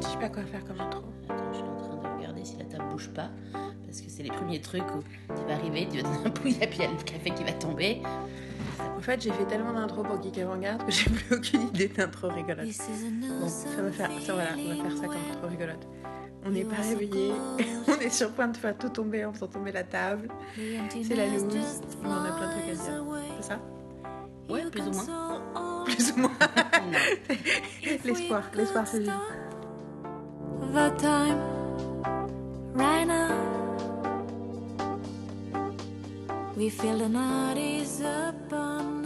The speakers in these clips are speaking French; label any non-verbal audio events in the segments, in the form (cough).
Je sais pas quoi faire comme intro. Attends, je suis en train de regarder si la table bouge pas. Parce que c'est les premiers trucs où tu vas arriver, tu vas donner un pouille, (laughs) puis il y a le café qui va tomber. En fait, j'ai fait tellement d'intro pour Geek Avant-Garde que j'ai plus aucune idée d'intro rigolote. Bon, ça va faire ça, voilà, on va faire ça comme intro rigolote. On n'est pas réveillé, (laughs) on est sur point de faire tout tomber en faisant tomber la table. C'est la loose, on a plein de trucs à dire. C'est ça Ouais, plus ou moins. (laughs) Plus ou moins. L'espoir, l'espoir c'est vivre. The time right now. We feel the night is upon.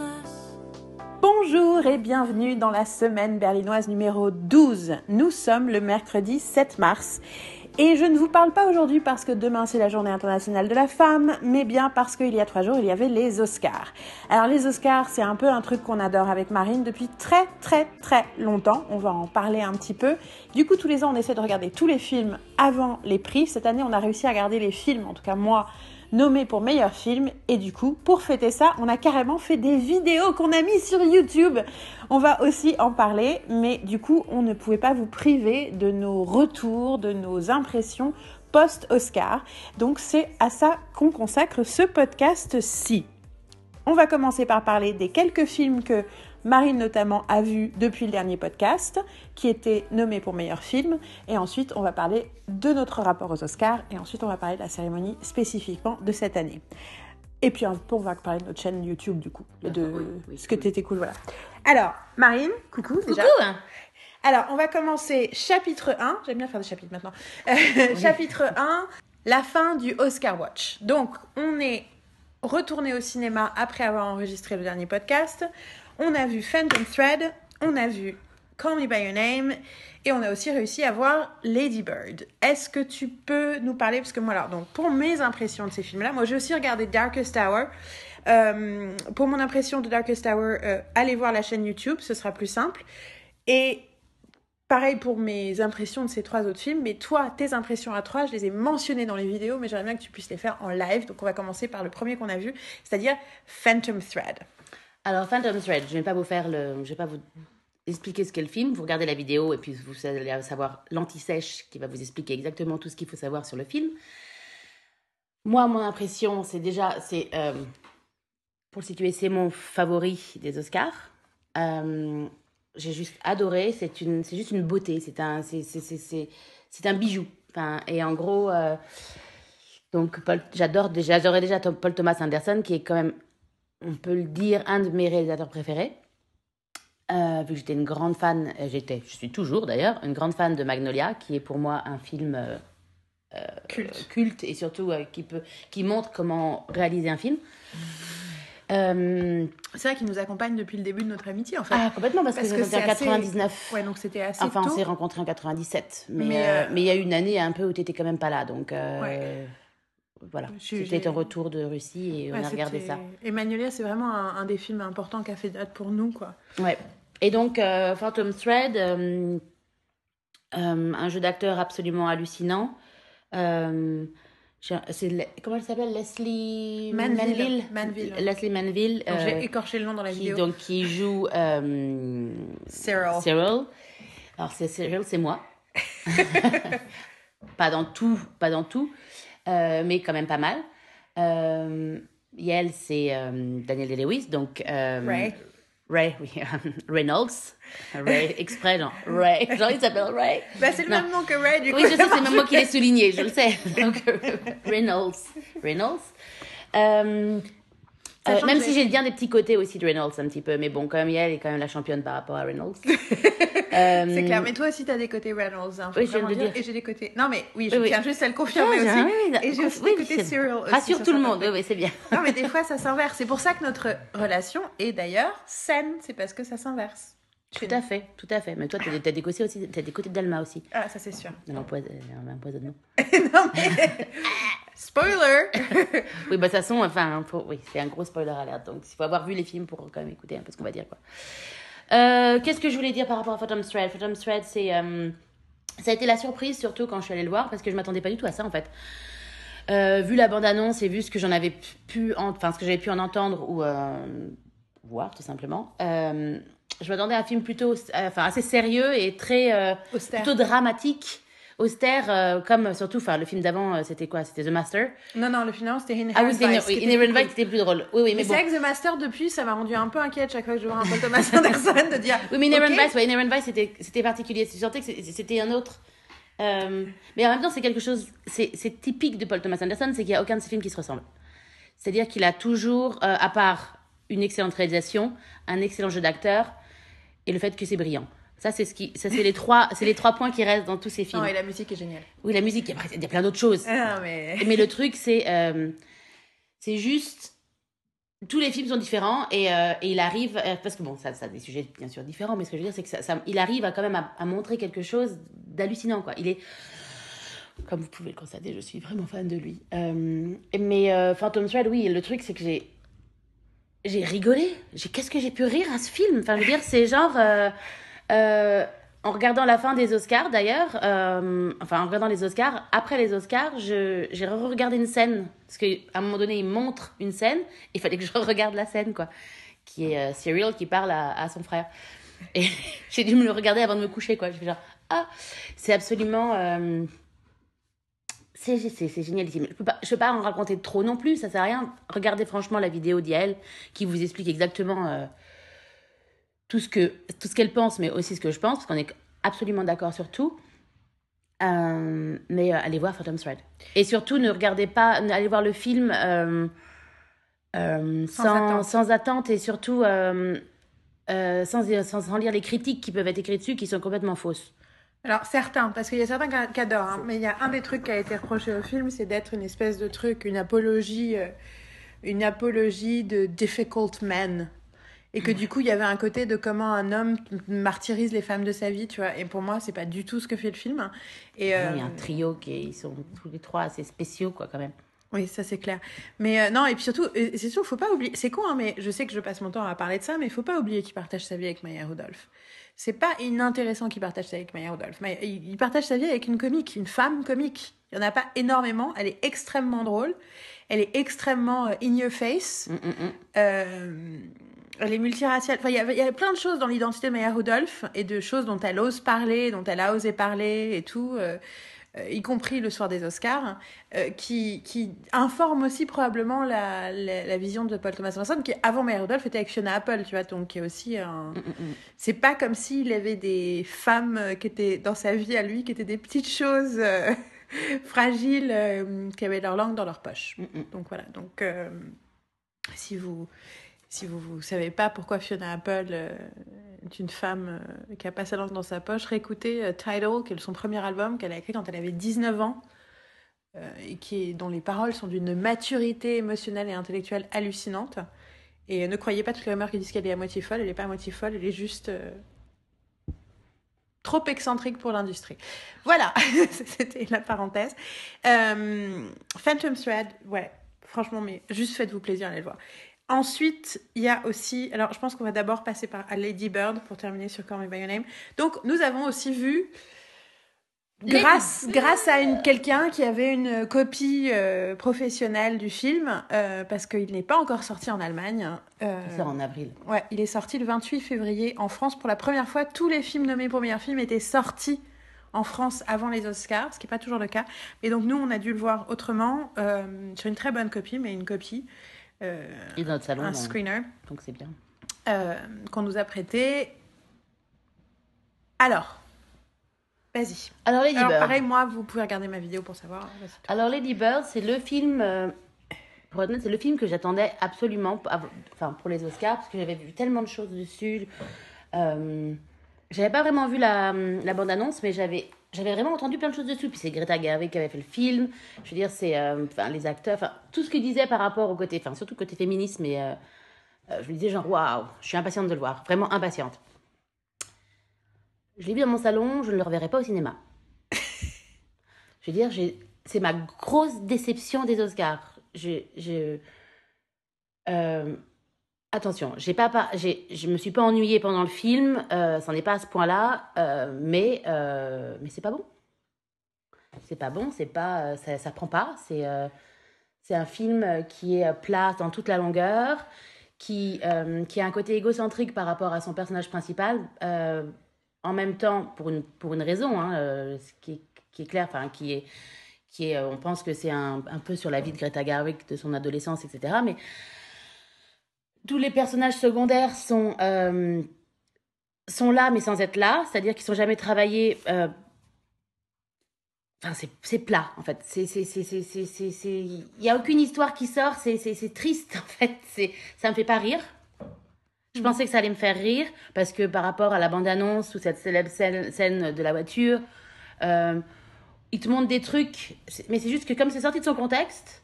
Bonjour et bienvenue dans la semaine berlinoise numéro 12. Nous sommes le mercredi 7 mars et je ne vous parle pas aujourd'hui parce que demain c'est la journée internationale de la femme, mais bien parce qu'il y a trois jours il y avait les Oscars. Alors les Oscars c'est un peu un truc qu'on adore avec Marine depuis très très très longtemps. On va en parler un petit peu. Du coup tous les ans on essaie de regarder tous les films avant les prix. Cette année on a réussi à regarder les films, en tout cas moi nommé pour meilleur film. Et du coup, pour fêter ça, on a carrément fait des vidéos qu'on a mis sur YouTube. On va aussi en parler, mais du coup, on ne pouvait pas vous priver de nos retours, de nos impressions post-Oscar. Donc c'est à ça qu'on consacre ce podcast-ci. On va commencer par parler des quelques films que Marine notamment a vus depuis le dernier podcast, qui était nommé pour meilleur film. Et ensuite, on va parler de notre rapport aux Oscars. Et ensuite, on va parler de la cérémonie spécifiquement de cette année. Et puis on va parler de notre chaîne YouTube, du coup, de Oui, oui, ce que cool. t'étais cool, voilà. Alors, Marine, coucou déjà. Coucou. Alors, on va commencer chapitre 1. J'aime bien faire des chapitres maintenant. Euh, Chapitre 1, la fin du Oscar Watch. Donc, on est retourné au cinéma après avoir enregistré le dernier podcast. On a vu Phantom Thread, on a vu Call Me By Your Name et on a aussi réussi à voir Lady Bird. Est-ce que tu peux nous parler Parce que moi, donc, pour mes impressions de ces films-là, moi j'ai aussi regardé Darkest Hour. Euh, pour mon impression de Darkest Hour, euh, allez voir la chaîne YouTube, ce sera plus simple. Et pareil pour mes impressions de ces trois autres films, mais toi, tes impressions à trois, je les ai mentionnées dans les vidéos, mais j'aimerais bien que tu puisses les faire en live. Donc on va commencer par le premier qu'on a vu, c'est-à-dire Phantom Thread. Alors, Phantom Thread, je vais pas vous faire le. Je vais pas vous expliquer ce qu'est le film. Vous regardez la vidéo et puis vous allez savoir l'anti-sèche qui va vous expliquer exactement tout ce qu'il faut savoir sur le film. Moi, mon impression, c'est déjà. c'est euh, Pour le situer, c'est mon favori des Oscars. Euh, J'ai juste adoré. C'est juste une beauté. C'est un, un bijou. Enfin, et en gros. euh, donc, j'adore j'adorais déjà Paul Thomas Anderson, qui est quand même on peut le dire, un de mes réalisateurs préférés. Euh, vu que j'étais une grande fan, euh, j'étais, je suis toujours d'ailleurs, une grande fan de Magnolia, qui est pour moi un film euh, euh, Culte. culte et surtout euh, qui, peut, qui montre comment réaliser un film. Euh, C'est vrai qu'il nous accompagne depuis le début de notre amitié, en fait. ah, complètement, parce, Parce que, que c'était en c'est assez- 99. Ouais, donc c'était assez Enfin, on s'est rencontrés en 97. Mais Mais, euh, euh, il y a eu une année un peu où tu n'étais quand même pas là. Donc, Ouais. Voilà. C'était un retour de Russie et on a regardé ça. Et Magnolia, c'est vraiment un, un des films importants qu'a fait date pour nous, quoi. Ouais. Et donc, euh, Phantom Thread, euh, euh, un jeu d'acteur absolument hallucinant. C'est comment elle s'appelle? Leslie Manville. Manville? Leslie Manville. Donc, euh, J'ai écorché le nom dans la qui, vidéo. donc, qui joue Cyril. Cyril. Alors, c'est Cyril, c'est moi. (laughs) pas dans tout, pas dans tout, euh, mais quand même pas mal. Euh, Yael, c'est euh, Daniel Day-Lewis, donc euh, Ray. Ray, oui, (laughs) Reynolds. Ray, exprès, genre Ray. (laughs) Genre, il s'appelle Ray. Bah, c'est le Non. même nom que Ray, du coup. Oui, je sais, c'est même marche. moi qui l'ai souligné, je le sais. Donc, (laughs) Reynolds. Reynolds. Euh, euh, même si j'ai- bien des petits côtés aussi de Reynolds un petit peu, mais bon, quand même, elle est quand même la championne par rapport à Reynolds. (laughs) Euh, C'est clair, mais toi aussi, t'as des côtés Reynolds. Hein, Oui, je viens de dire. dire. Et j'ai des côtés. Non, mais oui, je Oui, oui. tiens juste à le confirmer aussi. oui, oui, Et j'ai aussi oui, des côtés Cyril aussi. Rassure sur tout le monde, oui, oui, c'est bien. Non, mais des (laughs) fois, ça s'inverse. C'est pour ça que notre relation est d'ailleurs saine. C'est parce que ça s'inverse. Tout à fait, tout à fait. Mais toi, t'as des, côtés aussi, t'as des côtés d'Alma aussi. Ah, ça, c'est sûr. Dans l'empois- l'empoisonnement. (laughs) non, mais. (laughs) Spoiler (laughs) Oui, bah, de toute façon, enfin, faut- oui, c'est un gros spoiler alert. Donc, il faut avoir vu les films pour quand même écouter un peu ce qu'on va dire, quoi. Euh, Qu'est-ce que je voulais dire par rapport à Phantom Thread? Phantom Thread, c'est. euh, ça a été la surprise, surtout quand je suis allée le voir, parce que je m'attendais pas du tout à ça, en fait. Euh, vu la bande-annonce et vu ce que j'en avais pu, en- enfin, ce que j'avais pu en entendre ou voir, tout simplement, euh, Je m'attendais à un film plutôt, enfin, assez sérieux et très plutôt dramatique austère, euh, comme surtout, enfin, le film d'avant, euh, c'était quoi? C'était The Master Non, non, le film d'avant, c'était Inherent Vice. Ah oui, c'était Inherent Vice, c'était plus drôle. Oui, oui, mais, bon. c'est vrai que The Master, depuis, ça m'a rendu un peu inquiète chaque fois que je vois un Paul Thomas (laughs) Anderson de dire. Oui, mais Inherent Vice, ouais, Inherent Vice, c'était, c'était particulier. Tu sentais que c'était un autre. Euh, mais en même temps, c'est quelque chose, c'est, c'est typique de Paul Thomas Anderson, c'est qu'il n'y a aucun de ses films qui se ressemble. C'est-à-dire qu'il a toujours, à part une excellente réalisation, un excellent jeu d'acteur et le fait que c'est brillant. Ça, c'est ce qui, ça, c'est les trois, c'est les trois points qui restent dans tous ces films. Non, et la musique est géniale. Oui, la musique, il y a plein d'autres choses. Ah, mais... mais le truc, c'est, euh, c'est juste, tous les films sont différents et, euh, et il arrive, euh, parce que bon, ça, ça a des sujets bien sûr différents, mais ce que je veux dire, c'est que ça, ça, il arrive à quand même à, montrer quelque chose d'hallucinant, quoi. Il est, comme vous pouvez le constater, je suis vraiment fan de lui. mais Phantom Thread, oui, le truc, c'est que j'ai, j'ai rigolé. J'ai, qu'est-ce que j'ai pu rire à ce film? Enfin, je veux dire, c'est genre. Euh, en regardant la fin des Oscars, d'ailleurs, euh, enfin en regardant les Oscars, après les Oscars, j'ai re-regardé une scène. Parce qu'à un moment donné, il montre une scène, il fallait que je regarde la scène, quoi. Qui est euh, Cyril qui parle à, son frère. Et (laughs) j'ai dû me le regarder avant de me coucher, quoi. Je fais genre, ah, c'est absolument. Euh, c'est génialissime. Je ne peux, pas, peux pas en raconter trop non plus, ça sert à rien. Regardez franchement la vidéo d'Yael qui vous explique exactement tout ce que tout ce qu'elle pense, mais aussi ce que je pense, parce qu'on est absolument d'accord sur tout. Euh, mais euh, allez voir Phantom Thread. Et surtout, ne regardez pas, allez voir le film euh, sans, sans, attente. et surtout sans, sans, sans, lire les critiques qui peuvent être écrites dessus qui sont complètement fausses. Alors certains, parce qu'il y a certains qui adorent, hein, mais il y a un des trucs qui a été reproché au film, c'est d'être une espèce de truc, une apologie, une apologie de difficult men et que du coup il y avait un côté de comment un homme martyrise les femmes de sa vie tu vois et pour moi c'est pas du tout ce que fait le film et il y a un euh, trio qui ils sont tous les trois assez spéciaux quoi quand même oui, ça c'est clair. Mais euh, non, et puis surtout, c'est sûr, faut pas oublier. C'est con, hein, mais je sais que je passe mon temps à parler de ça, mais il faut pas oublier qu'il partage sa vie avec Maya Rudolph. C'est pas inintéressant qu'il partage sa vie avec Maya Rudolph. il partage sa vie avec une comique, une femme comique. Il y en a pas énormément. Elle est extrêmement drôle. Elle est extrêmement euh, in your face. Mm, mm, mm. Euh, elle est multiraciale. Enfin, il y, a plein de choses dans l'identité de Maya Rudolph et de choses dont elle ose parler, dont elle a osé parler et tout, euh, y compris le soir des Oscars, euh, qui, qui informe aussi probablement la, la, vision de Paul Thomas Anderson, qui avant Maya Rudolph était avec Fiona Apple, tu vois, donc qui est aussi un. Mm, mm, mm. C'est pas comme s'il avait des femmes qui étaient dans sa vie à lui, qui étaient des petites choses. (laughs) fragiles qui avaient leur langue dans leur poche. Donc voilà. Donc si vous si vous ne savez pas pourquoi Fiona Apple euh, est une femme euh, qui a pas sa langue dans sa poche, réécoutez euh, Tidal, qui est son premier album qu'elle a écrit quand elle avait 19 ans, et qui dont les paroles sont d'une maturité émotionnelle et intellectuelle hallucinante. Et ne croyez pas toutes les rumeurs qui disent qu'elle est à moitié folle, elle n'est pas à moitié folle, elle est juste trop excentrique pour l'industrie. Voilà, (laughs) c'était la parenthèse. Phantom Thread, ouais, franchement, mais juste faites-vous plaisir, allez le voir. Ensuite, il y a aussi, alors je pense qu'on va d'abord passer par Lady Bird pour terminer sur Call Me By Your Name. Donc, nous avons aussi vu, grâce, grâce à une, quelqu'un qui avait une copie euh, professionnelle du film, euh, parce qu'il n'est pas encore sorti en Allemagne. Euh, il sort en avril. Ouais, il est sorti le 28 février en France. Pour la première fois, tous les films nommés pour meilleur film étaient sortis en France avant les Oscars, ce qui n'est pas toujours le cas. Et donc, nous, on a dû le voir autrement, sur une très bonne copie, mais une copie. Euh, Et dans notre salon, un screener. Donc c'est bien. Euh, qu'on nous a prêté. Alors, vas-y. Alors Lady Alors, Bird. Pareil, moi, vous pouvez regarder ma vidéo pour savoir. Alors Lady Bird, c'est le film. Euh, pour être honnête, c'est le film que j'attendais absolument, enfin pour les Oscars, parce que j'avais vu tellement de choses dessus. Euh, j'avais pas vraiment vu la, la bande-annonce, mais j'avais j'avais vraiment entendu plein de choses dessus. Puis c'est Greta Gerwig qui avait fait le film. Je veux dire, c'est euh, enfin les acteurs, enfin tout ce qu'il disait par rapport au côté, enfin surtout côté féministe, mais euh, euh, je me disais genre waouh, je suis impatiente de le voir, vraiment impatiente. Je l'ai vu dans mon salon, je ne le reverrai pas au cinéma. (laughs) je veux dire, c'est ma grosse déception des Oscars. Je, je Attention, j'ai pas, je me suis pas ennuyée pendant le film, euh, ça n'est pas à ce point-là, euh, mais euh, mais c'est pas bon. C'est pas bon, c'est pas, ça, ça prend pas. C'est c'est un film qui est plat dans toute la longueur, qui, euh, qui a un côté égocentrique par rapport à son personnage principal, euh, en même temps, pour une, pour une raison, hein, euh, qui, est, qui est clair, enfin, qui est, qui est, on pense que c'est un, un, peu sur la vie de Greta Garwick, de son adolescence, etc. Mais tous les personnages secondaires sont, sont là, mais sans être là, c'est-à-dire qu'ils sont jamais travaillés Enfin, c'est plat, en fait. Il n'y a aucune histoire qui sort, c'est triste, (laughs) en fait. Ça me fait pas rire. Je mm. pensais que ça allait me faire rire, parce que par rapport à la bande-annonce ou cette célèbre scène, de la voiture, euh, il te montre des trucs, mais c'est juste que comme c'est sorti de son contexte,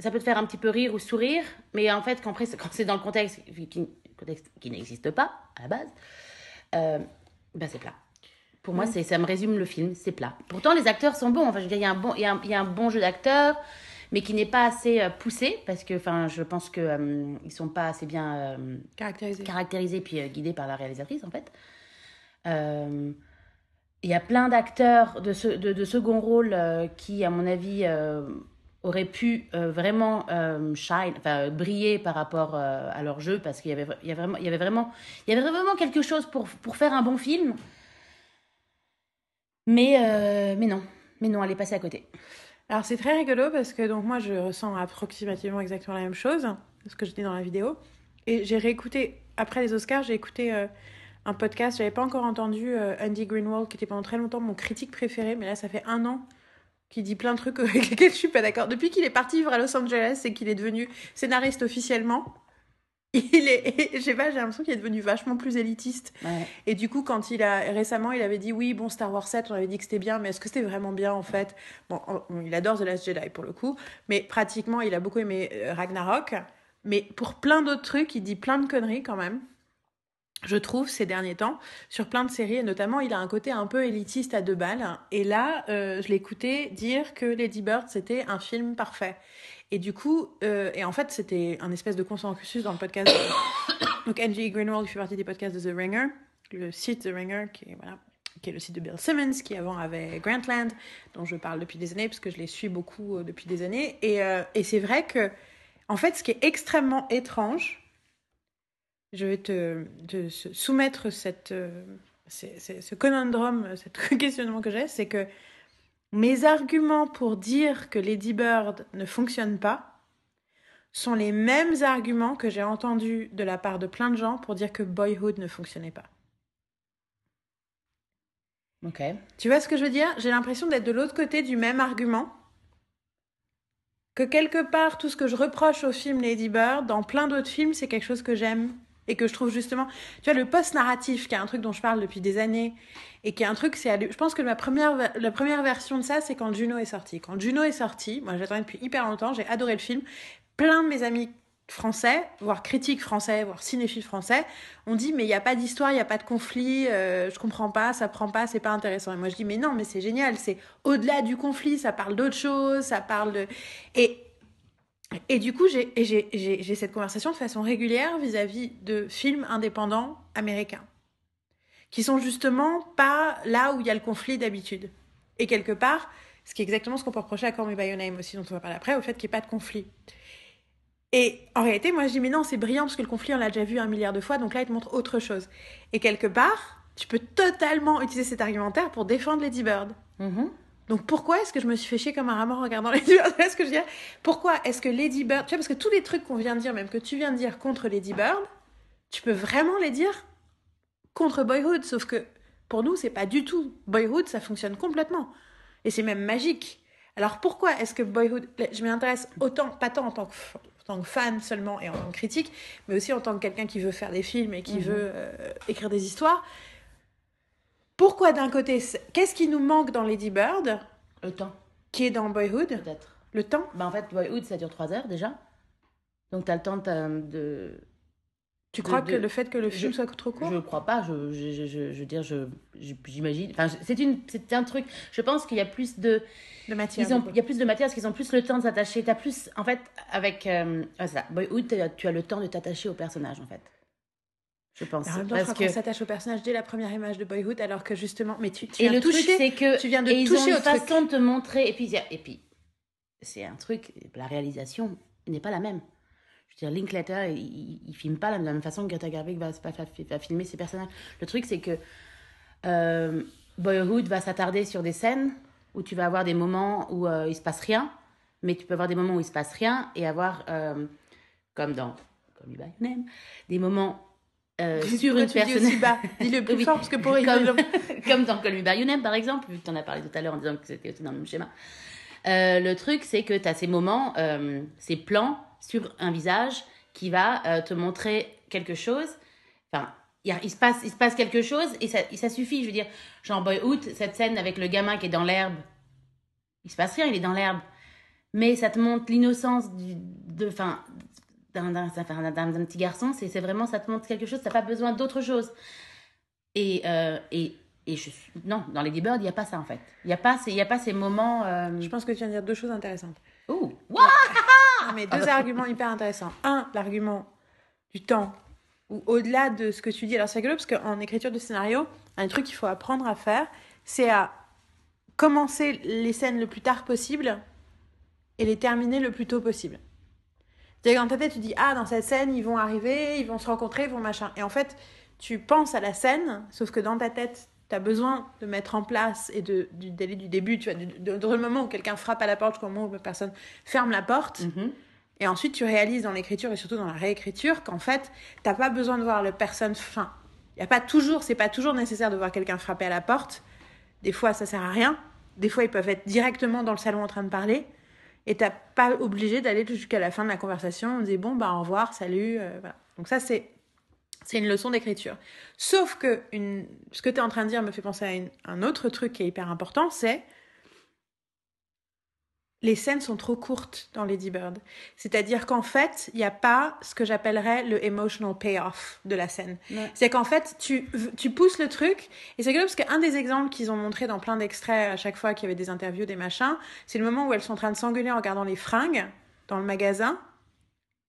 ça peut te faire un petit peu rire ou sourire, mais en fait, quand, quand c'est dans le contexte qui, contexte qui n'existe pas, à la base, euh, ben c'est plat. Pour moi, c'est ça me résume le film, c'est plat. Pourtant, les acteurs sont bons. Enfin, je veux dire, il y a un bon, il y a un, il y a un bon jeu d'acteurs, mais qui n'est pas assez euh, poussé parce que, enfin, je pense que euh, ils sont pas assez bien euh, caractérisés, caractérisés puis guidés par la réalisatrice en fait. Il y a plein d'acteurs de, ce, de, de, second rôle qui, à mon avis, auraient pu vraiment shine, enfin, briller par rapport à leur jeu parce qu'il y avait, y avait vraiment, il y avait vraiment, il y avait vraiment quelque chose pour, pour faire un bon film. Mais, euh, mais non, mais non, elle est passée à côté. Alors c'est très rigolo parce que donc moi je ressens approximativement exactement la même chose, ce que je dis dans la vidéo. Et j'ai réécouté, après les Oscars, j'ai écouté euh, un podcast, j'avais pas encore entendu euh, Andy Greenwald, qui était pendant très longtemps mon critique préféré, mais là ça fait un an qu'il dit plein de trucs (laughs) avec lesquels je suis pas d'accord. Depuis qu'il est parti vivre à Los Angeles et qu'il est devenu scénariste officiellement, (laughs) il est, (laughs) je sais pas, j'ai l'impression qu'il est devenu vachement plus élitiste. Et du coup, quand il a récemment, il avait dit oui, bon, Star Wars 7, on avait dit que c'était bien, mais est-ce que c'était vraiment bien en fait? Bon, il adore The Last Jedi pour le coup, mais pratiquement, il a beaucoup aimé euh, Ragnarok. Mais pour plein d'autres trucs, il dit plein de conneries quand même. Je trouve ces derniers temps sur plein de séries, et notamment il a un côté un peu élitiste à deux balles. Et là, euh, je l'écoutais dire que Lady Bird c'était un film parfait. Et du coup, euh, et en fait, c'était un espèce de consensus dans le podcast. (coughs) Donc, Angie Greenwald fait partie des podcasts de The Ringer, le site The Ringer, qui est, voilà, qui est le site de Bill Simmons, qui avant avait Grantland, dont je parle depuis des années, parce que je les suis beaucoup euh, depuis des années. Et, et c'est vrai que, en fait, ce qui est extrêmement étrange, je vais te, te soumettre cette, ce conundrum, ce (laughs) questionnement que j'ai, c'est que mes arguments pour dire que Lady Bird ne fonctionne pas sont les mêmes arguments que j'ai entendus de la part de plein de gens pour dire que Boyhood ne fonctionnait pas. Ok. Tu vois ce que je veux dire? J'ai l'impression d'être de l'autre côté du même argument. Que quelque part, tout ce que je reproche au film Lady Bird, dans plein d'autres films, c'est quelque chose que j'aime et que je trouve justement, tu vois, le post-narratif, qui est un truc dont je parle depuis des années, et qui est un truc, c'est, je pense que ma première, la première version de ça, c'est quand Juno est sorti. Quand Juno est sorti, moi j'attendais depuis hyper longtemps, j'ai adoré le film. Plein de mes amis français, voire critiques français, voire cinéphiles français, ont dit mais il n'y a pas d'histoire, il n'y a pas de conflit, euh, je comprends pas, ça prend pas, c'est pas intéressant. Et moi je dis mais non, mais c'est génial, c'est au-delà du conflit, ça parle d'autre chose, ça parle de... et du coup, j'ai cette conversation de façon régulière vis-à-vis de films indépendants américains, qui sont justement pas là où il y a le conflit d'habitude. Et quelque part, ce qui est exactement ce qu'on peut reprocher à Call Me By Your Name aussi, dont on va parler après, au fait qu'il n'y ait pas de conflit. Et en réalité, moi je dis, mais non, c'est brillant parce que le conflit, on l'a déjà vu un milliard de fois, donc là, il te montre autre chose. Et quelque part, tu peux totalement utiliser cet argumentaire pour défendre Lady Bird. Mm donc pourquoi est-ce que je me suis fait chier comme un rat en regardant (laughs) Lady Bird? Ce que je veux Pourquoi est-ce que Lady Bird, tu vois, parce que tous les trucs qu'on vient de dire, même que tu viens de dire contre Lady Bird, tu peux vraiment les dire contre Boyhood, sauf que pour nous, c'est pas du tout. Boyhood, ça fonctionne complètement. Et c'est même magique. Alors pourquoi est-ce que Boyhood, je m'intéresse autant, pas tant en tant que, tant que fan seulement et en tant que critique, mais aussi en tant que quelqu'un qui veut faire des films et qui mhm. veut euh, écrire des histoires. Pourquoi d'un côté, qu'est-ce qui nous manque dans Lady Bird? Le temps. Qui est dans Boyhood? Peut-être. Le temps? Bah En fait, Boyhood, ça dure trois heures déjà. Donc tu as le temps de... Tu crois que le fait que le film soit trop court? Je ne crois pas. Je, je, je, je, veux dire, j'imagine. Enfin, c'est un truc. Je pense qu'il y a plus de. De matière. Ils ont, il y a plus de matière parce qu'ils ont plus le temps de s'attacher. Tu as plus. En fait, avec. Euh, ça. Boyhood, tu as le temps de t'attacher au personnage, en fait je pense. Temps, parce que s'attache au personnage dès la première image de Boyhood, alors que justement, mais tu, tu et le truc c'est que tu viens de et toucher ils ont une façon de te montrer, et puis et puis c'est un truc, la réalisation n'est pas la même. Je veux dire, Linklater, il, il, filme pas de la même façon que Greta Gerwig va, va, va filmer ses personnages. Le truc, c'est que euh, Boyhood va s'attarder sur des scènes où tu vas avoir des moments où euh, il se passe rien, mais tu peux avoir des moments où il se passe rien et avoir, euh, comme dans comme Name, des moments euh, sur une personne. Dis le (laughs) plus fort parce que pour comme, (laughs) comme dans Call Me By Your Name, par exemple, vu que tu en as parlé tout à l'heure en disant que c'était aussi dans le même schéma. Euh, le truc, c'est que tu as ces moments, euh, ces plans sur un visage qui va te montrer quelque chose. Enfin, il, il, se passe, il se passe quelque chose et ça, et ça suffit. Je veux dire, Jean Boyhood, cette scène avec le gamin qui est dans l'herbe, il se passe rien, il est dans l'herbe. Mais ça te montre l'innocence de, enfin, d'un, d'un, d'un petit garçon. C'est, c'est vraiment, ça te montre quelque chose, t'as pas besoin d'autre chose. Et, euh, et, et je suis... non, dans Lady Bird, il n'y a pas ça en fait. Il n'y a, pas ces, y a pas ces moments. Euh... Je pense que tu viens de dire deux choses intéressantes. Ouh! Ouais. (laughs) mais deux arguments hyper intéressants. Un, l'argument du temps, ou au-delà de ce que tu dis. Alors c'est rigolo parce qu'en écriture de scénario, un truc qu'il faut apprendre à faire, c'est à commencer les scènes le plus tard possible et les terminer le plus tôt possible. Que dans ta tête, tu dis, ah, dans cette scène, ils vont arriver, ils vont se rencontrer, ils vont machin. Et en fait, tu penses à la scène, sauf que dans ta tête, tu as besoin de mettre en place et de, du délai du début, tu vois, du, de, de, le moment où quelqu'un frappe à la porte jusqu'au moment où la personne ferme la porte. Mm-hmm. Et ensuite, tu réalises dans l'écriture et surtout dans la réécriture qu'en fait, t'as pas besoin de voir la personne fin. Y a pas toujours, c'est pas toujours nécessaire de voir quelqu'un frapper à la porte. Des fois, ça sert à rien. Des fois, ils peuvent être directement dans le salon en train de parler. Et t'as pas obligé d'aller jusqu'à la fin de la conversation. On dit bon, bah au revoir, salut. Euh, voilà. Donc ça, c'est c'est une leçon d'écriture. Sauf que une... ce que tu es en train de dire me fait penser à un autre truc qui est hyper important, c'est les scènes sont trop courtes dans Lady Bird. C'est-à-dire qu'en fait, il n'y a pas ce que j'appellerais le emotional payoff de la scène. Ouais. C'est qu'en fait, tu, tu pousses le truc, et c'est rigolo parce qu'un des exemples qu'ils ont montré dans plein d'extraits à chaque fois qu'il y avait des interviews, des machins, c'est le moment où elles sont en train de s'engueuler en regardant les fringues dans le magasin,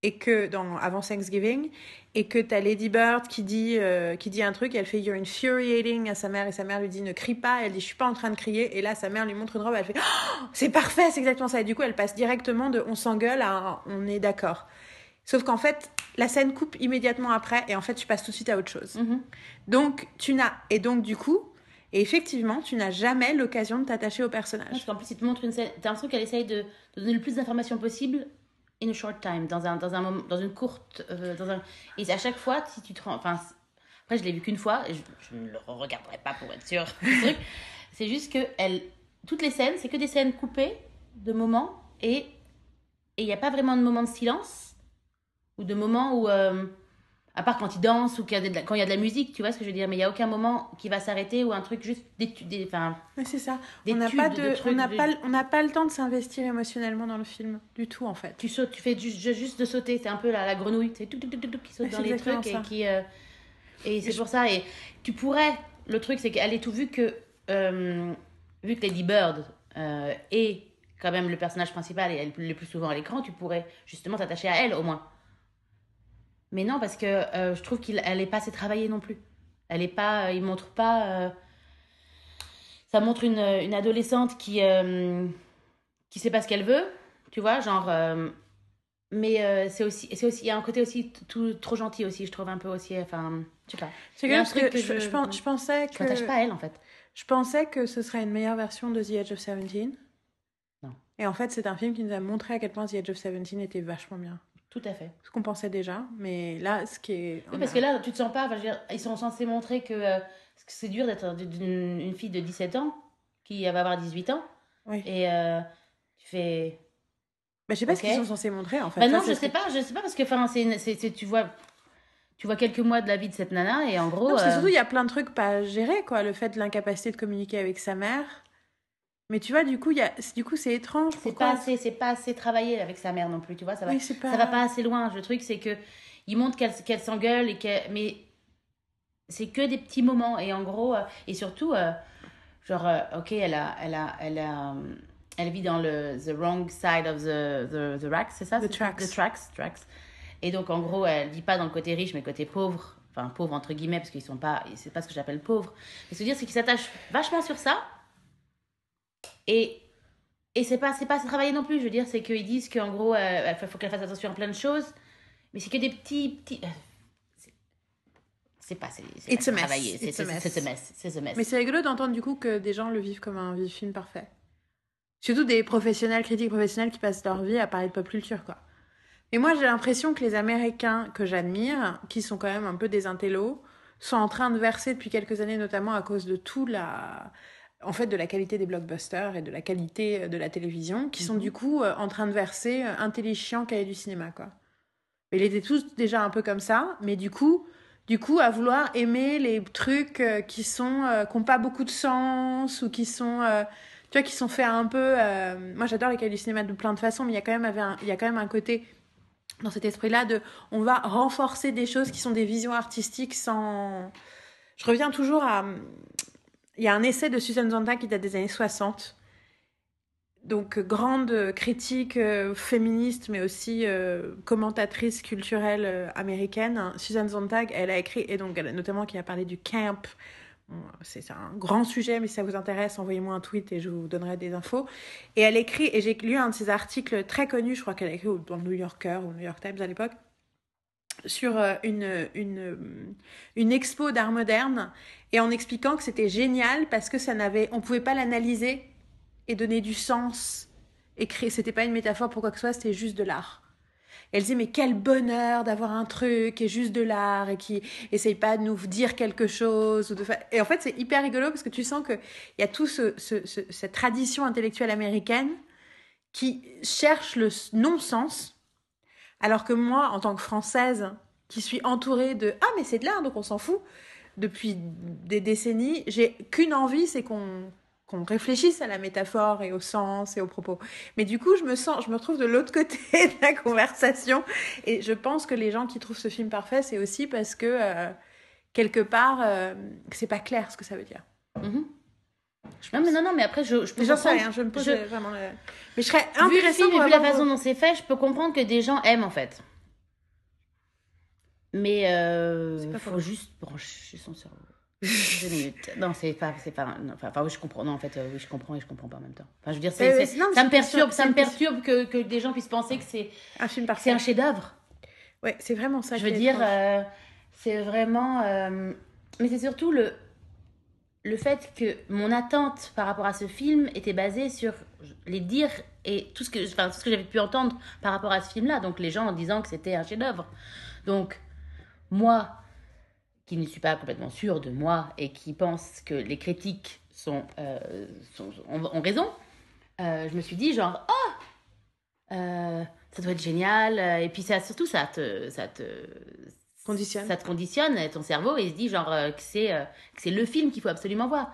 et que dans avant Thanksgiving et que t'as Lady Bird qui dit euh, qui dit un truc elle fait you're infuriating à sa mère et sa mère lui dit ne crie pas elle dit je suis pas en train de crier et là sa mère lui montre une robe elle fait oh, c'est parfait c'est exactement ça et du coup elle passe directement de on s'engueule à on est d'accord sauf qu'en fait la scène coupe immédiatement après et en fait tu passes tout de suite à autre chose mm-hmm. donc tu n'as et donc du coup et effectivement, tu n'as jamais l'occasion de t'attacher au personnage. Parce qu'en plus, il te montre une scène. T'as l'impression qu'elle essaye de, de donner le plus d'informations possible in a short time, dans, un, dans, un moment, dans une courte. Euh, dans un... Et à chaque fois, si tu te rends. Enfin, après, je l'ai vu qu'une fois, et je, je, ne le regarderai pas pour être sûre. (laughs) c'est juste que elle, toutes les scènes, c'est que des scènes coupées de moments, et il n'y a pas vraiment de moment de silence, ou de moments où. Euh, à part quand ils dansent ou qu'il y a de la, quand il y a de la musique, tu vois ce que je veux dire, mais il n'y a aucun moment qui va s'arrêter ou un truc juste d'études. Enfin, mais c'est ça. On n'a pas, de, de on n'a de... pas, on n'a pas le temps de s'investir émotionnellement dans le film du tout en fait. Tu sautes, tu fais juste, juste de sauter. C'est un peu la, la grenouille, c'est tout, tout, tout, tout, qui saute dans les trucs ça. et qui. Euh, et c'est pour ça. Et tu pourrais. Le truc, c'est qu'elle est tout vu que euh, vu que Lady Bird euh, est quand même le personnage principal et elle le plus souvent à l'écran, tu pourrais justement t'attacher à elle au moins. Mais non, parce que euh, je trouve qu'elle n'est pas assez travaillée non plus. Elle est pas, euh, il montre pas. Euh, ça montre une, une adolescente qui euh, qui sait pas ce qu'elle veut, tu vois, genre. mais c'est aussi, c'est aussi, il y a un côté aussi tout, trop gentil aussi, je trouve un peu aussi, enfin, je sais pas. C'est parce que, je, je- je pense- je pensais Je que m'attache pas à elle en fait. je pensais que ce serait une meilleure version de The Edge of Seventeen. Non. Et en fait, c'est un film qui nous a montré à quel point The Edge of Seventeen était vachement bien. Tout à fait. Ce qu'on pensait déjà, mais là, ce qui est. Oui, parce que là, tu te sens pas. Enfin, je veux dire, ils sont censés montrer que, euh, c'est dur d'être une fille de 17 ans qui va avoir 18 ans. Oui. Et euh, tu fais. Bah, je sais pas Ok. ce qu'ils sont censés montrer en fait. Bah non, je sais pas, je sais pas parce que enfin c'est tu vois tu vois quelques mois de la vie de cette nana et en gros Non, parce que euh, surtout, il y a plein de trucs pas gérés, quoi. Le fait de l'incapacité de communiquer avec sa mère. Mais tu vois, du coup, y a... du coup c'est étrange. c'est pas assez c'est pas assez travaillé avec sa mère non plus, tu vois, ça va Oui, pas... ça va pas assez loin. Le truc c'est que il montre qu'elle s'engueule et qu'elle mais c'est que des petits moments et en gros euh, et surtout euh, genre euh, OK, elle a elle a elle a elle vit dans le the wrong side of the the, the tracks, c'est ça? The tracks. The tracks, tracks. Et donc en gros, elle dit pas dans le côté riche mais côté pauvre. Enfin, pauvre entre guillemets, parce qu'ils sont pas. C'est pas ce que j'appelle pauvre. Mais ce que je veux dire, c'est qu'ils s'attachent vachement sur ça. Et. Et c'est pas, c'est pas assez travaillé non plus. Je veux dire, c'est qu'ils disent qu'en gros, euh, il faut qu'elle fasse attention à plein de choses. Mais c'est que des petits. petits... euh, c'est- pas. C'est c'est travaillé, C'est c'est-. Mais c'est rigolo d'entendre du coup que des gens le vivent comme un film parfait. Surtout des professionnels, critiques professionnels qui passent leur vie à parler de pop culture, quoi. Et moi, j'ai l'impression que les Américains que j'admire, qui sont quand même un peu des intellos, sont en train de verser depuis quelques années, notamment à cause de tout la... En fait, de la qualité des blockbusters et de la qualité de la télévision, qui sont Mhm. du coup euh, en train de verser euh, intelligent cahier du cinéma, quoi. Ils étaient tous déjà un peu comme ça, mais du coup, du coup, à vouloir aimer les trucs euh, qui sont euh, qui ont pas beaucoup de sens ou qui sont euh, tu vois qui sont faits un peu euh, moi j'adore les cahiers du cinéma de plein de façons mais il y a quand même avait un- il y a quand même un côté dans cet esprit-là de on va renforcer des choses qui sont des visions artistiques sans je reviens toujours à il y a un essai de Susan Sontag qui date des années 60 donc euh, grande euh, critique euh, féministe mais aussi commentatrice culturelle américaine. Hein. Susan Sontag elle a écrit et donc notamment qui a parlé du camp. C'est un grand sujet mais si ça vous intéresse envoyez-moi un tweet et je vous donnerai des infos. Et elle écrit et j'ai lu un de ses articles très connus je crois qu'elle a écrit dans le New Yorker ou le New York Times à l'époque sur euh, une, une, une expo d'art moderne et en expliquant que c'était génial parce que ça n'avait on pouvait pas l'analyser et donner du sens et créer c'était pas une métaphore pour quoi que ce soit c'était juste de l'art. Elle disait mais quel bonheur d'avoir un truc qui est juste de l'art et qui essaye pas de nous dire quelque chose et en fait c'est hyper rigolo parce que tu sens que il y a tout ce, ce- ce- cette tradition intellectuelle américaine qui cherche le non-sens alors que moi en tant que française qui suis entourée de ah mais c'est de l'art donc on s'en fout depuis des décennies j'ai qu'une envie c'est qu'on réfléchisse à la métaphore et au sens et aux propos. Mais du coup, je me sens, je me retrouve de l'autre côté (laughs) de la conversation. Et je pense que les gens qui trouvent ce film parfait, c'est aussi parce que, euh, quelque part, euh, c'est pas clair ce que ça veut dire. Non, mais non, non, mais après, je, je peux J'en sais rien, je me pose je- euh, vraiment. le- Mais je serais Vu le intéressant film et pour vu la façon dont c'est fait, je peux comprendre que des gens aiment en fait. Mais euh, C'est pas faut juste brancher son cerveau. Deux minutes. Non, c'est pas, c'est pas. non, Enfin, oui, je comprends. Non, en fait, euh, oui, je comprends et je comprends pas en même temps. Enfin, je veux dire, c'est, Euh, non, ça me perturbe, ça me perturbe que, que des gens puissent penser que c'est, un film c'est un chef-d'œuvre. Ouais, c'est vraiment ça. Je veux dire, euh, c'est vraiment. euh, mais c'est surtout le, le fait que mon attente par rapport à ce film était basée sur les dires et tout ce que, enfin, tout ce que j'avais pu entendre par rapport à ce film-là. Donc les gens en disant que c'était un chef-d'œuvre. Donc moi, qui ne suis pas complètement sûre de moi et qui pense que les critiques sont, euh, ont, raison, euh, je me suis dit genre, oh, euh, ça doit être génial. Et puis ça, surtout, ça te, ça te Conditionne. Ça te conditionne ton cerveau et il se dit genre euh, que c'est euh, que c'est le film qu'il faut absolument voir.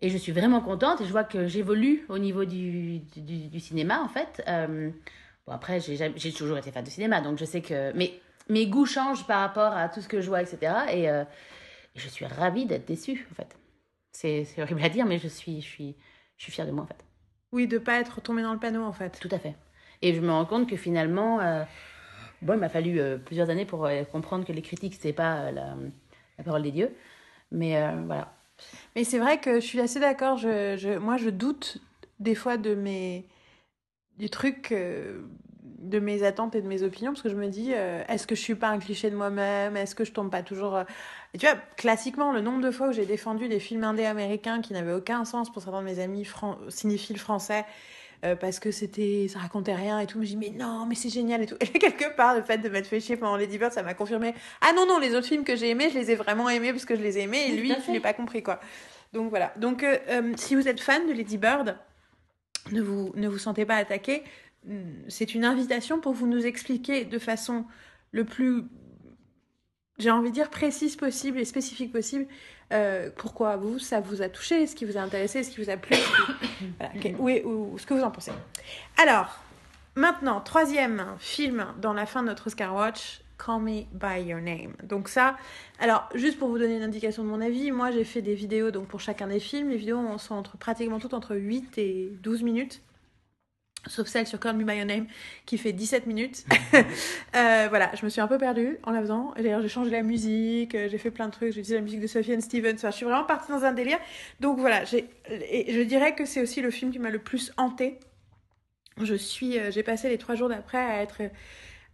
Et je suis vraiment contente et je vois que j'évolue au niveau du, du, du cinéma en fait. Euh, bon après j'ai toujours été fan de cinéma donc je sais que mais mes goûts changent par rapport à tout ce que je vois etc. Et, et je suis ravie d'être déçue en fait. C'est horrible à dire mais je suis je suis je suis fière de moi en fait. Oui, de pas être tombé dans le panneau en fait. Tout à fait. Et je me rends compte que finalement, bon, il m'a fallu euh, plusieurs années pour euh, comprendre que les critiques, c'est pas euh, la, parole des dieux. Mais voilà. Mais c'est vrai que je suis assez d'accord. Je, moi, je doute des fois de mes du truc, de mes attentes et de mes opinions, parce que je me dis, est-ce que je suis pas un cliché de moi-même? Est-ce que je tombe pas toujours tu vois, classiquement, le nombre de fois où j'ai défendu des films indés américains qui n'avaient aucun sens pour certains de mes amis fran- cinéphiles français. Euh, parce que c'était ça racontait rien et tout mais je dis mais non mais c'est génial et tout et là, quelque part le fait de m'être fait chier pendant Lady Bird ça m'a confirmé ah non non les autres films que j'ai aimés je les ai vraiment aimés parce que je les ai aimés et lui je l'ai pas compris quoi donc voilà. Donc euh, euh, si vous êtes fan de Lady Bird, ne vous, ne vous sentez pas attaqué. Hum, C'est une invitation pour vous nous expliquer de façon le plus, j'ai envie de dire, précise possible et spécifique possible euh, pourquoi vous, ça vous a touché, ce qui vous a intéressé, ce qui vous a plu, (coughs) voilà, ce que vous en pensez. Alors, maintenant, troisième film dans la fin de notre Oscar Watch, Call Me By Your Name. Donc ça, alors juste pour vous donner une indication de mon avis, moi j'ai fait des vidéos donc pour chacun des films. Les vidéos sont entre, pratiquement toutes entre 8 et 12 minutes. Sauf celle sur Call Me By Your Name qui fait 17 minutes. (laughs) Euh, voilà, je me suis un peu perdue en la faisant. D'ailleurs, j'ai changé la musique, euh, j'ai fait plein de trucs, j'ai utilisé la musique de Sophie Stevens. Enfin, je suis vraiment partie dans un délire. Donc voilà, j'ai- et je dirais que c'est aussi le film qui m'a le plus hanté. Je suis, euh, j'ai passé les trois jours d'après à être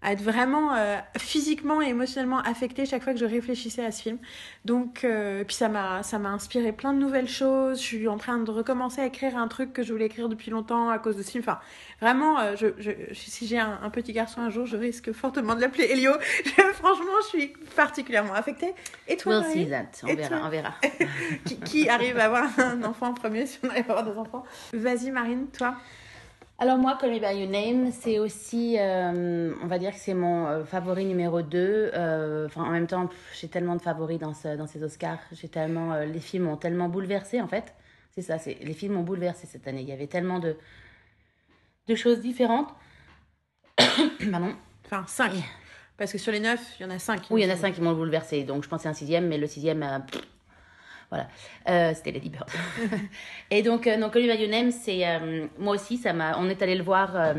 à être vraiment euh, physiquement et émotionnellement affectée chaque fois que je réfléchissais à ce film. Donc, euh, puis ça m'a, ça m'a inspiré plein de nouvelles choses. Je suis en train de recommencer à écrire un truc que je voulais écrire depuis longtemps à cause de ce film. Enfin, vraiment, euh, je, je, si j'ai un, un, petit garçon un jour, je risque fortement de l'appeler Elio. (laughs) franchement, je suis particulièrement affectée. Et toi, we'll see that. On verra, on verra. (laughs) qui, qui, arrive à avoir un enfant en premier si on arrive à avoir des enfants Vas-y, Marine, toi. Alors moi, Call Me By Your Name, c'est aussi, euh, on va dire que c'est mon euh, favori numéro 2. Euh, enfin, en même temps, j'ai tellement de favoris dans, ce, dans ces Oscars. J'ai tellement, les films ont tellement bouleversé en fait. C'est ça, c'est les films ont bouleversé cette année. Il y avait tellement de, de choses différentes. (coughs) Pardon. Enfin, 5. Parce que sur les 9, il y en a 5. Oui, il y en a 5 qui m'ont bouleversé. Donc je pensais un sixième, mais le sixième, voilà, euh, c'était Lady Bird. (laughs) et donc, euh, donc Oliver Name, c'est euh, moi aussi, ça m'a. On est allé le voir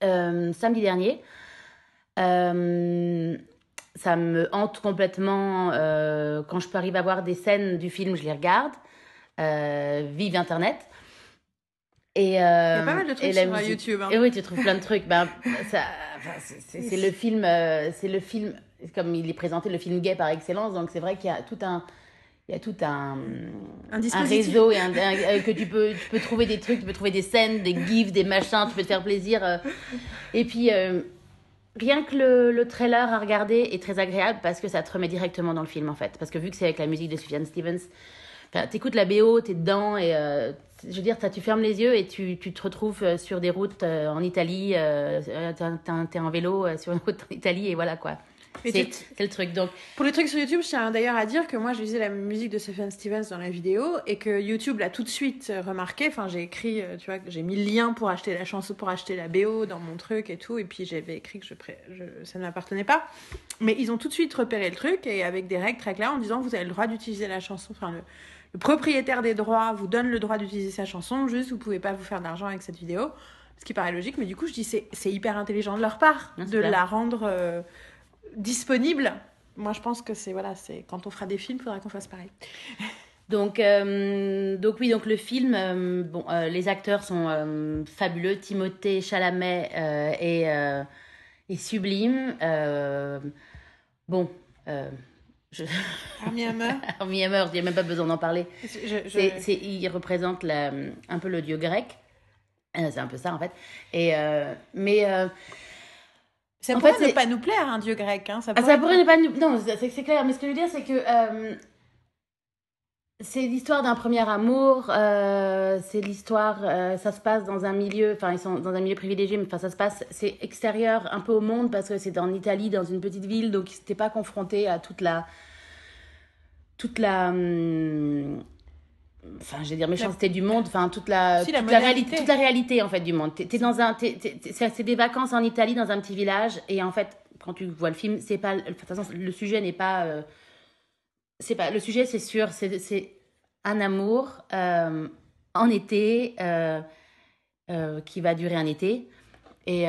samedi dernier. ça me hante complètement quand je peux arriver à voir des scènes du film, je les regarde. vive Internet. Et, Il y a pas mal de trucs sur YouTube. Hein. Et oui, tu trouves plein de trucs. Ben, c'est le film, c'est le film, comme il est présenté, le film gay par excellence. Donc c'est vrai qu'il y a tout un, il y a tout un, un, réseau et un, euh, que tu peux, tu peux trouver des trucs, tu peux trouver des scènes, des gifs, des machins, tu peux te faire plaisir. Euh. Et puis, euh, rien que le, le, trailer à regarder est très agréable parce que ça te remet directement dans le film en fait. Parce que vu que c'est avec la musique de Sufjan Stevens, t'écoutes la BO, t'es dedans et je veux dire, tu fermes les yeux et tu, tu te retrouves sur des routes en Italie, t'es en vélo sur une route en Italie et voilà quoi. C'est le truc. Donc, pour les trucs sur YouTube, je tiens d'ailleurs à dire que moi, je lisais la musique de Stephen Stevens dans la vidéo et que YouTube l'a tout de suite remarqué. Enfin, j'ai écrit, euh, tu vois, j'ai mis le lien pour acheter la chanson, pour acheter la BO dans mon truc et tout. Et puis, j'avais écrit que je, je... ça ne m'appartenait pas. Mais ils ont tout de suite repéré le truc et avec des règles très claires en disant vous avez le droit d'utiliser la chanson. Enfin, le, le propriétaire des droits vous donne le droit d'utiliser sa chanson, juste vous pouvez pas vous faire d'argent avec cette vidéo. Ce qui paraît logique, mais du coup, je dis c'est hyper intelligent de leur part de la rendre. Euh, disponible. Moi, je pense que c'est voilà, c'est quand on fera des films, il faudra qu'on fasse pareil. (laughs) Donc, euh, donc oui, donc le film, euh, bon, euh, les acteurs sont fabuleux. Timothée Chalamet est, est, sublime. bon, je... (laughs) Armie Hammer. Armie Hammer, il n'y a même pas besoin d'en parler. Je, il représente la, un peu le dieu grec. C'est un peu ça en fait. Et mais ça pourrait ne pas nous plaire, un dieu grec. Hein. Ça ah, pourrait, ça pourrait ne pas nous... Non, c'est clair. Mais ce que je veux dire, c'est que euh, c'est l'histoire d'un premier amour. Euh, c'est l'histoire... Euh, ça se passe dans un milieu... Enfin, ils sont dans un milieu privilégié, mais enfin, ça se passe... C'est extérieur un peu au monde parce que c'est en Italie, dans une petite ville. Donc, ils n'étaient pas confrontés à toute la... Toute la... Hum, enfin je vais dire méchanceté du monde enfin toute la toute la, réalité toute la réalité en fait du monde. T'es es dans un c'est des vacances en Italie dans un petit village et en fait quand tu vois le film c'est pas de toute façon le sujet n'est pas euh, c'est pas le sujet c'est sûr c'est un amour euh, en été euh, qui va durer un été et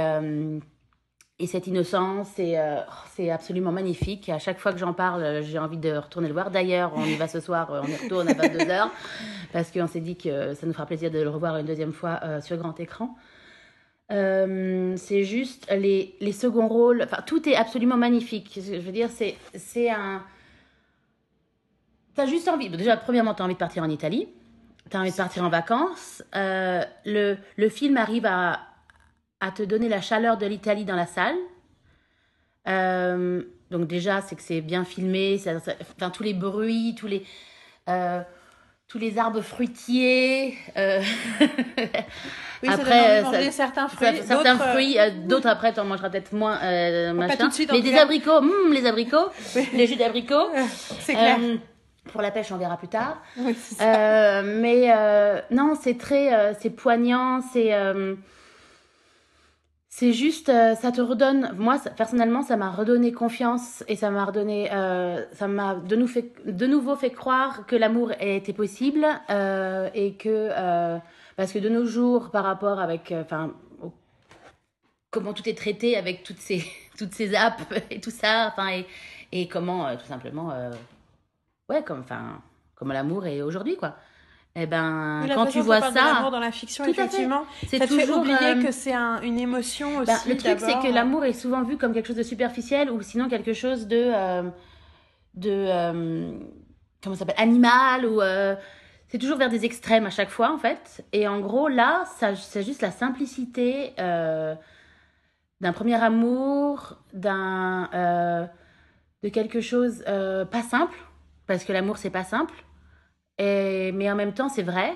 et cette innocence, c'est euh, c'est absolument magnifique. À chaque fois que j'en parle, euh, j'ai envie de retourner le voir. D'ailleurs, on y va ce soir, euh, on y retourne à 22h, (laughs) parce qu'on s'est dit que ça nous fera plaisir de le revoir une deuxième fois sur grand écran. c'est juste les, les seconds rôles, enfin, tout est absolument magnifique. Je veux dire, c'est un. T'as juste envie. Déjà, premièrement, t'as envie de partir en Italie. T'as envie de partir en vacances. le, le film arrive à, à te donner la chaleur de l'Italie dans la salle. Euh, donc déjà, c'est que c'est bien filmé, ça, enfin, tous les bruits, tous les, euh, tous les arbres fruitiers. Euh... (laughs) Oui, après, ça certains fruits, certains fruits, d'autres après, tu en mangeras peut-être moins. machin. Tout de suite, Mais des abricots, hmm, les abricots, (laughs) les jus d'abricots. c'est clair. pour la pêche, on verra plus tard. Oui, mais non, c'est très, c'est poignant, c'est c'est juste, euh, ça te redonne. Moi, personnellement, ça m'a redonné confiance et ça m'a redonné, euh, ça m'a de, de nouveau fait croire que l'amour était possible euh, et que parce que de nos jours, par rapport avec, enfin, comment tout est traité avec toutes ces (laughs) toutes ces apps et tout ça, enfin et, et comment tout simplement, ouais, comme enfin, comme l'amour est aujourd'hui quoi. Eh ben, quand tu vois ça, dans la fiction, effectivement, c'est te fait oublier euh, que c'est un, une émotion ben, aussi. le truc, c'est que l'amour est souvent vu comme quelque chose de superficiel ou sinon quelque chose de, euh, de, euh, comment ça s'appelle, animal ou c'est toujours vers des extrêmes à chaque fois en fait. Et en gros, là, c'est juste la simplicité d'un premier amour, d'un, de quelque chose pas simple, parce que l'amour c'est pas simple et, mais en même temps, c'est vrai.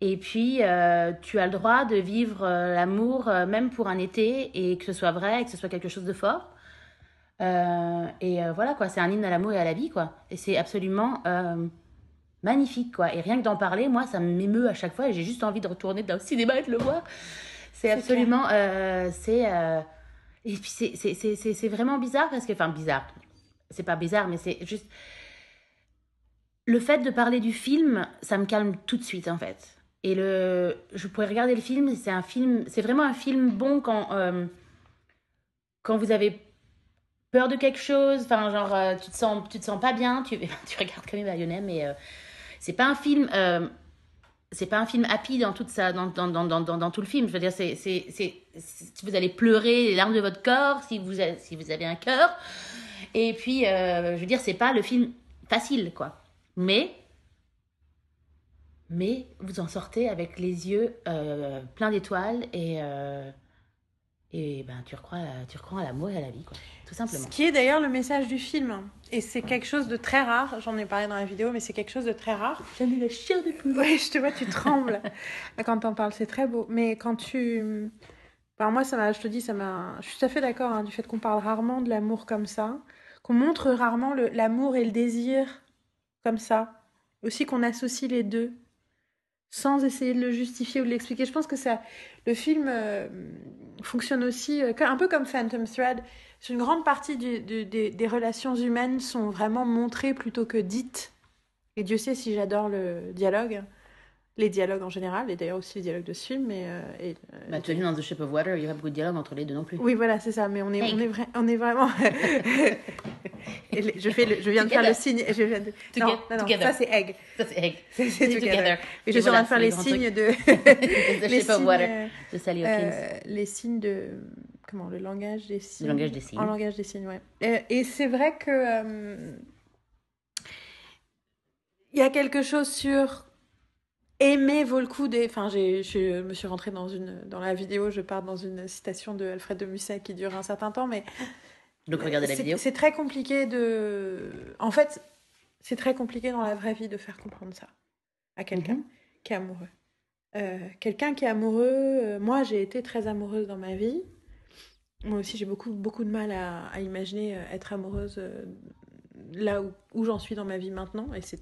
Et puis, euh, tu as le droit de vivre euh, l'amour, euh, même pour un été, et que ce soit vrai, et que ce soit quelque chose de fort. et voilà, quoi, c'est un hymne à l'amour et à la vie, quoi. Et c'est absolument magnifique, quoi. Et rien que d'en parler, moi, ça m'émeut à chaque fois, et j'ai juste envie de retourner dans le cinéma et de le voir. C'est absolument... c'est... Et puis, c'est vraiment bizarre, parce que... Enfin, bizarre. C'est pas bizarre, mais c'est juste le fait de parler du film, ça me calme tout de suite en fait. Et le, je pourrais regarder le film, c'est un film, c'est vraiment un film bon quand, euh, quand vous avez peur de quelque chose, enfin genre euh, tu te sens, tu te sens pas bien, tu, (laughs) tu regardes même Bayonnet, mais euh, c'est pas un film, c'est pas un film happy dans toute ça, dans, dans, dans, dans, tout le film. Je veux dire, c'est, c'est, vous allez pleurer les larmes de votre corps si vous, si vous avez un cœur. Et puis, je veux dire, c'est pas le film facile, quoi. Mais, mais vous en sortez avec les yeux euh, pleins d'étoiles et, euh, et ben, tu, recrois, tu recrois à l'amour et à la vie, quoi, tout simplement. Ce qui est d'ailleurs le message du film. Et c'est quelque chose de très rare. J'en ai parlé dans la vidéo, mais c'est quelque chose de très rare. J'ai mis la chair de poule. Oui, je te vois, tu trembles (laughs) quand t'en parles. C'est très beau. Mais quand tu. Ben, moi, ça je te dis, ça m'a. Je suis tout à fait d'accord hein, du fait qu'on parle rarement de l'amour comme ça, qu'on montre rarement l'amour et le désir comme ça. Aussi qu'on associe les deux sans essayer de le justifier ou de l'expliquer. Je pense que ça, le film euh, fonctionne aussi euh, un peu comme Phantom Thread. Une grande partie des relations humaines sont vraiment montrées plutôt que dites. Et Dieu sait si j'adore le dialogue les dialogues en général, et d'ailleurs aussi les dialogues de ce film. Mais, euh, et, euh, bah, tu as vu dans The Shape of Water, il n'y a pas beaucoup de dialogues entre les deux non plus. Oui, voilà, c'est ça, mais on est, on est, on est vraiment. (laughs) je, fais le, je viens de faire le signe. Je viens de... Non, non, non, ça c'est egg. Ça c'est egg. (laughs) C'est together. Et, je suis en train de faire les signes de. (laughs) The Shape of Water de Sally Hawkins. Euh, les signes de. Comment Le langage des signes. Le langage des signes. En langage des signes, ouais. Et, c'est vrai que. Il y a quelque chose sur aimer vaut le coup des. Enfin, je me suis rentrée dans une dans la vidéo, je pars dans une citation de Alfred de Musset qui dure un certain temps, mais donc regardez la vidéo. C'est très compliqué de. En fait, c'est très compliqué dans la vraie vie de faire comprendre ça à quelqu'un mhm. qui est amoureux. Euh, quelqu'un qui est amoureux. Euh, moi, j'ai été très amoureuse dans ma vie. Moi aussi, j'ai beaucoup beaucoup de mal à, à imaginer euh, être amoureuse là où, où j'en suis dans ma vie maintenant, et c'est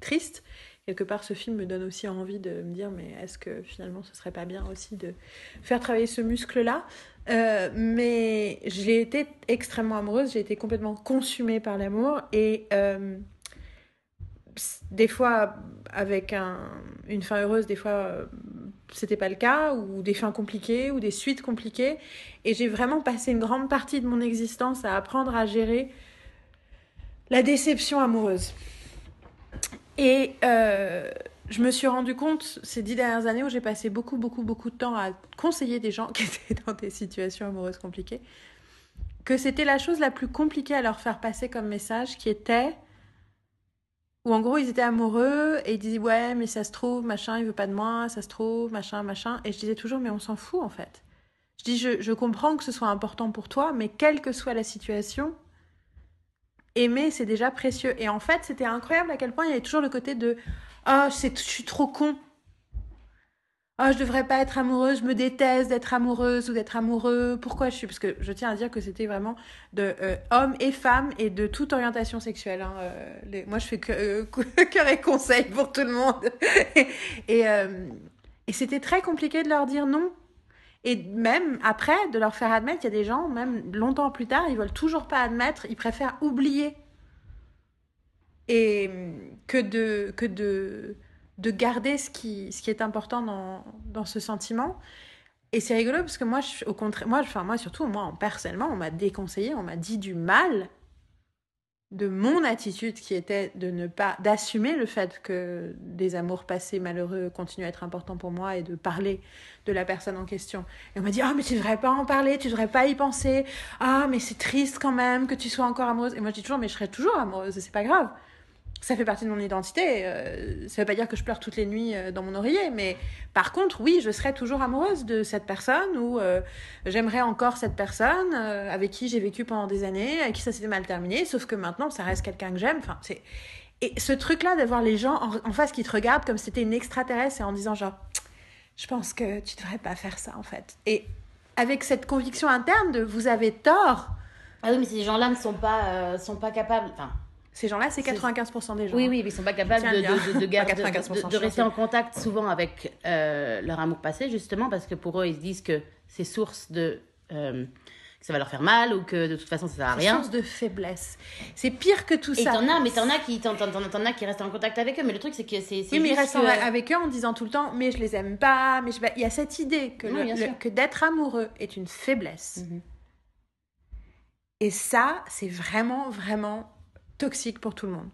triste quelque part, ce film me donne aussi envie de me dire, mais est-ce que finalement ce serait pas bien aussi de faire travailler ce muscle-là? Euh, Mais j'ai été extrêmement amoureuse, j'ai été complètement consumée par l'amour et euh, des fois avec un, une fin heureuse, des fois euh, c'était pas le cas, ou des fins compliquées, ou des suites compliquées. Et j'ai vraiment passé une grande partie de mon existence à apprendre à gérer la déception amoureuse. Et euh, je me suis rendu compte ces dix dernières années où j'ai passé beaucoup, beaucoup, beaucoup de temps à conseiller des gens (laughs) qui étaient dans des situations amoureuses compliquées, que c'était la chose la plus compliquée à leur faire passer comme message, qui était où en gros ils étaient amoureux et ils disaient ouais mais ça se trouve machin il veut pas de moi ça se trouve machin machin. Et je disais toujours mais on s'en fout en fait. Je dis je, je comprends que ce soit important pour toi mais quelle que soit la situation aimer, c'est déjà précieux. Et en fait, c'était incroyable à quel point il y avait toujours le côté de Ah, oh, je suis trop con. Ah, oh, je devrais pas être amoureuse, je me déteste d'être amoureuse ou d'être amoureux. Pourquoi je suis? Parce que je tiens à dire que c'était vraiment de euh, et femmes et de toute orientation sexuelle. Hein. Euh, moi, je fais euh, (laughs) cœur et conseil pour tout le monde. (laughs) et, et c'était très compliqué de leur dire non. Et même après, de leur faire admettre, il y a des gens, même longtemps plus tard, ils veulent toujours pas admettre, ils préfèrent oublier. Et que de, que de, de garder ce qui, ce qui est important dans, dans ce sentiment. Et c'est rigolo parce que moi, au contraire, moi, enfin, moi surtout, moi, personnellement, on m'a déconseillé, on m'a dit du mal de mon attitude qui était de ne pas d'assumer le fait que des amours passés malheureux continuent à être importants pour moi et de parler de la personne en question. Et on m'a dit ah mais tu devrais pas en parler, tu devrais pas y penser. Ah mais c'est triste quand même que tu sois encore amoureuse. Et moi je dis toujours mais je serai toujours amoureuse, c'est pas grave ça fait partie de mon identité. Euh, ça veut pas dire que je pleure toutes les nuits euh, dans mon oreiller, mais par contre, oui, je serai toujours amoureuse de cette personne ou euh, j'aimerais encore cette personne avec qui j'ai vécu pendant des années, avec qui ça s'est mal terminé, sauf que maintenant, ça reste quelqu'un que j'aime. Enfin, et ce truc-là d'avoir les gens en, face qui te regardent comme si c'était une extraterrestre et en disant genre, je pense que tu devrais pas faire ça en fait. Et avec cette conviction interne de vous avez tort. Ah oui, mais ces gens-là ne sont pas, sont pas capables. Enfin, ces gens-là, c'est 95% des gens. Oui, oui, mais ils sont pas capables de, de, de, garder, de, rester en contact souvent avec euh, leur amour passé, justement, parce que pour eux, ils se disent que c'est source de. Euh, que ça va leur faire mal ou que de toute façon ça sert à rien. source de faiblesse. C'est pire que tout ça. Et t'en as, mais t'en as qui, t'en, as qui restent en contact avec eux. Mais le truc c'est que c'est. Oui, mais ils restent avec eux en disant tout le temps, mais je les aime pas. Mais je... il y a cette idée que, que d'être amoureux est une faiblesse. Mhm. Et ça, c'est vraiment, vraiment toxique pour tout le monde.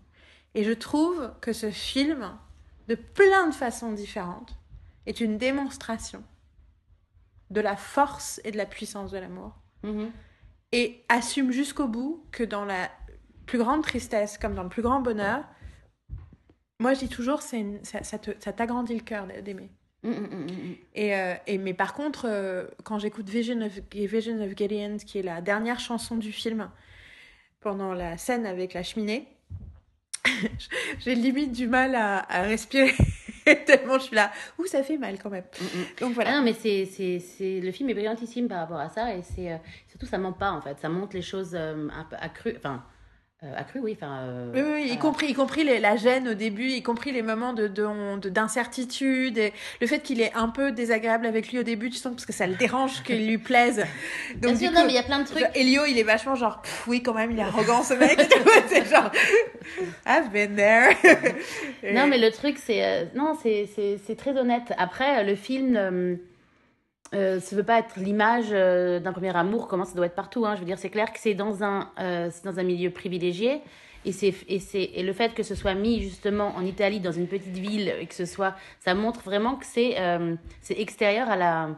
Et je trouve que ce film, de plein de façons différentes, est une démonstration de la force et de la puissance de l'amour. Mhm. Et assume jusqu'au bout que dans la plus grande tristesse comme dans le plus grand bonheur, moi je dis toujours, c'est ça, ça t'agrandit le cœur d'aimer. Mm, mm, mm, et, euh, et, mais par contre, euh, quand j'écoute Vision of, Vision of Gideon, qui est la dernière chanson du film, pendant la scène avec la cheminée, (laughs) j'ai limite du mal à, respirer (laughs) tellement je suis là. Ouh, ça fait mal quand même. Mm, mm. Donc voilà. Ah non, mais c'est, c'est, c'est, le film est brillantissime par rapport à ça et c'est euh, surtout ça ment pas en fait. Ça montre les choses euh, un peu accrues. Enfin, euh, accru, oui. Enfin, euh, oui, oui, y compris, y compris les, la gêne au début, y compris les moments de, d'incertitude, de, et le fait qu'il est un peu désagréable avec lui au début, tu sens parce que ça le dérange qu'il lui plaise. (laughs) Donc, Bien sûr, non, mais il y a plein de trucs. Elio, il est vachement genre, oui, quand même, il est arrogant ce mec. (laughs) c'est genre, I've been there. (laughs) non, mais le truc, c'est, euh, non, c'est, c'est, c'est très honnête. Après, le film euh, ça ne veut pas être l'image euh, d'un premier amour, comment ça doit être partout. Hein. Je veux dire, c'est clair que c'est dans, un, euh, dans un milieu privilégié. Et, et, et le fait que ce soit mis justement en Italie, dans une petite ville, et que ce soit. Ça montre vraiment que c'est, c'est extérieur à la.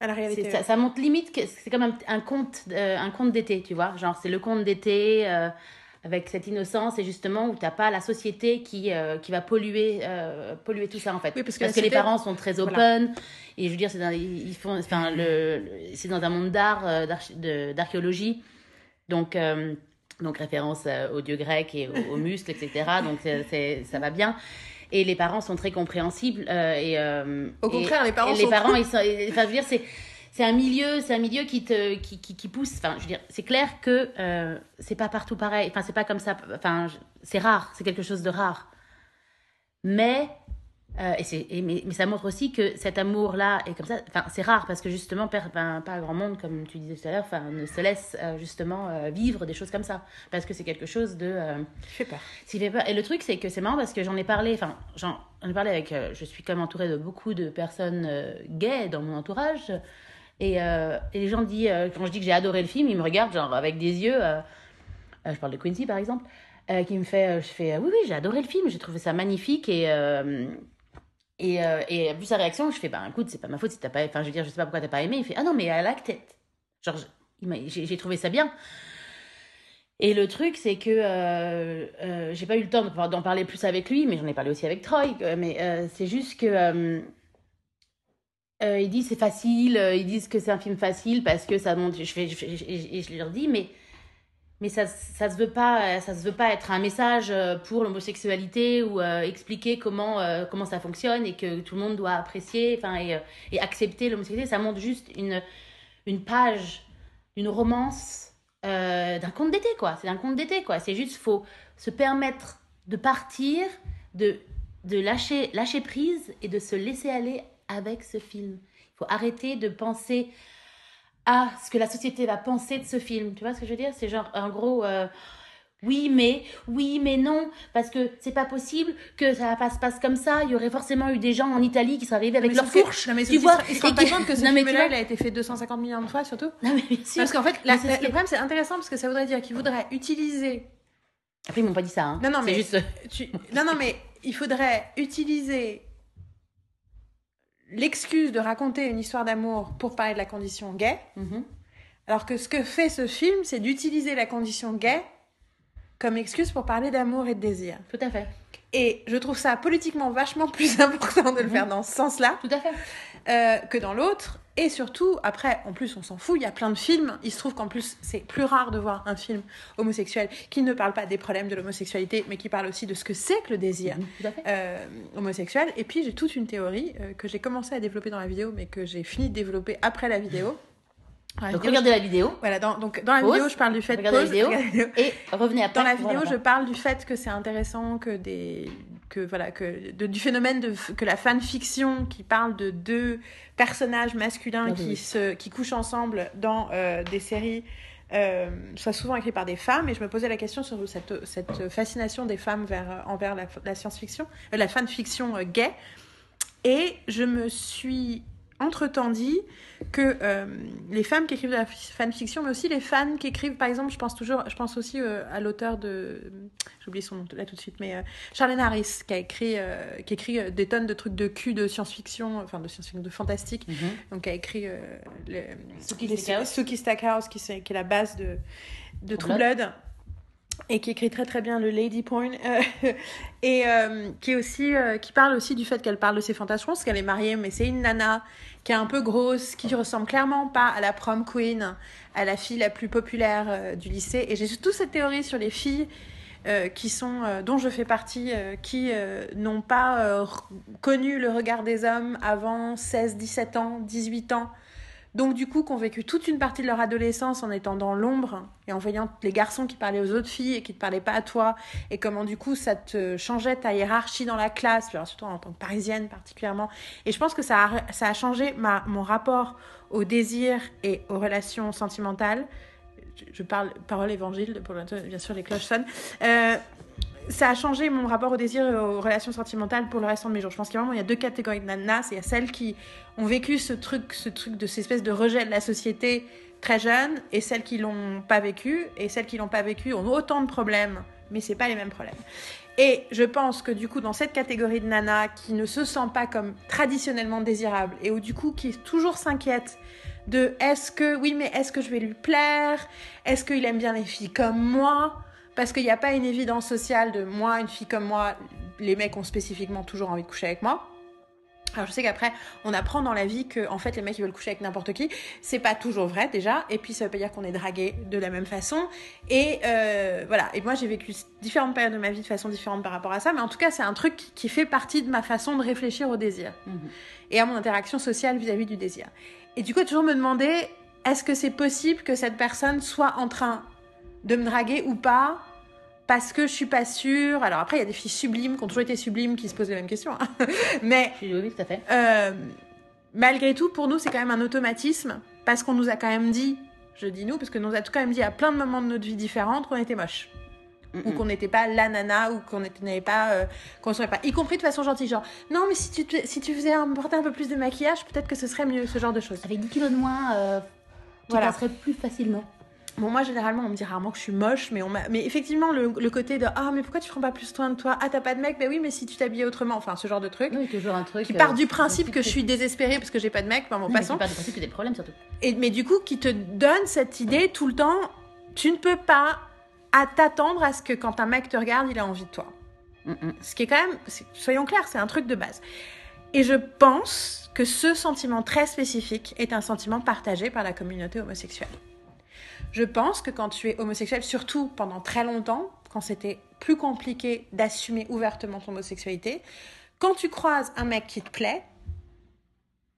À la réalité. Ça, ça, montre limite que c'est comme un, un conte, un conte d'été, tu vois. Genre, c'est le conte d'été avec cette innocence et justement où tu n'as pas la société qui, euh, qui va polluer, euh, polluer tout ça en fait. parce que, les parents sont très open et je veux dire, c'est dans, ils font, enfin, le, c'est dans un monde d'art, euh, d'archéologie, donc, donc référence aux dieux grecs et aux, muscles, etc. Donc c'est, ça va bien. Et les parents sont très compréhensibles. et, Au contraire, les parents et les parents, ils sont, enfin, je veux dire, c'est c'est un milieu, c'est un milieu qui te, qui, qui, pousse. Enfin, je veux dire, c'est clair que euh, c'est pas partout pareil. Enfin, c'est pas comme ça. Enfin, c'est rare. C'est quelque chose de rare. Mais euh, et c'est, mais, ça montre aussi que cet amour-là est comme ça. Enfin, c'est rare parce que justement, pas, pas grand monde, comme tu disais tout à l'heure, enfin, ne se laisse euh, justement vivre des choses comme ça parce que c'est quelque chose de. fait peur. fait peur. Et le truc, c'est que c'est marrant parce que j'en ai parlé. Enfin, j'en, ai parlé avec. je suis comme entourée de beaucoup de personnes gays dans mon entourage. Et, euh, et les gens disent, euh, quand je dis que j'ai adoré le film, ils me regardent genre avec des yeux. Euh, je parle de Quincy par exemple, qui me fait, je fais, oui oui, j'ai adoré le film, j'ai trouvé ça magnifique et et, et vu sa réaction, je fais, bah écoute, c'est pas ma faute si t'as pas, enfin je veux dire, je sais pas pourquoi t'as pas aimé. Il fait, ah non mais à la tête. Genre, j'ai trouvé ça bien. Et le truc, c'est que euh, j'ai pas eu le temps d'en parler plus avec lui, mais j'en ai parlé aussi avec Troy. Mais c'est juste que euh, ils disent c'est facile, euh, ils disent que c'est un film facile parce que ça montre. Je fais, je, leur dis mais mais ça ça se veut pas ça se veut pas être un message euh, pour l'homosexualité ou expliquer comment comment ça fonctionne et que tout le monde doit apprécier et accepter l'homosexualité. Ça montre juste une une page une romance d'un conte d'été quoi. C'est un conte d'été quoi. C'est juste faut se permettre de partir de de lâcher lâcher prise et de se laisser aller avec ce film. Il faut arrêter de penser à ce que la société va penser de ce film. Tu vois ce que je veux dire? C'est genre, en gros, euh, Oui, mais, oui, mais non, parce que c'est pas possible que ça se passe comme ça. Il y aurait forcément eu des gens en Italie qui sont arrivés avec leur fourche. Non, mais tu vois, ils se rendent pas compte que ce film-là, il a été fait 250 millions de fois, surtout. Non, mais. Parce qu'en fait, la- la- le problème, c'est intéressant parce que ça voudrait dire qu'ils voudraient utiliser. Après, ils m'ont pas dit ça. Hein. Non, non, mais. juste. tu- Non, non, mais il faudrait utiliser l'excuse de raconter une histoire d'amour pour parler de la condition gay. Mhm. Alors que ce que fait ce film, c'est d'utiliser la condition gay comme excuse pour parler d'amour et de désir. Tout à fait. Et je trouve ça politiquement vachement plus (laughs) important de le faire dans ce sens-là Tout à fait. euh, que dans l'autre. Et surtout, après, en plus, on s'en fout, il y a plein de films. Il se trouve qu'en plus, c'est plus rare de voir un film homosexuel qui ne parle pas des problèmes de l'homosexualité, mais qui parle aussi de ce que c'est que le désir. Mhm, euh, homosexuel. Et puis j'ai toute une théorie euh, que j'ai commencé à développer dans la vidéo, mais que j'ai fini de développer après la vidéo. (laughs) Dans la Donc, vidéo, regardez la vidéo Voilà, dans, donc dans la Pause. vidéo, je parle du fait Regardez la pause, (laughs) la vidéo. et revenez après. Dans la vidéo, je parle du fait que c'est intéressant que des que voilà que de- du phénomène de que la fanfiction qui parle de deux personnages masculins Ah qui oui. se qui couchent ensemble dans euh, des séries euh, soit souvent écrit par des femmes et je me posais la question sur cette, cette fascination des femmes vers envers la, la science-fiction euh, la fanfiction gay et je me suis entre-temps dit que euh, les femmes qui écrivent de la fanfiction, mais aussi les fans qui écrivent, par exemple, je pense toujours, je pense aussi euh, à l'auteur de, j'oublie son nom là tout de suite, mais euh, Charlene Harris, qui a écrit, euh, qui écrit des tonnes de trucs de cul de science-fiction, enfin de science-fiction, de fantastique, Mhm. donc qui a écrit euh, le, les- Stackhouse. Qui, c'est- qui est la base de, de True True Blood. Et qui écrit très très bien le Lady Porn euh, (laughs) et euh, qui est aussi euh, qui parle aussi du fait qu'elle parle de ses fantasmes. Pense qu'elle est mariée, mais c'est une nana qui est un peu grosse, qui ressemble clairement pas à la prom queen, à la fille la plus populaire du lycée. Et j'ai toute cette théorie sur les filles qui sont, dont je fais partie, qui n'ont pas connu le regard des hommes avant 16, 17 ans, 18 ans. Donc du coup, qui ont vécu toute une partie de leur adolescence en étant dans l'ombre et en voyant les garçons qui parlaient aux autres filles et qui ne parlaient pas à toi, et comment du coup ça te changeait ta hiérarchie dans la classe, surtout en tant que parisienne particulièrement. Et je pense que ça a, changé mon rapport au désir et aux relations sentimentales. Je, parle parole évangile, pour bien sûr les cloches sonnent. Euh, ça a changé mon rapport au désir et aux relations sentimentales pour le restant de mes jours. Je pense qu'il y a vraiment deux catégories de nanas. Il y a celles qui ont vécu ce truc, ce truc de cette espèce de rejet de la société très jeune, et celles qui l'ont pas vécu, et celles qui l'ont pas vécu ont autant de problèmes, mais c'est pas les mêmes problèmes. Et je pense que du coup, dans cette catégorie de nanas qui ne se sent pas comme traditionnellement désirable, et où du coup, qui toujours s'inquiète de est-ce que, oui, mais est-ce que je vais lui plaire? Est-ce qu'il aime bien les filles comme moi? Parce qu'il n'y a pas une évidence sociale de moi, une fille comme moi, les mecs ont spécifiquement toujours envie de coucher avec moi. Alors je sais qu'après, on apprend dans la vie que en fait les mecs ils veulent coucher avec n'importe qui. C'est pas toujours vrai déjà. Et puis ça veut pas dire qu'on est dragué de la même façon. Et euh, voilà. Et moi j'ai vécu différentes périodes de ma vie de façon différente par rapport à ça. Mais en tout cas c'est un truc qui fait partie de ma façon de réfléchir au désir Mhm. et à mon interaction sociale vis-à-vis du désir. Et du coup toujours me demander est-ce que c'est possible que cette personne soit en train de me draguer ou pas parce que je suis pas sûre. Alors après, il y a des filles sublimes qui ont toujours été sublimes qui se posent les mêmes questions. hein. (laughs) Mais Oui, oui, tout à fait. euh, malgré tout, pour nous, c'est quand même un automatisme parce qu'on nous a quand même dit, je dis nous, parce qu'on nous a quand même dit à plein de moments de notre vie différentes qu'on était moche. Ou qu'on n'était pas la nana, ou qu'on était- n'avait pas, euh, qu'on serait pas, y compris de façon gentille, genre, non, mais si tu, te- si tu faisais un, porter un peu plus de maquillage, peut-être que ce serait mieux, ce genre de choses. Avec 10 kilos de moins, euh, tu Voilà. passerais plus facilement. Bon, moi, généralement, on me dit rarement que je suis moche, mais, on mais effectivement, le, le côté de Ah, mais pourquoi tu prends pas plus soin de toi? Ah, t'as pas de mec? Ben oui, mais si tu t'habillais autrement, enfin, ce genre de truc. Oui, toujours un truc. Qui euh, part du principe que je suis désespérée parce que j'ai pas de mec, ben bon, Non, passons. qui part du principe que des problèmes surtout. Et, mais du coup, qui te donne cette idée tout le temps tu ne peux pas à t'attendre à ce que quand un mec te regarde, il a envie de toi. Ce qui est quand même, soyons clairs, c'est un truc de base. Et je pense que ce sentiment très spécifique est un sentiment partagé par la communauté homosexuelle. Je pense que quand tu es homosexuel, surtout pendant très longtemps, quand c'était plus compliqué d'assumer ouvertement ton homosexualité, quand tu croises un mec qui te plaît,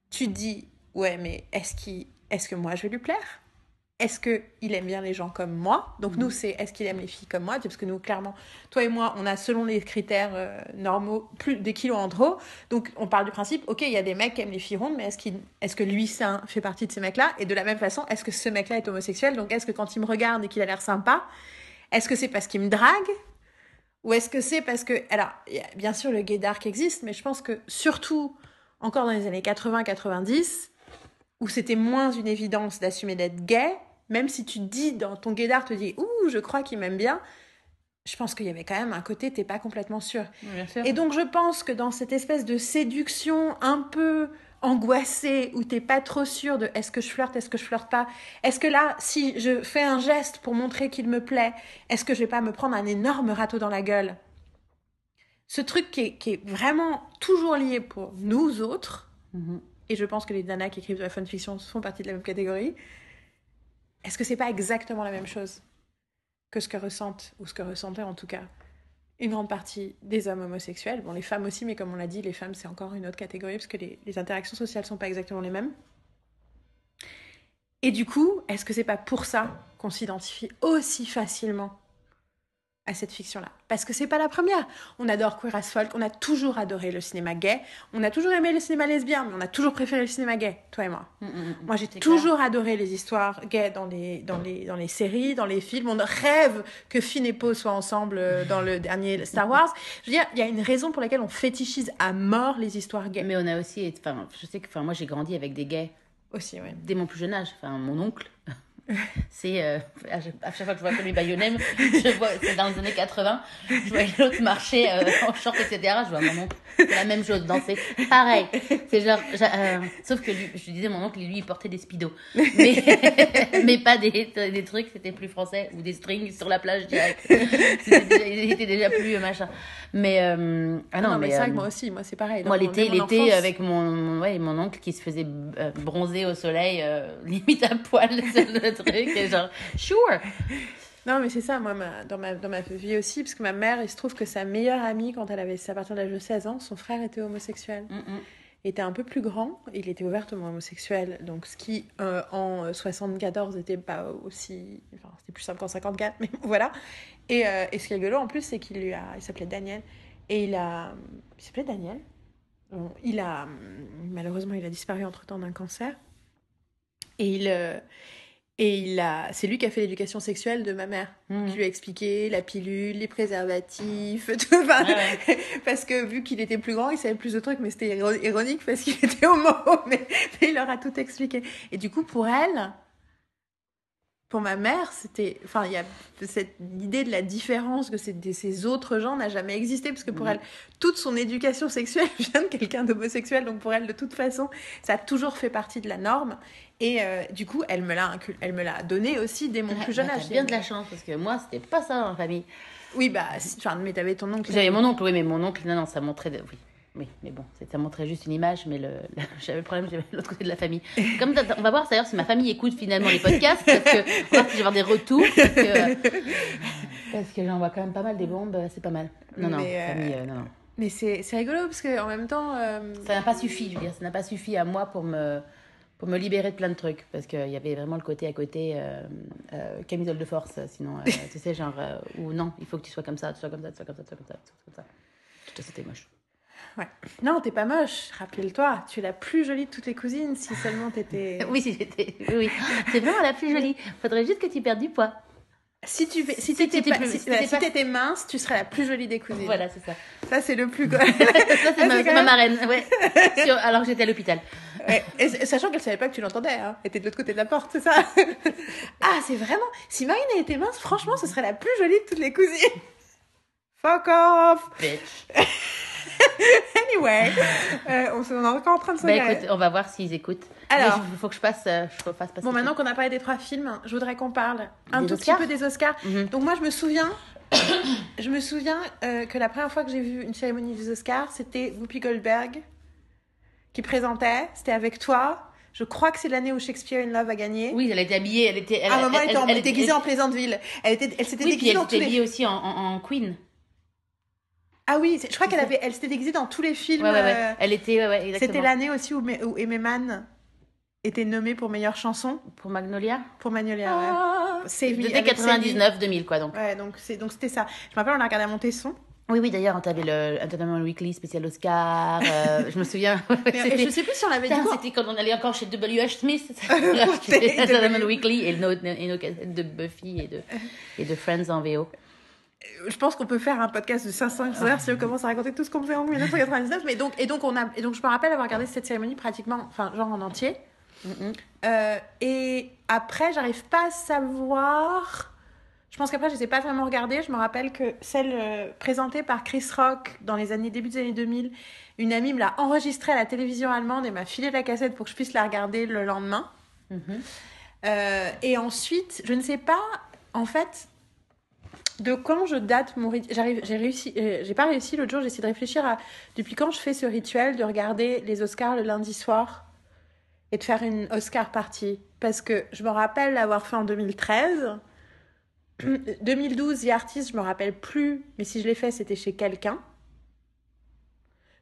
tu te dis ouais mais est-ce qu'il est-ce que moi je vais lui plaire? Est-ce qu'il aime bien les gens comme moi? Donc nous, c'est est-ce qu'il aime les filles comme moi? Parce que nous, clairement, toi et moi, on a selon les critères euh, normaux plus des kilos en trop. Donc on parle du principe, ok, il y a des mecs qui aiment les filles rondes, mais est-ce, que lui, ça fait partie de ces mecs-là? Et de la même façon, est-ce que ce mec-là est homosexuel? Donc est-ce que quand il me regarde et qu'il a l'air sympa, Est-ce que c'est parce qu'il me drague? Ou est-ce que c'est parce que... Alors, bien sûr, le gay dark existe, mais je pense que surtout, encore dans les années 80-90, où c'était moins une évidence d'assumer d'être gay, même si tu dis dans ton gay dark, tu dis « Ouh, je crois qu'il m'aime bien », je pense qu'il y avait quand même un côté, t'es pas complètement sûr. Et donc, je pense que dans cette espèce de séduction un peu angoissée où t'es pas trop sûr de est-ce que je flirte, est-ce que je flirte pas, est-ce que là, si je fais un geste pour montrer qu'il me plaît, est-ce que je vais pas me prendre un énorme râteau dans la gueule? Ce truc qui est, vraiment toujours lié pour nous autres, mm-hmm. et je pense que les nanas qui écrivent de la fanfiction font partie de la même catégorie, est-ce que c'est pas exactement la même chose que ce que ressentent, ou ce que ressentaient en tout cas, une grande partie des hommes homosexuels? Bon, les femmes aussi, mais comme on l'a dit, les femmes, c'est encore une autre catégorie, parce que les, interactions sociales sont pas exactement les mêmes. Et du coup, est-ce que c'est pas pour ça qu'on s'identifie aussi facilement à cette fiction-là? Parce que c'est pas la première. On adore Queer as Folk, on a toujours adoré le cinéma gay, on a toujours aimé le cinéma lesbien, mais on a toujours préféré le cinéma gay, toi et moi. Mm, mm, mm. moi, j'ai toujours adoré les histoires gays dans les, dans, les, dans les séries, dans les films. On rêve que Finn et Poe soient ensemble euh, dans le dernier Star Wars. Je veux dire, il y a une raison pour laquelle on fétichise à mort les histoires gays. Mais on a aussi, enfin, je sais que, enfin, moi j'ai grandi avec des gays. Aussi, oui. Dès mon plus jeune âge. Enfin, mon oncle, (laughs) c'est euh, à chaque fois que je vois Tommy Bayonem, (laughs) je vois c'est dans les années 80, je vois l'autre marcher euh, en short etc. Je vois mon oncle c'est la même chose danser, pareil. C'est genre euh, sauf que lui, je disais mon oncle lui il portait des speedos, mais (laughs) mais pas des des trucs c'était plus français ou des strings sur la plage direct. Il était déjà plus machin. Mais ah non, non, mais, c'est vrai que moi aussi, moi c'est pareil. Moi l'été l'été avec mon, mon, ouais, mon oncle qui se faisait bronzer au soleil limite à poil truc et genre, sure. Non, mais c'est ça, moi, dans, ma, dans ma vie aussi, parce que ma mère, il se trouve que sa meilleure amie, quand elle avait, à partir de l'âge de 16 ans, son frère était homosexuel. Mm, mm. était un peu plus grand, il était ouvertement homosexuel, donc ce qui euh, en 74 était pas aussi. Enfin, c'était plus simple qu'en 54, mais (laughs) voilà. Et, euh, et, ce qui est rigolo en plus, c'est qu'il lui a. Il s'appelait Daniel, et il a. Il s'appelait Daniel. il a. Malheureusement, il a disparu entre temps d'un cancer. Et il. Euh, et il a, c'est lui qui a fait l'éducation sexuelle de ma mère, mmh. qui lui a expliqué la pilule, les préservatifs, (laughs) tout. Parce que vu qu'il était plus grand, il savait plus de trucs, mais c'était ironique parce qu'il (laughs) était homo, mais, mais il leur a tout expliqué. Et du coup, pour elle, pour ma mère, c'était, enfin, il y a cette idée de la différence que ces autres gens n'a jamais existé, parce que pour elle, toute son éducation sexuelle (laughs) vient de quelqu'un d'homosexuel, donc pour elle, de toute façon, ça a toujours fait partie de la norme. Et euh, du coup, elle me l'a, elle me l'a donné aussi dès mon plus jeune bah, âge. bien de la chance, parce que moi, c'était pas ça dans la famille. Oui, bah, enfin, mais t'avais ton oncle. J'avais mon oncle, oui, mais mon oncle, non, non, ça montrait, oui, oui, mais bon, ça montrait juste une image, mais le, (laughs) j'avais le problème, j'avais l'autre côté de la famille. Comme on va voir d'ailleurs si ma famille écoute finalement les podcasts, parce que on va voir si avoir des retours, parce que, (laughs) parce que j'en vois quand même pas mal des bombes, c'est pas mal. Non, non, euh, famille, euh, non, non. Mais c'est, c'est rigolo parce qu'en même temps. Euh, ça n'a pas suffi, je veux dire, ça n'a pas suffi à moi pour me, pour me libérer de plein de trucs, parce qu'il y avait vraiment le côté à côté camisole de force, sinon, (laughs) tu sais, genre, ou non, il faut que tu sois comme ça, tu sois comme ça, tu sois comme ça, tu sois comme ça, tu sois comme ça. Tout c'était moche. Ouais. Non, t'es pas moche, rappelle-toi. Tu es la plus jolie de toutes les cousines, si seulement t'étais. (laughs) oui, si j'étais. Oui, c'est vraiment la plus jolie. Faudrait juste que tu perdes du poids. Si tu si, t'étais si, mince, tu serais la plus jolie des cousines. Voilà, c'est ça. Ça c'est le plus. (laughs) ça c'est ma, ma, marraine, ouais. alors que j'étais à l'hôpital. Et, sachant qu'elle savait pas que tu l'entendais, hein. Elle était de l'autre côté de la porte, c'est ça? (laughs) ah, c'est vraiment. Si Marine était mince, franchement, ce serait la plus jolie de toutes les cousines. Fuck off. Bitch. (laughs) anyway, euh, on, est encore en train de se bah, écoute, on va voir s'ils écoutent. Alors, il faut que je passe. Euh, je fasse bon, maintenant qu'on a parlé des trois films, je voudrais qu'on parle un tout petit peu des Oscars. Mhm. Donc moi, je me souviens, (coughs) je me souviens euh, que la première fois que j'ai vu une cérémonie des Oscars, c'était Whoopi Goldberg qui présentait. C'était avec toi. Je crois que c'est l'année où Shakespeare in Love a gagné. Oui, elle était habillée, elle était. Elle, à un moment, elle, elle, était déguisée en Plaisanteville. Elle était, elle s'était déguisée elle était habillée aussi en, en Queen. Ah oui, je crois qu'elle avait, elle s'était déguisée dans tous les films. Ouais, ouais, ouais. Euh, elle était, ouais, C'était l'année aussi où, où était nommée pour meilleure chanson. Pour Magnolia? Pour Magnolia, ouais. Ah, C'était 99-2000, quoi, donc. Ouais, donc c'était ça. Je me rappelle, on a regardé à Montesson. Oui, oui, d'ailleurs, tu avais le Entertainment Weekly spécial Oscar. euh, je me souviens. (laughs) Mais, je sais plus si on l'avait dit. C'était quand on allait encore chez W.H. Smith. (laughs) (laughs) Entertainment Weekly et nos, et nos cassettes de Buffy et de, et de Friends en VO. Je pense qu'on peut faire un podcast de 500 heures si on commence à raconter tout ce qu'on faisait en 1999. Mais donc, et donc, on a, et donc, je me rappelle avoir regardé cette cérémonie pratiquement, enfin, genre en entier. Euh, et après, j'arrive pas à savoir. Je pense qu'après, je les ai pas vraiment regardées. Je me rappelle que celle euh, présentée par Chris Rock dans les années début des années 2000, une amie me l'a enregistrée à la télévision allemande et m'a filé la cassette pour que je puisse la regarder le lendemain. Mhm. Euh, et ensuite, je ne sais pas, en fait, de quand je date mon rituel. J'arrive, j'ai réussi, euh, j'ai pas réussi l'autre jour. J'ai essayé de réfléchir à depuis quand je fais ce rituel de regarder les Oscars le lundi soir et de faire une Oscar party. Parce que je me rappelle l'avoir fait en 2013. 2012, The Artist, je me rappelle plus, mais si je l'ai fait, c'était chez quelqu'un.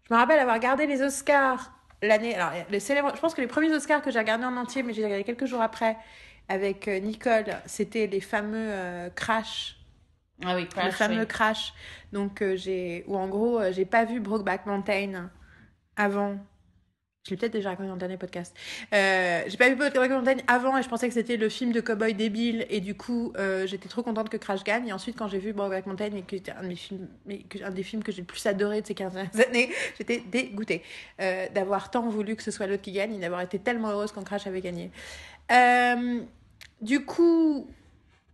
Je me rappelle avoir regardé les Oscars l'année. Alors, les célèbres, je pense que les premiers Oscars que j'ai regardés en entier, mais j'ai regardé quelques jours après avec euh, Nicole, c'était les fameux euh, Crash. Ah oui, Crash. le fameux oui. Crash. Donc, euh, j'ai. Ou en gros, euh, j'ai pas vu Brokeback Mountain avant. Je l'ai peut-être déjà raconté dans le dernier podcast. Euh, j'ai pas vu Brokeback Mountain avant et je pensais que c'était le film de cowboy débile et du coup euh, j'étais trop contente que Crash gagne et ensuite quand j'ai vu Brokeback Mountain et que c'était un des films que j'ai le plus adoré de ces 15 dernières années, (laughs) j'étais dégoûtée euh, d'avoir tant voulu que ce soit l'autre qui gagne et d'avoir été tellement heureuse quand Crash avait gagné. Euh, du coup,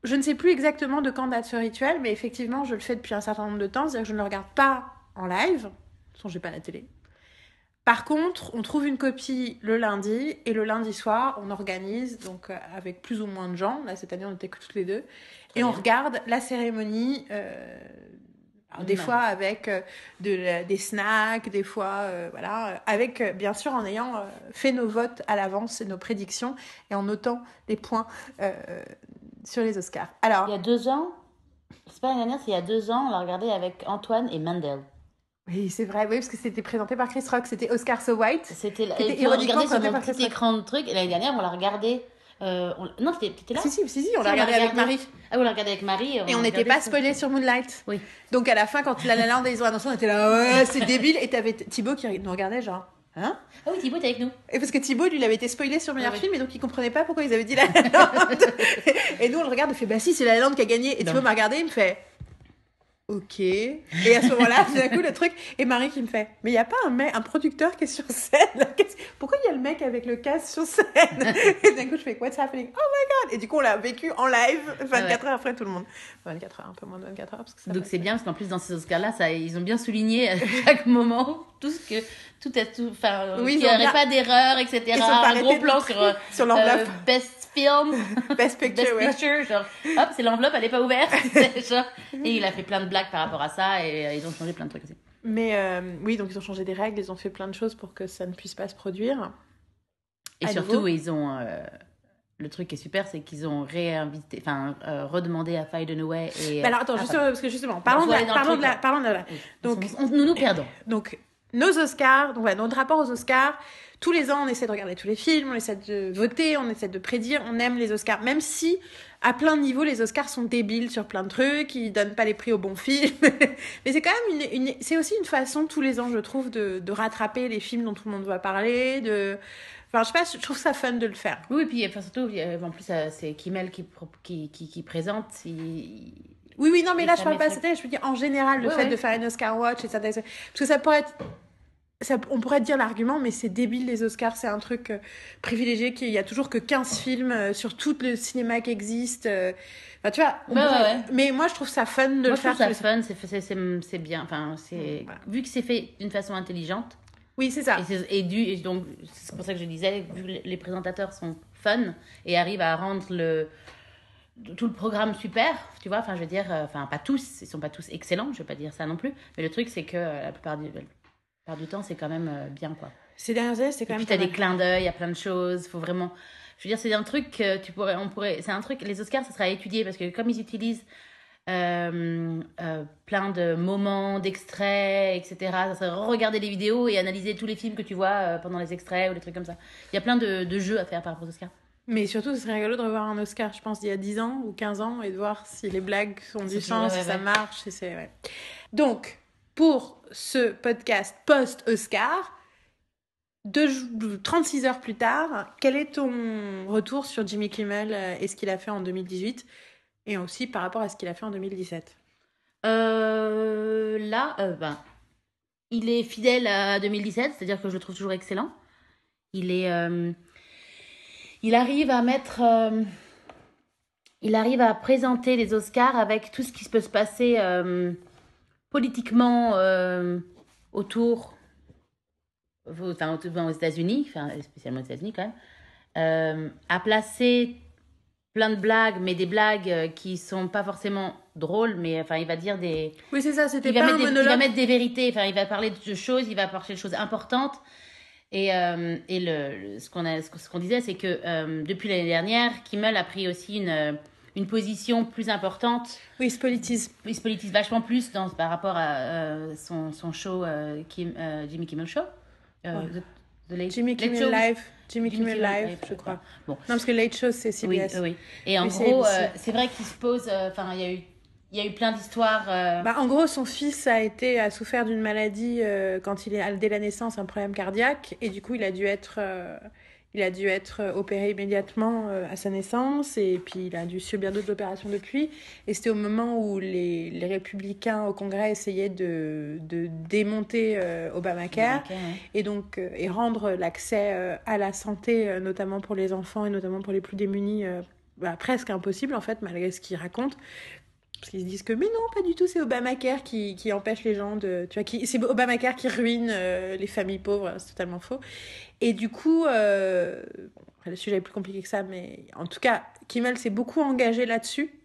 je ne sais plus exactement de quand date ce rituel, mais effectivement, je le fais depuis un certain nombre de temps. C'est-à-dire que je ne le regarde pas en live. Façon, j'ai pas la télé. Par contre, on trouve une copie le lundi et le lundi soir, on organise donc euh, avec plus ou moins de gens. Là, cette année, on était que toutes les deux. et on regarde la cérémonie. euh, alors, des Nice. fois avec euh, de la- des snacks, des fois, euh, voilà, avec bien sûr en ayant euh, fait nos votes à l'avance et nos prédictions et en notant les points sur les Oscars. Alors, Il y a deux ans, c'est pas l'année dernière, c'est il y a deux ans, on l'a regardé avec Antoine et Mandel. Oui, c'est vrai, oui, parce que c'était présenté par Chris Rock, c'était Oscar So White. C'était la- et puis on regardé sur par petit écran de truc. Et l'année dernière, on l'a regardé. euh, on- Non, t'étais là Si, si, si, si, on l'a regardé avec Marie. Ah, on l'a regardé avec Marie. Et on n'était pas spoilé sur Moonlight. Oui. Donc à la fin, quand La La Land, ils ont annoncé, on était là, ouais, (laughs) c'est débile. Et t'avais Thibaut qui nous regardait genre, hein Ah oui, Thibaut, t'es avec nous. Et parce que Thibaut, lui, il avait été spoilé sur meilleur Ah oui. film, et donc il comprenait pas pourquoi ils avaient dit La La Land. (laughs) et nous, on le regarde, on fait, bah si, c'est La La Land qui a gagné. Et. Thibaut m'a regardé, il me fait, ok. Et à ce moment-là, tout d'un coup, le truc, et Marie qui me fait, mais il y a pas un mec, un producteur qui est sur scène? Là Pourquoi il y a le mec avec le casque sur scène? Et d'un coup, je fais, what's happening? Oh my god! Et du coup, on l'a vécu en live, 24 heures après tout le monde. 24 heures, un peu moins de 24 heures, parce que ça Donc c'est bien parce qu'en plus dans ces Oscars-là, ils ont bien souligné à chaque moment tout ce que tout est tout, enfin, Oui, ils qu'il n'y aurait pas d'erreur, etc. Un gros plan sur euh, sur l'enveloppe. euh, Best Film, (laughs) Best Picture, Best ouais. Picture, genre hop, c'est l'enveloppe, elle est pas ouverte, (laughs) genre- et il a fait plein de blagues par rapport à ça et euh, ils ont changé plein de trucs aussi. Mais euh, oui, donc ils ont changé des règles, ils ont fait plein de choses pour que ça ne puisse pas se produire. Et À surtout, nouveau. ils ont euh, le truc qui est super, c'est qu'ils ont réinvité, enfin euh, redemandé à Faye Dunaway et alors attends, ah, juste, parce que justement, parlons de, la, parlons, de la, parlons de la- Oui. donc- On- on- nous nous perdons. Donc, nos Oscars, donc voilà, notre rapport aux Oscars, tous les ans, on essaie de regarder tous les films, on essaie de voter, on essaie de prédire, on aime les Oscars, même si, à plein de niveaux, les Oscars sont débiles sur plein de trucs, ils donnent pas les prix aux bons films. (laughs) Mais c'est quand même une, une- c'est aussi une façon, tous les ans, je trouve, de, de rattraper les films dont tout le monde va parler, de, enfin, je sais pas, je trouve ça fun de le faire. Oui, et puis enfin, surtout, en plus, c'est Kimmel qui, qui, qui, qui présente. il- Oui, oui, non, mais Et là, ça je parle pas de année, je veux dire en général, le fait de faire une Oscar Watch, et ça, parce que ça pourrait être. Ça, on pourrait te dire l'argument, mais c'est débile les Oscars, c'est un truc euh, privilégié, qu'il y a toujours que 15 films euh, sur tout le cinéma qui existe. euh. Tu vois, pourrait- ouais, ouais. mais moi je trouve ça fun de Moi, le je faire. trouve ça les- fun, c'est- c'est c'est- c'est bien. Enfin, c'est Voilà. vu que c'est fait d'une façon intelligente. Oui, c'est ça. Et, c'est- et du, et donc, c'est pour ça que je disais, vu que les- présentateurs sont fun et arrivent à rendre le, tout le programme super, tu vois, enfin, je veux dire, enfin, pas tous, ils sont pas tous excellents, je veux pas dire ça non plus, mais le truc, c'est que la plupart du, plupart du temps, c'est quand même euh, bien, quoi. Ces dernières années, c'est Et quand puis, même. t'as pas des clins d'œil, il y a plein de choses, faut vraiment. Je veux dire, c'est un truc que tu pourrais, on pourrait, c'est un truc, les Oscars, ça sera étudié parce que comme ils utilisent euh, euh, plein de moments, d'extraits, etc., ça serait regarder les vidéos et analyser tous les films que tu vois euh, pendant les extraits ou des trucs comme ça. Il y a plein de, de jeux à faire par rapport aux Oscars. Mais surtout, ce serait rigolo de revoir un Oscar, je pense, d'il y a 10 ans ou 15 ans et de voir si les blagues ont du sens, si ça marche. C'est... ouais. Donc, pour ce podcast post-Oscar, 36 heures plus tard, quel est ton retour sur Jimmy Kimmel euh, et ce qu'il a fait en 2018 et aussi par rapport à ce qu'il a fait en 2017 euh, Là, euh, ben, il est fidèle à 2017, c'est-à-dire que je le trouve toujours excellent. Il est, il arrive à mettre, il arrive à présenter les Oscars avec tout ce qui peut se passer politiquement autour enfin, aux États-Unis, enfin, spécialement aux États-Unis quand même, euh, a placé plein de blagues, mais des blagues euh, qui sont pas forcément drôles, mais enfin, il va dire des. Oui, c'est ça, c'était pas un des, monologue. Il va mettre des vérités, enfin, il va parler de choses, il va parler de choses importantes. Et, euh, et le, ce qu'on ce qu'on disait, c'est que euh, depuis l'année dernière, Kimmel a pris aussi une une position plus importante. Oui, il se politise. Il se politise vachement plus dans, par rapport à son, son show Kim, Jimmy Kimmel Show. Euh, Jimmy Kimmel Live. Jimmy, Kimmel, Live, je crois. Bon. Non, parce que Late Show, c'est CBS. Oui, oui. Et en gros, euh, c'est vrai qu'il se pose. Euh, enfin, il y a eu. Il y a eu plein d'histoires. Bah, en gros, son fils a été a souffert d'une maladie quand il est dès la naissance, un problème cardiaque, et du coup, il a dû être il a dû être euh, opéré immédiatement euh, à sa naissance et puis il a dû subir d'autres opérations depuis. Et c'était au moment où les, les, républicains au Congrès essayaient de, de démonter euh, Obamacare et donc et rendre l'accès à la santé, notamment pour les enfants et notamment pour les plus démunis, bah, presque impossible en fait, malgré ce qu'ils racontent parce qu'ils se disent que mais non pas du tout c'est Obamacare qui, qui empêche les gens de tu vois qui c'est Obamacare qui ruine les familles pauvres c'est totalement faux. Et du coup, euh, le sujet est plus compliqué que ça, mais en tout cas, Kimmel s'est beaucoup engagé là-dessus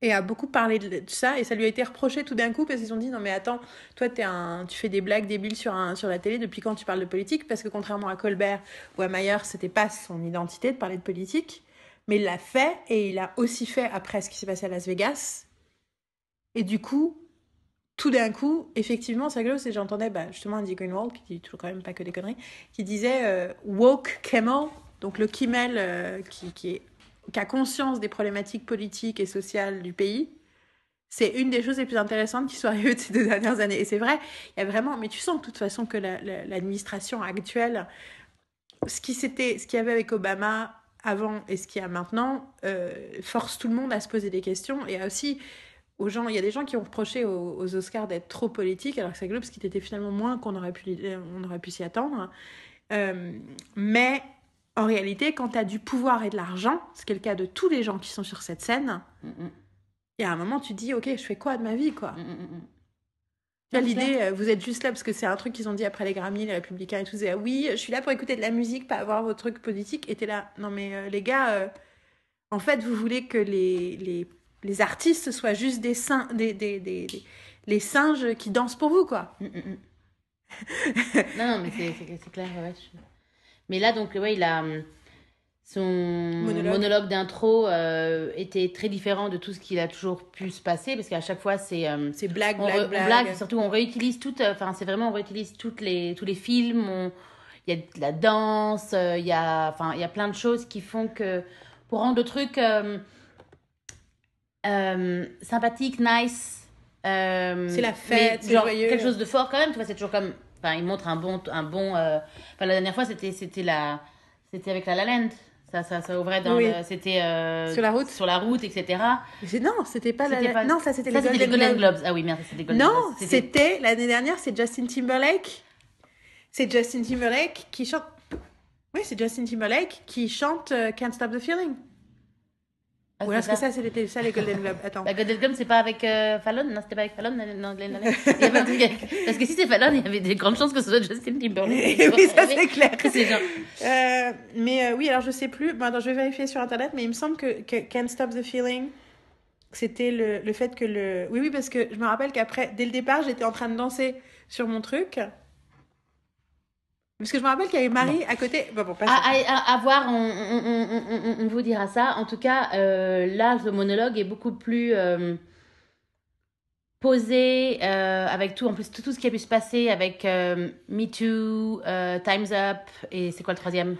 et a beaucoup parlé de ça et ça lui a été reproché tout d'un coup parce qu'ils ont dit non mais attends toi es un tu fais des blagues débiles sur un sur la télé depuis quand tu parles de politique? Parce que contrairement à Colbert ou à Mayer c'était pas son identité de parler de politique mais il l'a fait et il a aussi fait après ce qui s'est passé à Las Vegas et du coup tout d'un coup, effectivement, ça glosse et j'entendais bah, justement Andy Greenwald, qui dit toujours quand même pas que des conneries, qui disait euh, woke Kimmel, donc le Kimmel euh, qui, qui, a conscience des problématiques politiques et sociales du pays. C'est une des choses les plus intéressantes qui soit arrivées de ces deux dernières années. Et c'est vrai, il y a vraiment, mais tu sens de toute façon que l'administration actuelle, ce qui ce qu'il y avait avec Obama avant et ce qu'il y a maintenant, euh, force tout le monde à se poser des questions et aussi gens. Il y a des gens qui ont reproché aux, Oscars d'être trop politiques, alors que c'est Globe, ce qui était finalement moins qu'on aurait pu, on aurait pu s'y attendre. Euh, mais en réalité, quand tu as du pouvoir et de l'argent, ce qui est le cas de tous les gens qui sont sur cette scène, il y a un moment, tu te dis, ok, je fais quoi de ma vie, quoi? L'idée, euh, vous êtes juste là parce que c'est un truc qu'ils ont dit après les Grammy, les Républicains et tout. Ah oui, je suis là pour écouter de la musique, pas avoir vos trucs politiques. Et t'es là, non mais euh, les gars, en fait, vous voulez que les, les les artistes soient juste des, des, des, des, les singes qui dansent pour vous, quoi. Mm, mm, mm. non, non, mais c'est clair, ouais. Mais là, donc, ouais, il a. Son monologue, d'intro euh, était très différent de tout ce qu'il a toujours pu se passer, parce qu'à chaque fois, c'est. Euh, c'est blague, blague, blague. Surtout, on réutilise toutes. Enfin, c'est vraiment, on réutilise toutes les, tous les films. Il y a de la danse, euh, il y, a, enfin, il y a plein de choses qui font que. Pour rendre le truc. Euh, sympathique, nice. Euh, c'est la fête, c'est joyeux. Quelque chose de fort quand même, tu vois, c'est toujours comme. Enfin, il montre un bon. Un bon euh, Enfin, la dernière fois, c'était, c'était, la... c'était avec la La Land. Ça, ça, ça ouvrait dans C'était. sur la route Sur la route, etc. Non, c'était pas la. Non, ça, c'était les, Golden, Golden Globes. Ah oui, merde, c'était Golden Non, c'était. L'année dernière, c'est Justin Timberlake. C'est Justin Timberlake qui chante. Oui, c'est Justin Timberlake qui chante Can't Stop the Feeling. Ah, Ou est-ce que ça, c'était ça les Golden Globes Attends. La Golden Globe, c'est pas avec euh, Fallon? Non, c'était pas avec Fallon non, Parce que si c'est Fallon, il y avait des grandes chances que ce soit Justin Timberlake. (laughs) oui, ça c'est clair. Genre... Euh, mais euh, oui, alors je sais plus. Bon, attends, je vais vérifier sur internet, mais il me semble que, que Can't Stop the Feeling, c'était le, le fait que le. Oui, oui, parce que je me rappelle qu'après, dès le départ, j'étais en train de danser sur mon truc. Parce que je me rappelle qu'il y avait Marie à côté. Bon, bon, à, à, voir, on, on, on, on, vous dira ça. En tout cas, euh, là, le monologue est beaucoup plus euh, posé, euh, avec tout, en plus, tout, tout, ce qui a pu se passer avec Me Too, Time's Up, et c'est quoi le troisième?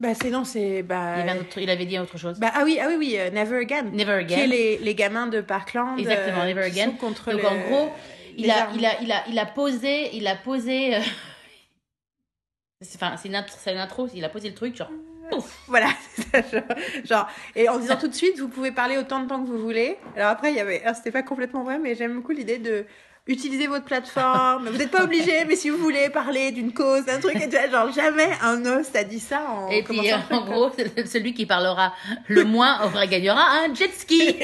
Bah c'est non c'est bah il avait, il avait, dit autre chose. Bah ah oui ah oui oui Never Again. Never Again. Qui est les, les gamins de Parkland exactement Never Again. contre donc en gros il a, il a, il a, il a posé, il a posé. Euh, Enfin, c'est une, c'est une intro. Il a posé le truc, genre. Ouf. (laughs) Voilà, (laughs) c'est ça, genre, genre, et en disant tout de suite, vous pouvez parler autant de temps que vous voulez. Alors après, il y avait, c'était pas complètement vrai, mais j'aime beaucoup l'idée de utiliser votre plateforme. Vous n'êtes pas (laughs) obligé, mais si vous voulez parler d'une cause, d'un truc, et genre jamais un host a dit ça en Et puis, euh, en gros, c'est celui qui parlera le moins aura gagnera un jet ski.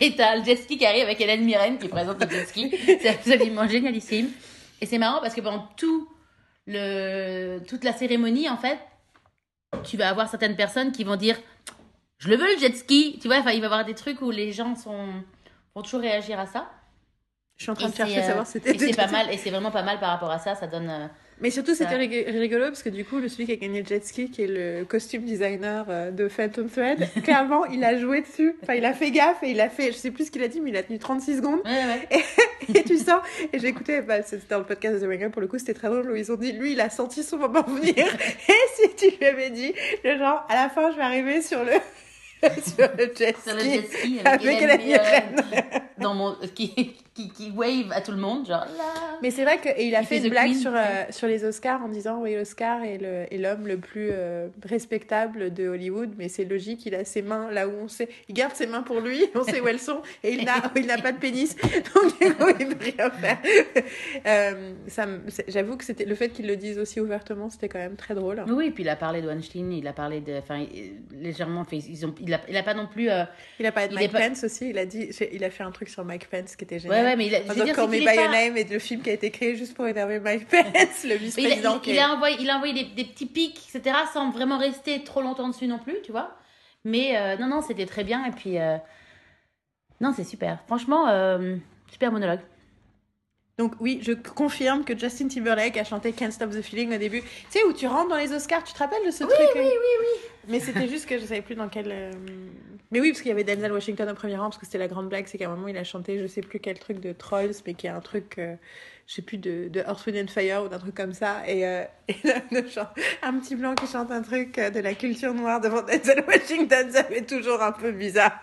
et t'as le jet ski qui arrive avec Hélène Mirren qui présente le jet ski. C'est absolument génialissime. Et c'est marrant parce que pendant tout le, toute la cérémonie, en fait, tu vas avoir certaines personnes qui vont dire Je le veux le jet ski. Tu vois, enfin, il va y avoir des trucs où les gens sont, vont toujours réagir à ça. Je suis en train Et de chercher euh, savoir si c'était. et c'est pas mal, et c'est vraiment pas mal par rapport à ça. Ça donne. euh, Mais surtout, c'était rig- rigolo parce que du coup, le celui qui a gagné le jet ski, qui est le costume designer euh, de Phantom Thread, (laughs) clairement, il a joué dessus. Enfin, il a fait gaffe et il a fait, je sais plus ce qu'il a dit, mais il a tenu 36 secondes. Ouais, ouais. (laughs) Et tu sens, et j'ai écouté, bah, c'était dans le podcast de The Ringer, pour le coup, c'était très drôle où ils ont dit, lui, il a senti son moment venir. (laughs) Et si tu lui avais dit, le genre, à la fin, je vais arriver sur le, sur le jet Sur le ski. jet ski avec avec Hélène. Mirren dans mon qui, qui, qui wave à tout le monde genre là. Mais c'est vrai qu'il a Il fait fait une The blague Queen, sur, euh, sur les Oscars en disant oui, l'Oscar est le- est l'homme le plus euh, respectable de Hollywood, mais c'est logique, il a ses mains là où on sait. Il garde ses mains pour lui, (laughs) on sait où elles sont, et il n'a il n'a pas de pénis, (laughs) donc du coup, il ne peut rien faire. (laughs) Euh, ça J'avoue que c'était le fait qu'il le dise aussi ouvertement, c'était quand même très drôle. Oui, et puis il a parlé de Weinstein, il a parlé de enfin légèrement ils ont il a, il a pas non plus Il a parlé de Mike pas- Pence aussi, il a, dit, il a fait un truc sur Mike Pence qui était ouais génial. Ouais mais il a, je veux dire Call Me By Your Name le film qui a été créé juste pour énerver Mike Pence, le il vice-président. il- il est- a envoyé il a envoyé des, des petits pics etc sans vraiment rester trop longtemps dessus non plus tu vois mais euh, non non c'était très bien et puis euh, non c'est super franchement euh, super monologue Donc oui, je confirme que Justin Timberlake a chanté Can't Stop the Feeling au début. Tu sais, où tu rentres dans les Oscars, tu te rappelles de ce truc Oui, oui, oui, Mais c'était juste que je savais plus dans quel... Mais oui, parce qu'il y avait Denzel Washington au premier rang, parce que c'était la grande blague, c'est qu'à un moment, il a chanté, je sais plus quel truc de Trolls, mais qui est un truc, euh, je sais plus, de, de Earth, and Fire ou d'un truc comme ça. Et, euh, (laughs) là, un petit blanc qui chante un truc euh, de la culture noire devant Denzel Washington, (laughs) ça fait toujours un peu bizarre.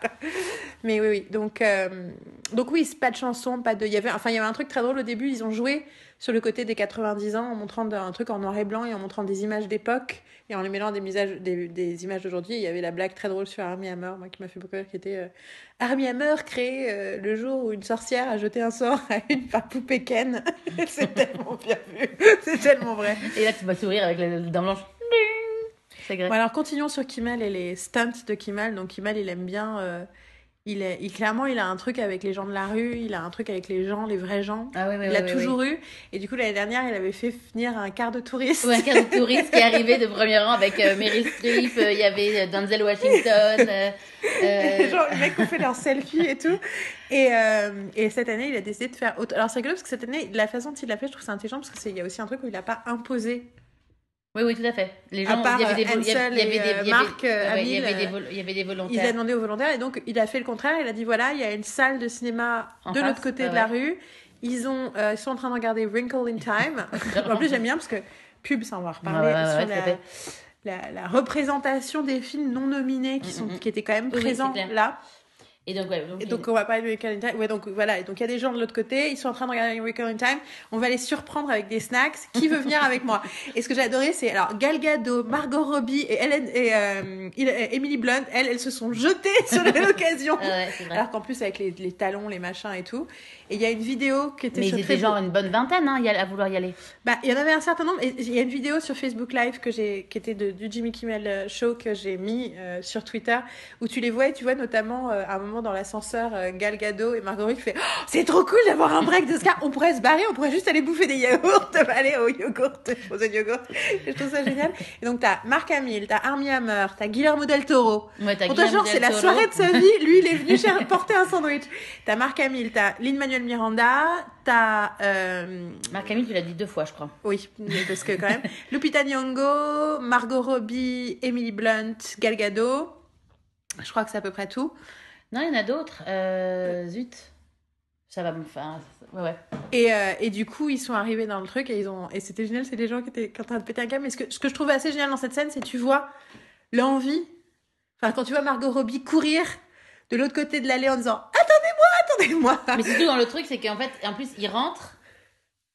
Mais oui, oui. Donc, euh, donc oui, pas de chanson, pas de. Il y avait, enfin, il y avait un truc très drôle au début. Ils ont joué sur le côté des 90 ans en montrant de- un truc en noir et blanc et en montrant des images d'époque et en les mêlant des, misages, des, des images d'aujourd'hui. Il y avait la blague très drôle sur Armie Hammer, moi, qui m'a fait beaucoup rire, qui était euh, Armie Hammer créé euh, le jour où une sorcière a jeté un sort à une poupée Ken. (laughs) c'est tellement bien vu. (laughs) c'est tellement vrai. et là tu vas sourire avec les dents grave Bon, alors continuons sur Kimmel et les stunts de Kimmel. Donc Kimmel, il aime bien. euh, il est, il, clairement, il a un truc avec les gens de la rue. Il a un truc avec les gens, les vrais gens. ah il ouais, a ouais, toujours eu. Et du coup, l'année dernière, il avait fait venir un quart de touriste. Ouais, un quart de touriste qui est arrivé de (laughs) premier rang avec euh, Meryl Streep, euh, il y avait euh, Denzel Washington. euh, euh, Genre, les mecs ont fait leurs selfies et tout. Et, et cette année, il a décidé de faire autre. Alors, c'est rigolo parce que cette année, la façon dont il l'a fait, je trouve ça intelligent parce qu'il y a aussi un truc où il n'a pas imposé. Oui, oui, tout à fait. Les gens, part, il y avait des euh, il y avait- des- il y avait- il y avait des euh, vol- il a volontaires. demandé aux volontaires et donc il a fait le contraire. Il a dit voilà, il y a une salle de cinéma En de l'autre côté ouais, de la ouais. rue. Ils, ont, euh, ils sont en train de regarder Wrinkle in Time. (laughs) en plus, j'aime bien parce que pub, ça on va reparler Ouais, sur la, la, la représentation des films non nominés qui, sont, Mm, mm. qui étaient quand même Oui, présents là. Et donc, ouais, donc, Et donc on va parler de Wrinkle in Time. Ouais, donc voilà. Et donc il y a des gens de l'autre côté. Ils sont en train de regarder Wrinkle in Time. On va les surprendre avec des snacks. Qui veut venir avec moi? (laughs) Et ce que j'ai adoré, c'est alors Gal Gadot, Margot Robbie et Hélène et euh, et Emily Blunt. Elles, elles se sont jetées (laughs) sur l'occasion. (laughs) Ah ouais. Alors qu'en plus avec les, les talons, les machins et tout. Et il y a une vidéo qui était Mais sur ils étaient genre une bonne vingtaine hein, à vouloir y aller. Bah, il y en avait un certain nombre. Il y a une vidéo sur Facebook Live que j'ai, qui était de, du Jimmy Kimmel euh, Show que j'ai mis euh, sur Twitter, où tu les vois et tu vois notamment euh, à un moment dans l'ascenseur euh, Gal Gadot et Margot Robbie qui fait Oh, c'est trop cool d'avoir un break de Scar. On pourrait se barrer, on pourrait juste aller bouffer des yaourts, (laughs) aller au yogourt, frozen yogourt. Et je trouve ça génial. Et donc t'as Mark Hamill, t'as Armie Hammer, t'as Guillermo del Toro. Ouais, t'as Guillermo genre, c'est la soirée de sa vie. Lui, il est venu (laughs) cher- porter un sandwich. T'as Mark Hamill, t'as Lin-Manuel Miranda, t'as... Euh, Marc Hamill, tu l'as dit deux fois, je crois. oui, parce que quand même. (laughs) Lupita Nyong'o, Margot Robbie, Emily Blunt, Gal Gadot. Je crois que c'est à peu près tout. Non, il y en a d'autres. Euh, zut. Ça va me faire. Ouais, ouais. Et, euh, et du coup, ils sont arrivés dans le truc et ils ont et c'était génial. C'est des gens qui étaient en train de péter un câble. Mais ce que, ce que je trouvais assez génial dans cette scène, c'est tu vois l'envie. Enfin, quand tu vois Margot Robbie courir de l'autre côté de l'allée en disant attendez-moi. Mais surtout dans le truc, c'est qu'en fait, en plus, ils rentrent.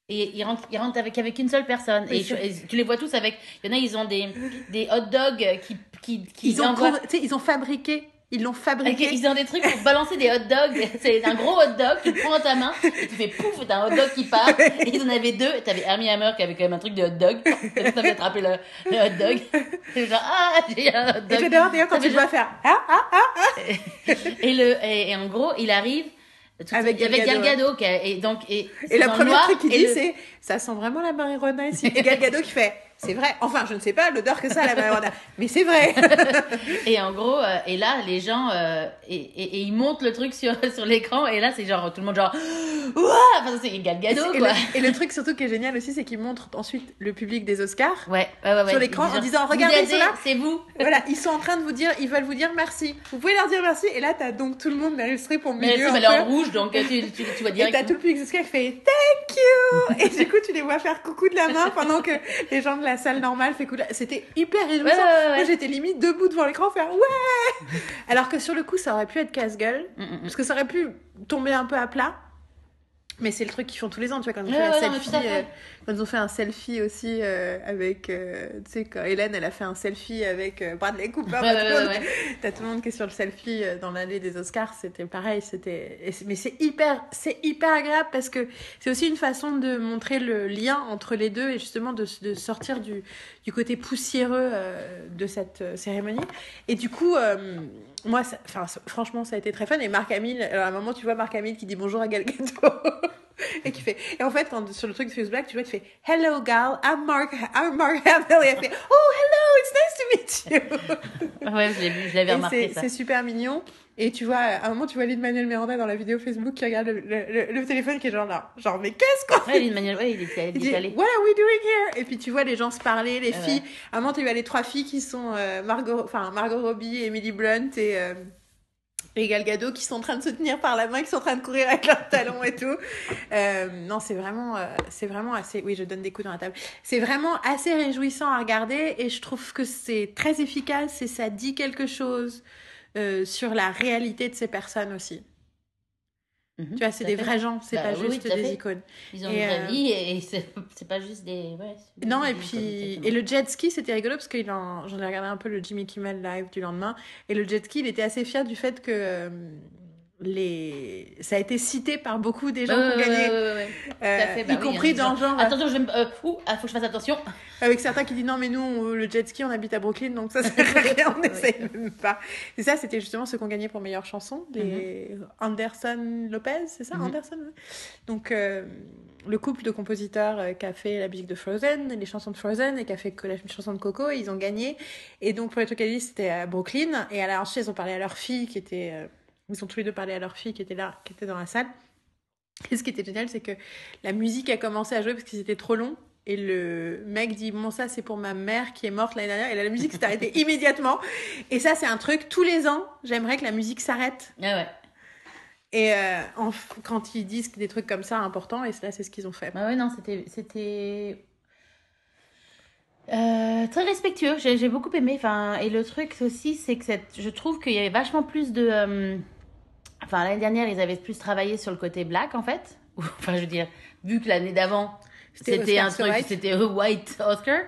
Et ils rentrent, ils rentrent avec, avec une seule personne. Et, je- c'est- et tu les vois tous avec. Il y en a, ils ont des, des hot dogs qui. qui, qui Ils ont, envoient- ils ont fabriqué, ils l'ont fabriqué. ils ont des trucs pour balancer des hot dogs. (laughs) C'est un gros hot dog, tu le prends dans ta main et tu fais pouf, et t'as un hot dog qui part. Et ils en avaient deux. Et T'avais Armie Hammer qui avait quand même un truc de hot dog. T'avais attrapé le, le hot dog. (laughs) Et genre, ah, j'ai un hot Et dog. j'adore d'ailleurs quand tu vois faire. Ah, ah, ah. Et, le, et, et en gros, il arrive. Avec Gal Gal Gadot, Gadot, qui a- et donc et, Et le première noir, truc qu'il dit, le- c'est ça sent vraiment la marijuana ici. (laughs) Et Gal Gadot qui fait c'est vrai. Enfin, je ne sais pas l'odeur que ça la marijuana, (laughs) mais c'est vrai. (laughs) Et en gros, euh, et là, les gens, euh, et, et, et ils montent le truc sur, (laughs) sur l'écran, et là, c'est genre, tout le monde genre, (gasps) Ouah Enfin, c'est Gal Gadot, et, quoi. le, et le truc surtout qui est génial aussi, c'est qu'il montre ensuite le public des Oscars. Ouais, ouais, ouais, ouais. Sur l'écran, en disant, regardez, ils sont là. C'est vous. Voilà, ils sont en train de vous dire, ils veulent vous dire merci. Vous pouvez leur dire merci. Et là, t'as donc tout le monde Meryl Streep au Mais milieu. elle est en rouge, donc euh, tu, tu, tu vois Et direct. t'as tout le public des Oscars qui fait thank you. Et du coup, tu les vois faire coucou de la main pendant que les gens de la salle normale fait la- C'était hyper réjouissant. Ouais, ouais. Moi, j'étais limite debout devant l'écran faire ouais. Alors que sur le coup, ça aurait pu être casse-gueule. Mm, mm, mm. Parce que ça aurait pu tomber un peu à plat. Mais c'est le truc qu'ils font tous les ans, tu vois, quand ils ont Ouais, fait un non, selfie, euh, quand ils ont fait un selfie aussi euh, avec, euh, tu sais, quand Hélène, elle a fait un selfie avec Bradley Cooper, t'as tout le monde qui est sur le selfie dans l'allée des Oscars, c'était pareil, c'était, mais c'est hyper, c'est hyper agréable parce que c'est aussi une façon de montrer le lien entre les deux et justement de, de sortir du, du côté poussiéreux de cette cérémonie. Et du coup, moi, ça- franchement, ça a été très fun. Et Marc Hamill, alors à un moment, tu vois Marc Hamill qui dit bonjour à Gal Gadot. (laughs) et qui fait, et en fait, quand, sur le truc de Facebook, tu vois, tu fais Hello Gal, I'm Mark, I'm Mark Hamill. Et elle fait Oh, hello, it's nice to meet you. (laughs) Ouais, je l'ai vu, je l'avais remarqué. C'est super mignon. Et tu vois, à un moment, tu vois Lin-Manuel Miranda dans la vidéo Facebook qui regarde le, le- le- téléphone qui est genre là. Genre, mais qu'est-ce qu'on Ouais, Manuel, ouais, il était, il allé. What are we doing here? Et puis tu vois les gens se parler, les Ouais, filles. À un moment, tu vois les trois filles qui sont euh, Margot, enfin, Margot Robbie, Emily Blunt et, euh, et Gal Gadot qui sont en train de se tenir par la main, qui sont en train de courir avec leurs talons et tout. Euh, non, c'est vraiment, euh, c'est vraiment assez. Oui, je donne des coups dans la table. C'est vraiment assez réjouissant à regarder et je trouve que c'est très efficace et ça dit quelque chose euh, sur la réalité de ces personnes aussi. Mhm, Tu vois, c'est des fait. vrais gens, c'est Bah pas oui, juste des fait. icônes. Ils ont Et, une vraie euh, vie et (laughs) c'est pas juste des. Ouais, Non, des et puis, et le jet ski, c'était rigolo parce que en- j'en ai regardé un peu le Jimmy Kimmel live du lendemain. Et le jet ski, il était assez fier du fait que euh, les... ça a été cité par beaucoup des gens Ouais, qui ont gagné. ouais, ouais, ouais. euh, Tout à fait, bah y oui, compris hein, dans genre, Attention, je vais me. Euh, ouh, ah, faut que je fasse attention. avec certains qui disent non, mais nous, on- le jet ski, on habite à Brooklyn, donc ça sert à (laughs) rien, on n'essaye même pas. Et ça, c'était justement ceux qui ont gagné pour meilleure chanson, les Anderson Lopez, c'est ça, Mhm. Anderson. Donc, euh, le couple de compositeurs euh, qui a fait la musique de Frozen, les chansons de Frozen, et qui a fait la chanson de Coco, ils ont gagné. Et donc, pour les dit, c'était à Brooklyn. Et à la ensuite, ils ont parlé à leur fille qui était. Ils ont tous les deux parlé à leur fille qui était là, qui était dans la salle. Et ce qui était génial, c'est que la musique a commencé à jouer parce que c'était trop long. Et le mec dit Bon, ça, c'est pour ma mère qui est morte l'année dernière. Et là, la musique s'est arrêtée (laughs) immédiatement. Et ça, c'est un truc, tous les ans, j'aimerais que la musique s'arrête. Ah ouais. Et euh, en- quand ils disent des trucs comme ça importants, et là, c'est ce qu'ils ont fait. Bah ouais, non, c'était. c'était... Euh, très respectueux, j'ai j'ai beaucoup aimé. Enfin, et le truc aussi, c'est que cette, je trouve qu'il y avait vachement plus de. euh, Enfin, l'année dernière, ils avaient plus travaillé sur le côté black, en fait. (laughs) Enfin, je veux dire, vu que l'année d'avant, C'était un truc, White. c'était un white Oscar.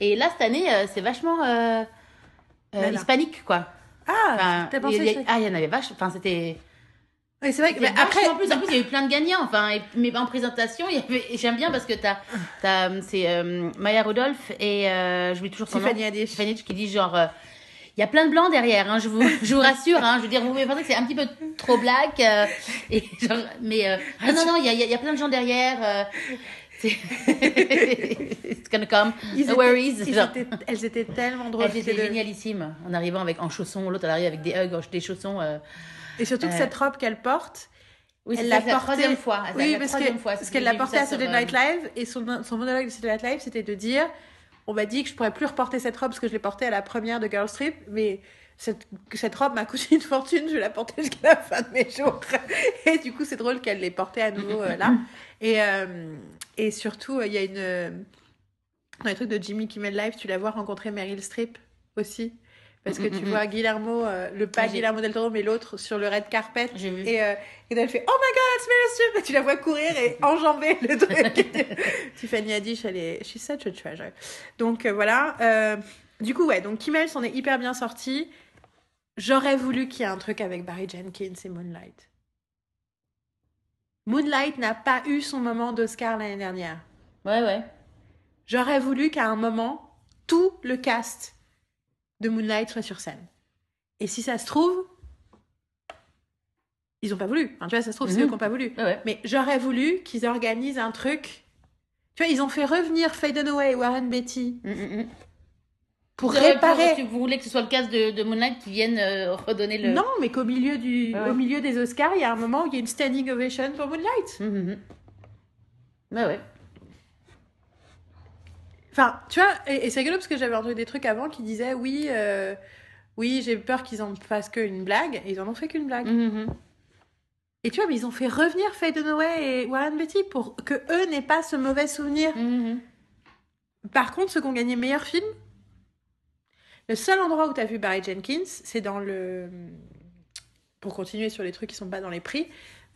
Et là, cette année, euh, c'est vachement euh, euh, hispanique, quoi. Ah, Enfin, t'as pensé il a- ça ah, il y en avait vachement. Enfin, c'était. Oui, c'est vrai que mais après, vachement plus, en plus, il y a eu plein de gagnants. Enfin, et- mais en présentation, il y avait, et j'aime bien parce que t'as, c'est euh, Maya Rudolph et euh, je lui toujours son Tiffany nom. Haddish. Tiffany Haddish qui dit genre, euh, il y a plein de blancs derrière. Hein, je vous, je vous rassure. Hein, je veux dire, vous pouvez penser que c'est un petit peu trop black, euh, et genre, mais euh, ah non non, il y a, y plein de gens derrière. Euh, (laughs) It's gonna come. Ils no étaient- worries. étaient- elles étaient tellement drôles. Elle était ces deux. génialissime en arrivant avec en chaussons, l'autre elle arrive avec des hugs, des chaussons. euh, Et surtout que cette robe qu'elle porte, Oui, Elle c'est l'a la porté- troisième fois. Oui, la parce qu'elle l'a vu porté ça à Saturday Night Live et son, son monologue de Saturday Night Live, c'était de dire on m'a dit que je pourrais plus reporter cette robe parce que je l'ai portée à la première de Girl Trip, mais cette, cette robe m'a coûté une fortune, je la porter jusqu'à la fin de mes jours. (laughs) Et du coup, c'est drôle qu'elle l'ait portée à nouveau euh, là. Et, euh, et surtout, il y a une. euh, Dans les trucs de Jimmy Kimmel Live, tu la vois rencontrer Meryl Streep aussi. Parce que tu vois Guillermo, euh, le pas Guillermo del Toro, mais l'autre sur le red carpet. Et, euh, et elle fait Oh my god, Meryl Streep! Et tu la vois courir et (laughs) enjamber le truc. (laughs) Tiffany Haddish, elle est. She's such a treasure. Donc euh, voilà. Euh, du coup, ouais, donc Kimmel s'en est hyper bien sorti. J'aurais voulu qu'il y ait un truc avec Barry Jenkins et Moonlight. Moonlight n'a pas eu son moment d'Oscar l'année dernière. Ouais, ouais. J'aurais voulu qu'à un moment, tout le cast de Moonlight soit sur scène. Et si ça se trouve, ils ont pas voulu. Enfin, tu vois, ça se trouve, c'est Mhm. eux qui n'ont pas voulu. Ouais. Mais j'aurais voulu qu'ils organisent un truc. Tu vois, ils ont fait revenir Faye Dunaway et Warren Beatty Mm, mm, mm. pour Vous réparer. Vous voulez que ce soit le cas de, de Moonlight qui vienne euh, redonner le. Non, mais qu'au milieu, du... Ouais, au milieu des Oscars, il y a un moment où il y a une standing ovation pour Moonlight. Ouais, ouais. Enfin, tu vois, et, et c'est rigolo parce que j'avais entendu des trucs avant qui disaient oui, euh, oui, j'ai peur qu'ils en fassent qu'une blague, et ils en ont fait qu'une blague. Mm, mm, mm. Et tu vois, mais ils ont fait revenir Faye Dunaway et Warren Beatty pour que eux n'aient pas ce mauvais souvenir. Mm, mm, mm. Par contre, ceux qui ont gagné meilleur film, le seul endroit où tu as vu Barry Jenkins, c'est dans le. Pour continuer sur les trucs qui sont pas dans les prix,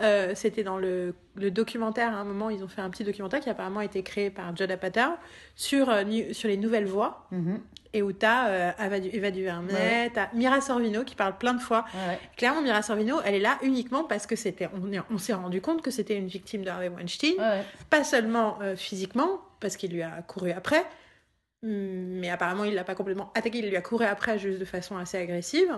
euh, c'était dans le, le documentaire. À un moment, ils ont fait un petit documentaire qui a apparemment été créé par Judd Apatow sur, euh, sur les nouvelles voix. Mhm. Et où tu as Eva, Du- Eva DuVernay, Ouais. t'as Mira Sorvino qui parle plein de fois. Ouais. Clairement, Mira Sorvino, elle est là uniquement parce que c'était. On, est- on s'est rendu compte que c'était une victime de Harvey Weinstein Ouais, pas seulement euh, physiquement, parce qu'il lui a couru après, hum, mais apparemment il l'a pas complètement attaqué, il lui a couru après juste de façon assez agressive.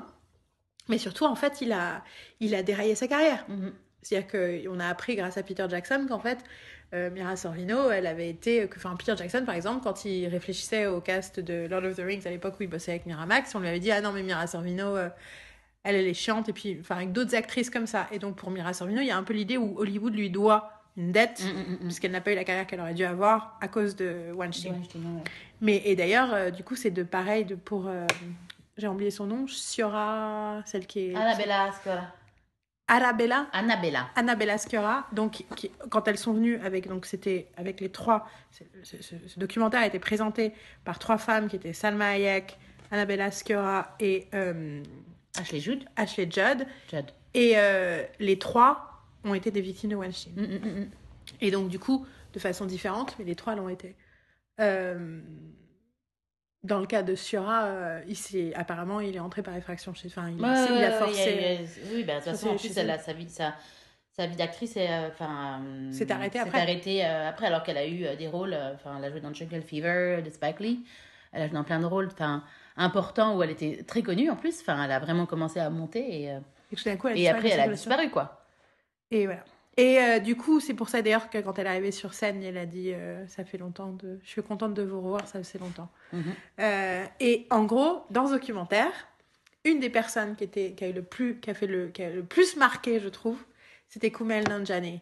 Mais surtout, en fait, il a, il a déraillé sa carrière. Mhm. C'est-à-dire qu'on a appris grâce à Peter Jackson qu'en fait, euh, Mira Sorvino, elle avait été. Enfin, Peter Jackson, par exemple, quand il réfléchissait au cast de Lord of the Rings à l'époque où il bossait avec Miramax, on lui avait dit Ah non, mais Mira Sorvino, euh, elle, elle est chiante, et puis, enfin, avec d'autres actrices comme ça. Et donc, pour Mira Sorvino, il y a un peu l'idée où Hollywood lui doit une dette Mm, mm, mm, puisqu'elle n'a pas eu la carrière qu'elle aurait dû avoir à cause de Weinstein. Ouais. Mais et d'ailleurs, euh, du coup, c'est de pareil de pour euh, j'ai oublié son nom, Sciorra, celle qui est Annabella Sciorra. Arabella, Annabella. Annabella Sciorra. Donc, qui- quand elles sont venues avec donc c'était avec les trois. Ce, ce- ce documentaire a été présenté par trois femmes qui étaient Salma Hayek, Annabella Sciorra et euh, Ashley Judd. Ashley Judd. Judd. Et euh, les trois ont été des victimes de Weinstein. Mm, mm, mm. Et donc, du coup, de façon différente, mais les trois l'ont été. Euh, dans le cas de Sciorra, euh, il apparemment, il est entré par effraction chez. Enfin, il, Ouais, il ouais, a forcé. il a- Oui, bah, de toute façon, en c'est- plus, c'est- elle a sa vie, sa, sa vie d'actrice est, euh, enfin, euh, S'est arrêtée s'est après. arrêtée, euh, après, alors qu'elle a eu euh, des rôles. Enfin, elle a joué dans Jungle Fever de Spike Lee. Elle a joué dans plein de rôles, enfin, importants où elle était très connue en plus. Enfin, elle a vraiment commencé à monter et, Et, coup, elle et après, elle a disparu, quoi. Et voilà. Et euh, du coup, c'est pour ça d'ailleurs que quand elle est arrivée sur scène, elle a dit euh, Ça fait longtemps de. Je suis contente de vous revoir, ça fait longtemps. Mhm. Euh, et en gros, dans ce documentaire, une des personnes qui, était, qui, a, eu le plus, qui, a, fait le, qui a le plus marqué, je trouve, c'était Kumail Nanjiani.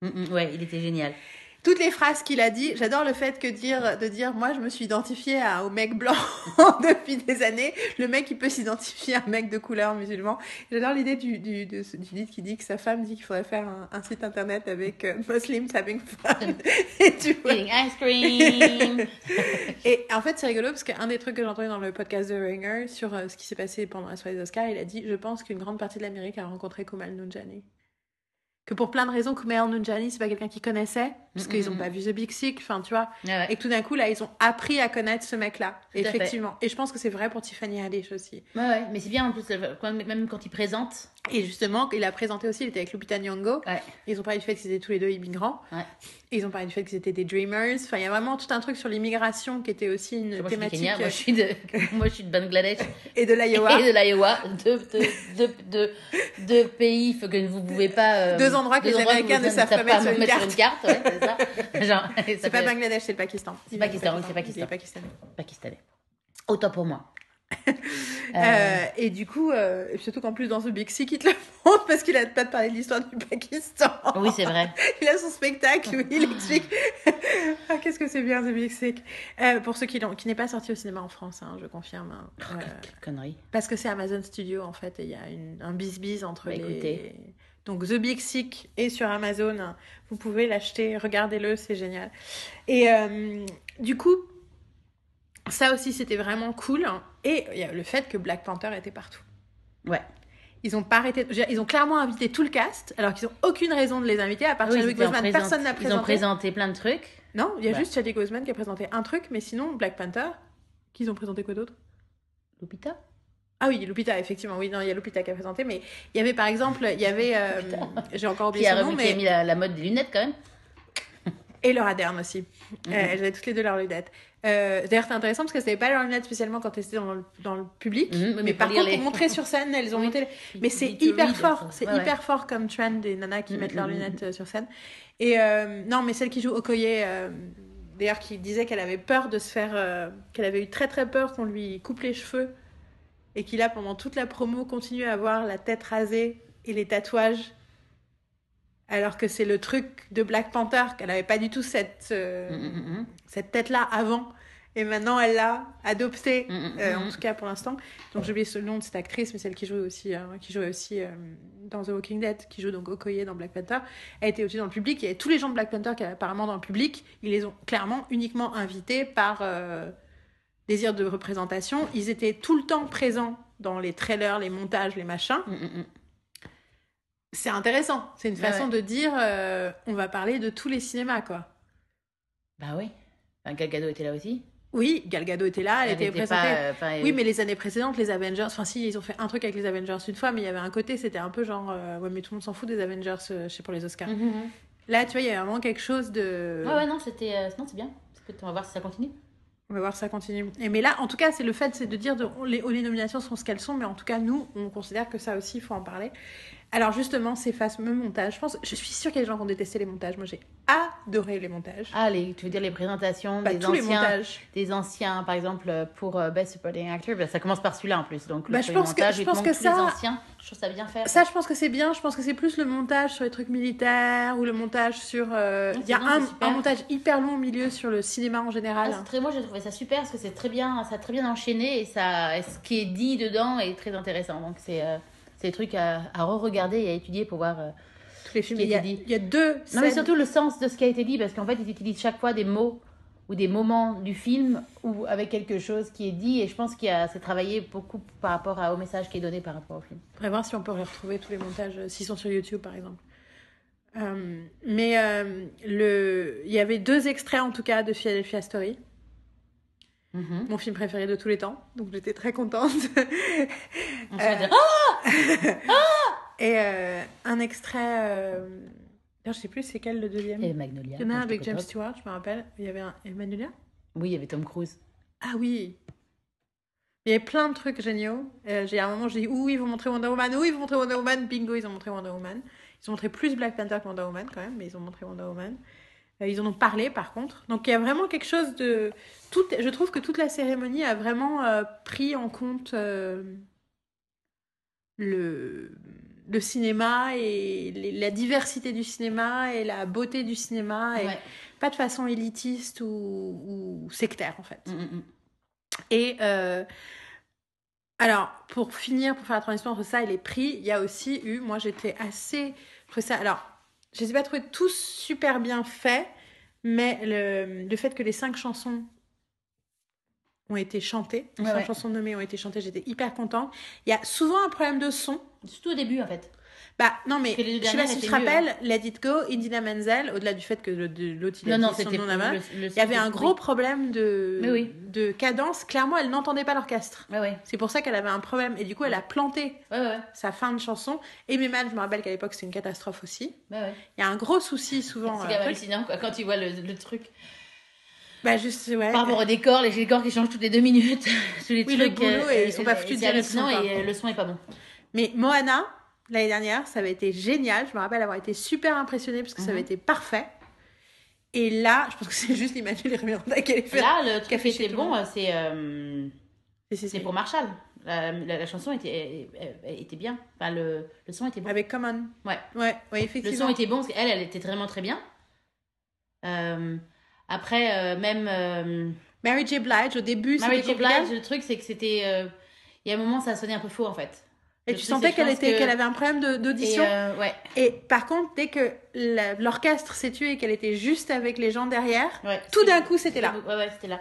Mm, ouais, il était génial. Toutes les phrases qu'il a dit, j'adore le fait que dire, de dire, moi je me suis identifiée à, au mec blanc (laughs) depuis des années, le mec il peut s'identifier à un mec de couleur musulman. J'adore l'idée du, du, de du lead qui dit que sa femme dit qu'il faudrait faire un, un site internet avec euh, Muslims having fun. (laughs) Et tu vois. Eating ice cream. (laughs) Et en fait, c'est rigolo parce qu'un des trucs que j'ai entendu dans le podcast de Ringer sur euh, ce qui s'est passé pendant la soirée des Oscars, il a dit Je pense qu'une grande partie de l'Amérique a rencontré Kumail Nanjiani. Que pour plein de raisons, Kumail Nanjiani, c'est pas quelqu'un qu'ils connaissaient, parce qu'ils ont mm. pas vu The Big Sick, enfin, tu vois. Ouais. Et que tout d'un coup, là, ils ont appris à connaître ce mec-là. Effectivement. Et je pense que c'est vrai pour Tiffany Haddish aussi. Ouais, ouais, mais c'est bien en plus, euh, même quand il présente. Et justement, il a présenté aussi, il était avec Lupita Nyong'o. Ouais. Ils ont parlé du fait qu'ils étaient tous les deux immigrants. Ouais. Ils ont parlé du fait qu'ils étaient des dreamers. Enfin, il y a vraiment tout un truc sur l'immigration qui était aussi une Moi, thématique. Moi, je suis de, (laughs) moi, je suis de Bangladesh. (laughs) Et de l'Iowa. et de l'Iowa, deux, deux, deux, deux, deux pays que vous ne pouvez pas. euh, Deux endroits que les Américains ne savent pas mettre sur une carte. une carte, ouais, c'est ça. (laughs) C'est pas Bangladesh, c'est le Pakistan. C'est Pakistan, c'est Pakistan. pakistanais. pakistanais. Autant pour moi. (laughs) Euh, et du coup, euh, surtout qu'en plus dans ce Big Sick, il te le montre parce qu'il a pas de parler de l'histoire du Pakistan. Oui, c'est vrai. (laughs) Il a son spectacle où il explique. ah, qu'est-ce que c'est bien, The Big Sick. Euh, pour ceux qui qui n'est pas sorti au cinéma en France, hein, je confirme. hein. Oh, quelle connerie. parce que c'est Amazon Studio en fait, et il y a une, un bis-bis entre Bah, les. écoutez. Donc The Big Sick est sur Amazon. Vous pouvez l'acheter, regardez-le, c'est génial. Et euh, du coup, ça aussi c'était vraiment cool. Et il y a le fait que Black Panther était partout. Ouais. Ils ont pas arrêté. Ils ont clairement invité tout le cast, alors qu'ils ont aucune raison de les inviter. À part Oui, présent- personne n'a Ils ont présenté. présenté plein de trucs. Non, il y a Ouais. juste Chadwick Boseman qui a présenté un truc, mais sinon Black Panther, qu'ils ont présenté quoi d'autre? Lupita? Ah oui, Lupita, effectivement. Oui, non, il y a Lupita qui a présenté, mais il y avait par exemple, il y avait, euh, j'ai encore oublié qui a, son nom, remis- qui a mais mis la, la mode des lunettes quand même. et Laura Dern aussi. Euh, elles avaient toutes les deux leurs lunettes. Euh, D'ailleurs, c'est intéressant parce que c'était pas leurs lunettes spécialement quand elles étaient dans le, dans le public, Mhm, mais, mais par contre, les- pour montrer sur scène, elles ont Oui. monté. Mais c'est hyper fort, c'est Ouais, ouais. hyper fort comme trend des nanas qui Mhm, mettent leurs mhm, lunettes sur scène. Et euh, non, mais celle qui joue Okoye, euh, d'ailleurs, qui disait qu'elle avait peur de se faire, qu'elle avait eu très très peur qu'on lui coupe les cheveux et qu'il a pendant toute la promo continué à avoir la tête rasée et les tatouages. Alors que c'est le truc de Black Panther, qu'elle avait pas du tout cette, euh, Mm, mm, mm. cette tête-là avant. Et maintenant, elle l'a adoptée, Mm, euh, en tout cas pour l'instant. Donc j'ai oublié ce nom de cette actrice, mais celle qui jouait aussi, euh, qui jouait aussi euh, dans The Walking Dead, qui joue donc Okoye dans Black Panther, elle était aussi dans le public. Et tous les gens de Black Panther qui apparemment dans le public, ils les ont clairement uniquement invités par désir de représentation. Ils étaient tout le temps présents dans les trailers, les montages, les machins. Mm, mm, mm. C'est intéressant. C'est une façon ouais. de dire, euh, on va parler de tous les cinémas, quoi. Bah oui. Enfin, Gal Gadot était là aussi. Oui, Gal Gadot était là, elle, était était présentée. pas, euh, Oui, mais les années précédentes, les Avengers, enfin si, ils ont fait un truc avec les Avengers une fois, mais il y avait un côté, c'était un peu genre, euh, ouais, mais tout le monde s'en fout des Avengers, je sais, pour les Oscars. Là, tu vois, il y a vraiment quelque chose de... Ouais, ouais, non, c'était. non, c'est bien. Parce que on va voir si ça continue. On va voir ça continue. Mais là, en tout cas, c'est le fait, c'est de dire, de, les, les nominations sont ce qu'elles sont, mais en tout cas, nous, on considère que ça aussi, il faut en parler. Alors justement, ces fameux montages, je pense, je suis sûre qu'il y a des gens qui ont détesté les montages. Moi, j'ai adoré les montages. Ah, les, tu veux dire les présentations Bah, des tous les anciens, montages. des anciens, par exemple, pour euh, Best Supporting Actor, bah, ça commence par celui-là en plus. Donc, le Bah, je pense que- montage, je il te pense que ça- les anciens. Je trouve ça bien fait. Ça, je pense que c'est bien. Je pense que c'est plus le montage sur les trucs militaires ou le montage sur. euh, Ouais, Il y a un, montage hyper long au milieu sur le cinéma en Ah, général. c'est très, moi, j'ai trouvé ça super parce que c'est très bien, ça a très bien enchaîné et ça, ce qui est dit dedans est très intéressant. Donc, c'est euh, c'est des trucs à, à re-regarder et à étudier pour voir. euh, Tous les films. qui Il y, a, dit. il y a deux. Non, mais surtout le sens de ce qui a été dit, parce qu'en fait, ils utilisent chaque fois des mots ou des moments du film ou avec quelque chose qui est dit, et je pense qu'il a c'est travaillé beaucoup par rapport à- au message qui est donné par rapport au film. On pourrait voir si on peut retrouver tous les montages, euh, s'ils sont sur YouTube par exemple. Euh, mais euh, le... il y avait deux extraits en tout cas de Philadelphia Story, Mhm. mon film préféré de tous les temps, donc j'étais très contente. On Euh, dire, (laughs) Ah Et euh, un extrait, euh... d'ailleurs, je sais plus c'est quel le deuxième. Et Magnolia. Il y en a un avec James. Stewart, je me rappelle. Il y avait un Emmanuel. Oui, il y avait Tom Cruise. Ah oui. Il y avait plein de trucs géniaux. Euh, j'ai à un moment, j'ai dit, oui, ils vont montrer Wonder Woman, oui, ils vont montrer Wonder Woman. Bingo, ils ont montré Wonder Woman. Ils ont montré plus Black Panther que Wonder Woman quand même, mais ils ont montré Wonder Woman. Euh, ils en ont parlé par contre. Donc il y a vraiment quelque chose de. Tout... Je trouve que toute la cérémonie a vraiment euh, pris en compte euh, le... le cinéma et les- la diversité du cinéma et la beauté du cinéma. Et Ouais. pas de façon élitiste ou, ou sectaire en fait. Mm, mm, mm. Et euh, alors, pour finir, pour faire la transition entre ça et les prix, il y a aussi eu, moi j'étais assez. Je trouvais ça. Alors, je les ai pas trouvés tous super bien faits, mais le, le fait que les cinq chansons ont été chantées, les Ouais, cinq ouais. chansons nommées ont été chantées, j'étais hyper contente. Il y a souvent un problème de son. Surtout au début, en fait. Bah non, mais je sais pas si tu te rappelles, Let It Go, Indina Menzel, au-delà du fait que l'autre il a Non, non, son nom là-bas, il y avait un gros problème de, oui. de cadence. Clairement, elle n'entendait pas l'orchestre. Ouais. C'est pour ça qu'elle avait un problème. Et du coup, elle a planté sa fin de chanson. Et Meman, je me rappelle qu'à l'époque, c'était une catastrophe aussi. Il y a un gros souci souvent. C'est euh, quand même truc. hallucinant quoi, quand tu vois le, le truc. Bah, juste, ouais. Par rapport au décor, les décors qui changent toutes les deux minutes. (laughs) tous les Oui, le boulot, et ils sont pas foutus de dire le son, et euh, le son est pas bon. Mais Moana, l'année dernière, ça avait été génial. Je me rappelle avoir été super impressionnée parce que ça avait Mhm. été parfait. Et là, je pense que c'est juste l'Emmanuel Miranda qui allait faire. Là, le truc Café qui était le bon, euh, c'est euh, pour Marshall. La, la, la chanson était, euh, était bien. Enfin, le, le son était bon. Avec Common. Ouais. Ouais, ouais, Le effectivement. son était bon parce qu'elle, elle était vraiment très bien. Euh, après, euh, même euh, Mary J. Blige, au début, Mary c'était J. compliqué. Blige, le truc, c'est que c'était. Il y a un moment, ça sonnait un peu faux en fait. Et tu sentais qu'elle était, avait un problème de- Et, d'audition. euh, ouais, Et par contre, dès que l'orchestre s'est tué et qu'elle était juste avec les gens derrière, ouais. tout d'un coup, c'était là. Ouais, ouais, c'était là.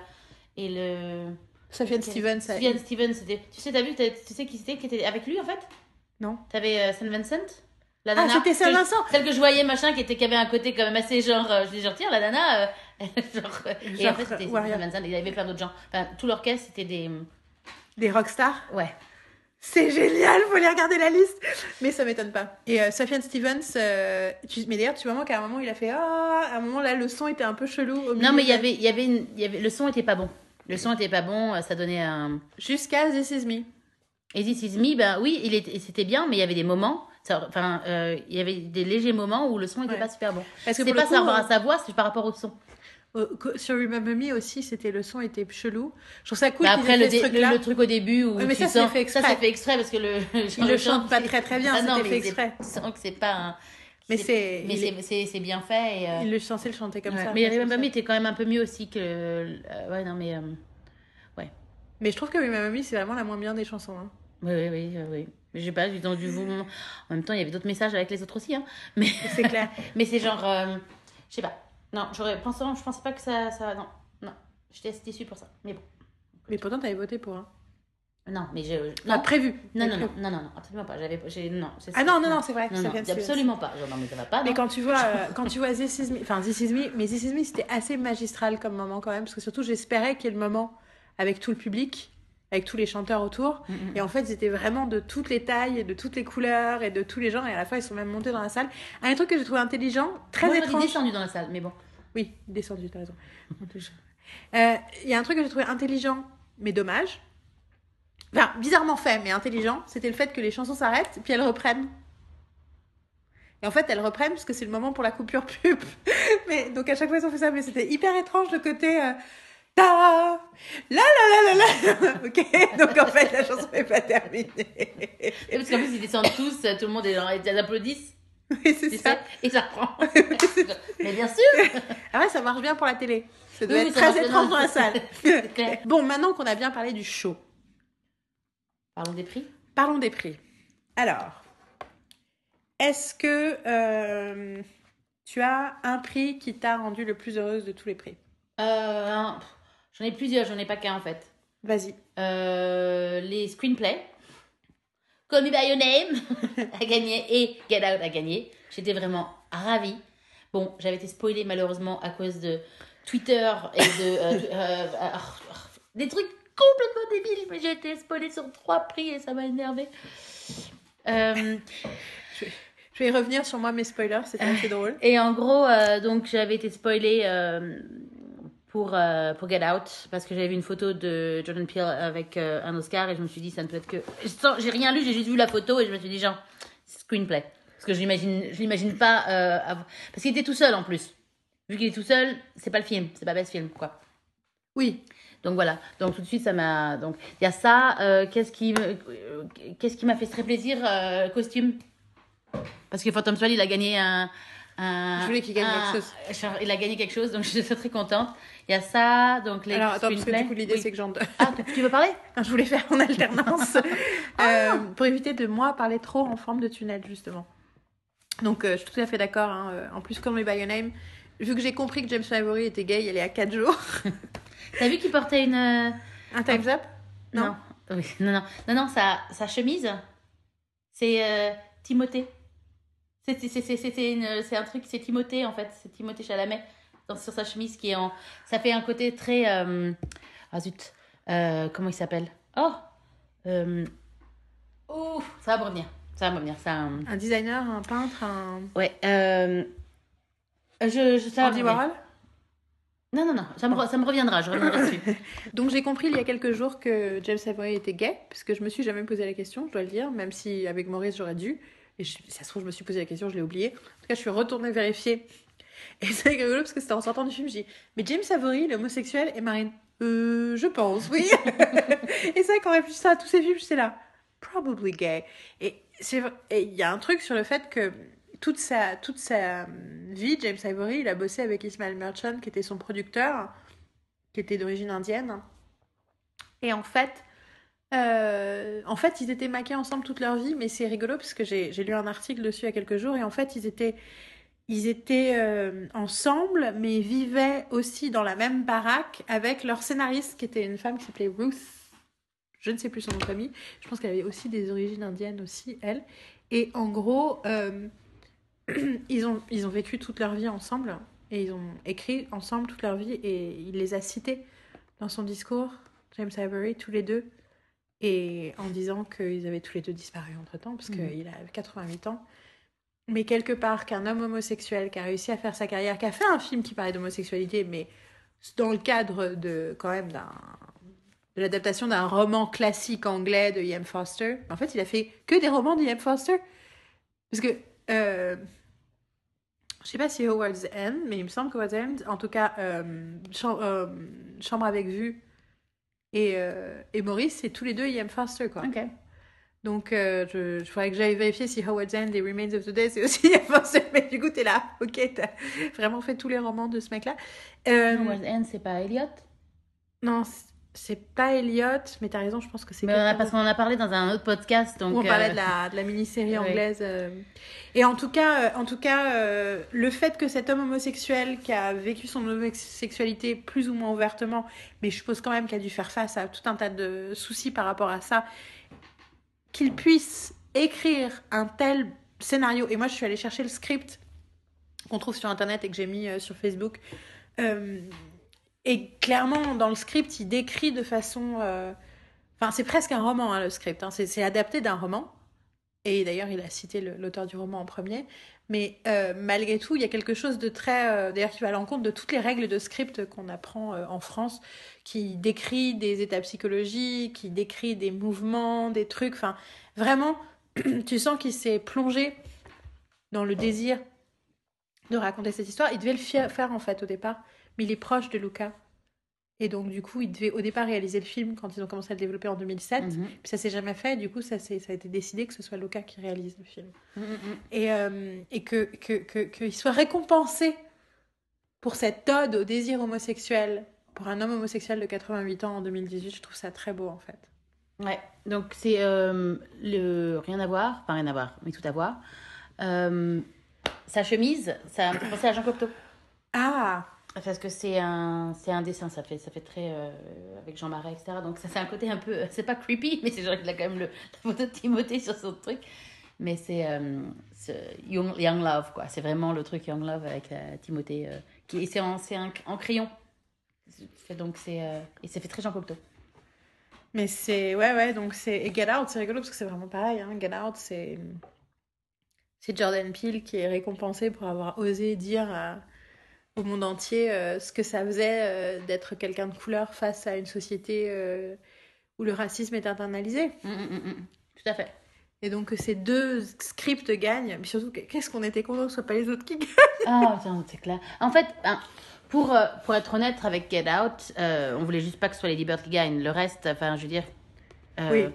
Et le. Safian Stevens. Sufjan Stevens, c'était. Tu sais, t'as vu, tu sais qui c'était qui était avec lui en fait? Non. T'avais euh, Saint Vincent? La Ah, nana, c'était Saint je- Vincent Celle que je voyais, machin, qui, était, qui avait un côté quand même assez genre. euh, je dis genre, tiens, la nana. (laughs) genre, et Genre, en fait, c'était. Saint Vincent, il y avait plein d'autres gens. Enfin, tout l'orchestre, c'était des. Des rockstars? Ouais. C'est génial, faut aller regarder la liste. Mais ça m'étonne pas. Et euh, Stevens, euh, tu... mais d'ailleurs, tu vois, qu'à un moment, il a fait Ah, à un moment là, le son était un peu chelou. Au milieu Non, mais il y avait, il y avait, une- y avait, le son était pas bon. Le son était pas bon, ça donnait un. Jusqu'à This Is Me. Et This Is Me, ben oui, il était, c'était bien, mais il y avait des moments. ça- Enfin, euh, il y avait des légers moments où le son était Ouais. pas super bon. Parce que C'est pas coup, par rapport euh, à sa voix, c'est par rapport au son. Euh, sur Remember Me aussi, c'était le son était chelou. Je trouve ça cool Bah, après, le, ce le, truc au début où Ouais, mais ça, c'est fait exprès. ça c'est fait exprès parce que le Il le chante pas très très bien, Ah c'était fait exprès. Que c'est pas un... Mais c'est- mais c'est- bien fait et, euh, Il le censé le chanter comme ouais. ça. mais je Remember. Me était quand même un peu mieux aussi que euh, ouais non mais euh, Mais je trouve que Remember Me, c'est vraiment la moins bien des chansons. hein. oui oui oui oui mais j'ai pas j'ai entendu vous en même temps il y avait d'autres messages avec les autres aussi hein mais C'est clair. (laughs) mais c'est genre je sais pas non j'aurais pensé je pensais pas que ça ça non non j'étais assez déçue pour ça mais bon Mais pourtant, t'avais voté pour. Hein. non mais je Non, prévu. non non, non non non non absolument pas j'avais j'ai non Ah non, non, non, c'est vrai. non, absolument pas genre non mais ça va pas Mais quand tu vois, (laughs) euh, quand tu vois This Is Me, enfin This Is Me, mais This Is Me, c'était assez magistral comme moment quand même, parce que surtout j'espérais qu'il y ait le moment avec tout le public, avec tous les chanteurs autour, Mm, mm. et en fait ils étaient vraiment de toutes les tailles, et de toutes les couleurs, et de tous les genres, et à la fois ils sont même montés dans la salle. Un truc que j'ai trouvé intelligent, très Moi, étrange. descendu dans la salle mais bon Oui, descendu, t'as raison. (laughs) Euh, Il y a un truc que j'ai trouvé intelligent, mais dommage. Enfin, bizarrement fait, mais intelligent, c'était le fait que les chansons s'arrêtent, puis elles reprennent. Et en fait, elles reprennent parce que c'est le moment pour la coupure pub. (laughs) mais donc à chaque fois, ils ont fait ça, mais c'était hyper étrange le côté. euh, ta la la la la la. (laughs) Ok donc en fait la chanson n'est pas terminée. Parce qu'en plus, ils descendent tous, tout le monde est genre, ils applaudissent, oui c'est ça. et (laughs) ça. Reprend. Mais bien sûr. Ah ouais ça marche bien pour la télé. Ça doit Oui, être très étrange dans la salle. (laughs) Clair. bon maintenant qu'on a bien parlé du show. Parlons des prix. Parlons des prix. Alors, est-ce que euh, tu as un prix qui t'a rendu le plus heureuse de tous les prix? Euh, un- j'en ai plusieurs, j'en ai pas qu'un en fait. Vas-y. Euh, les screenplays. Call Me By Your Name (laughs) a gagné et Get Out a gagné. J'étais vraiment ravie. Bon, j'avais été spoilée malheureusement à cause de Twitter et de... euh, (laughs) euh, euh, des trucs complètement débiles, mais j'ai été spoilée sur trois prix et ça m'a énervée. Euh, Je vais y revenir sur moi mes spoilers, c'était assez (laughs) drôle. et en gros, euh, donc j'avais été spoilée euh, pour, euh, pour Get Out parce que j'avais vu une photo de Jordan Peele avec euh, un Oscar et je me suis dit ça ne peut être que. J'ai rien lu, j'ai juste vu la photo et je me suis dit genre screenplay parce que je l'imagine, je l'imagine pas euh, avoir- parce qu'il était tout seul en plus. Vu qu'il est tout seul, c'est pas le film, c'est pas best film quoi. Oui. Donc voilà, donc tout de suite ça m'a donc il y a ça. qu'est-ce qui qu'est-ce qui m'a fait très plaisir costume? Parce que Phantom Thread il a gagné un. Un Je voulais qu'il gagne un- quelque chose. genre, Il a gagné quelque chose donc (laughs) je suis très contente. Il y a ça donc les. Alors attends, parce que du coup l'idée Oui. c'est que j'en... Ah tu- veux parler? Je voulais faire en alternance (laughs) euh, pour éviter de moi parler trop en forme de tunnel justement. Donc euh, je suis tout à fait d'accord. hein, euh, En plus, comme les By Your Name, vu que j'ai compris que James Ivory était gay, il est à 4 jours. (laughs) T'as vu qu'il portait une. Un Time's Up? Non. Oui, non non non non sa sa chemise c'est euh, Timothée. C'est un truc c'est Timothée en fait. C'est Timothée Chalamet dans, sur sa chemise qui est en ça fait un côté très euh, ah zut. Euh, comment il s'appelle? Oh! Euh, ouf! Ça va me revenir. Ça va me revenir. Ça euh, Un designer, un peintre, un... ouais euh, je, je ça Andy. Warhol? Non non non. Ça me ça me reviendra. Je reviendrai dessus. (laughs) Donc j'ai compris il y a quelques jours que James Ivory était gay, parce que je me suis jamais posé la question, je dois le dire, même si avec Maurice j'aurais dû. Et je- ça se trouve, je me suis posé la question, je l'ai oublié. En tout cas, je suis retournée vérifier. Et c'est rigolo parce que c'était en sortant du film, je dis Mais James Ivory, l'homosexuel, et Marine Euh, je pense, oui. (laughs) et c'est vrai qu'en réfléchissant à tous ces films, j'étais là Probably gay. Et il y a un truc sur le fait que toute sa, toute sa hum, vie, James Ivory, il a bossé avec Ismail Merchant, qui était son producteur, qui était d'origine indienne. Et en fait, euh, en fait, ils étaient maqués ensemble toute leur vie, mais c'est rigolo parce que j'ai lu un article dessus il y a quelques jours et en fait, ils étaient, ils étaient euh, ensemble, mais vivaient aussi dans la même baraque avec leur scénariste, qui était une femme qui s'appelait Ruth. Je ne sais plus son nom de famille. Je pense qu'elle avait aussi des origines indiennes aussi, elle. Et en gros, euh, (clears throat) ils, ont, ils ont vécu toute leur vie ensemble et ils ont écrit ensemble toute leur vie et il les a cités dans son discours, James Ivory, tous les deux, et en disant qu'ils avaient tous les deux disparu entre-temps, parce qu'il a 88 ans. Mais quelque part, qu'un homme homosexuel qui a réussi à faire sa carrière, qui a fait un film qui parlait d'homosexualité, mais dans le cadre de quand même d'un de l'adaptation d'un roman classique anglais de E.M. Foster. En fait, il a fait que des romans d'E.M. Foster. Parce que, euh, je sais pas si Howard's End, mais il me semble qu'Howard's End, en tout cas, euh, euh, Chambre avec vue et, euh, et Maurice, c'est tous les deux E.M. Foster, quoi. Ok. Donc, euh, je, je faudrait que j'aille vérifier si Howard's End et Remains of the Day, c'est aussi (laughs) E.M. Foster. Mais du coup, t'es là. Ok, t'as vraiment fait tous les romans de ce mec-là. Euh, Howard End, c'est pas Elliot? Non, c'est- pas Elliot, mais t'as raison, je pense que c'est Parce qu'on en a parlé dans un autre podcast. Donc, on parlait euh, de la, de la mini-série (laughs) anglaise. euh. Et en tout cas, euh, en tout cas euh, le fait que cet homme homosexuel qui a vécu son homosexualité plus ou moins ouvertement, mais je suppose quand même qu'il a dû faire face à tout un tas de soucis par rapport à ça, qu'il puisse écrire un tel scénario. Et moi, je suis allée chercher le script qu'on trouve sur Internet et que j'ai mis euh, sur Facebook. Euh, et clairement, dans le script, il décrit de façon... euh, Enfin, c'est presque un roman, hein, le script. hein. C'est adapté d'un roman. Et d'ailleurs, il a cité l'auteur du roman en premier. Mais euh, malgré tout, il y a quelque chose de très... euh, d'ailleurs, qui va à l'encontre de toutes les règles de script qu'on apprend en France, qui décrit des états psychologiques, qui décrit des mouvements, des trucs. Enfin, vraiment, (clears throat) tu sens qu'il s'est plongé dans le désir de raconter cette histoire. Il devait le faire, en fait, au départ. Mais il est proche de Luca. Et donc, du coup, il devait au départ réaliser le film quand ils ont commencé à le développer en 2007. mhm. Puis ça s'est jamais fait, du coup, ça, ça a été décidé que ce soit Luca qui réalise le film. Mhm, mhm. Et, euh, et que, que, que, qu'il soit récompensé pour cette ode au désir homosexuel, pour un homme homosexuel de 88 ans en 2018, je trouve ça très beau, en fait. Ouais, donc c'est euh, le rien à voir, enfin rien à voir, mais tout à voir. Euh, sa chemise, ça me fait penser à Jean Cocteau. Ah Parce que c'est un, c'est un dessin, ça fait, ça fait très. euh, avec Jean Marais, etc. Donc ça, c'est un côté un peu. C'est pas creepy, (laughs) mais c'est genre qu'il a quand même le, la photo de Timothée sur son truc. Mais c'est euh, c'est Young, Love, quoi. C'est vraiment le truc Young Love avec euh, Timothée. euh, qui, c'est en, c'est en crayon. C'est- Donc c'est. euh, et ça fait très Jean Cocteau. Mais c'est. Ouais, ouais, donc c'est. Et Get Out, c'est rigolo parce que c'est vraiment pareil. Hein. Get Out, c'est. C'est Jordan Peele qui est récompensé pour avoir osé dire au monde entier euh, ce que ça faisait euh, d'être quelqu'un de couleur face à une société euh, où le racisme est internalisé. Mm, mm, mm. Tout à fait. Et donc ces deux scripts gagnent, mais surtout, qu'est-ce qu'on était content que ce soit pas les autres qui gagnent? Ah, tiens, c'est clair. En fait, hein, pour, pour être honnête avec Get Out, on voulait juste pas que ce soit Lady Bird qui gagne. Le reste, enfin, je veux dire, Oui.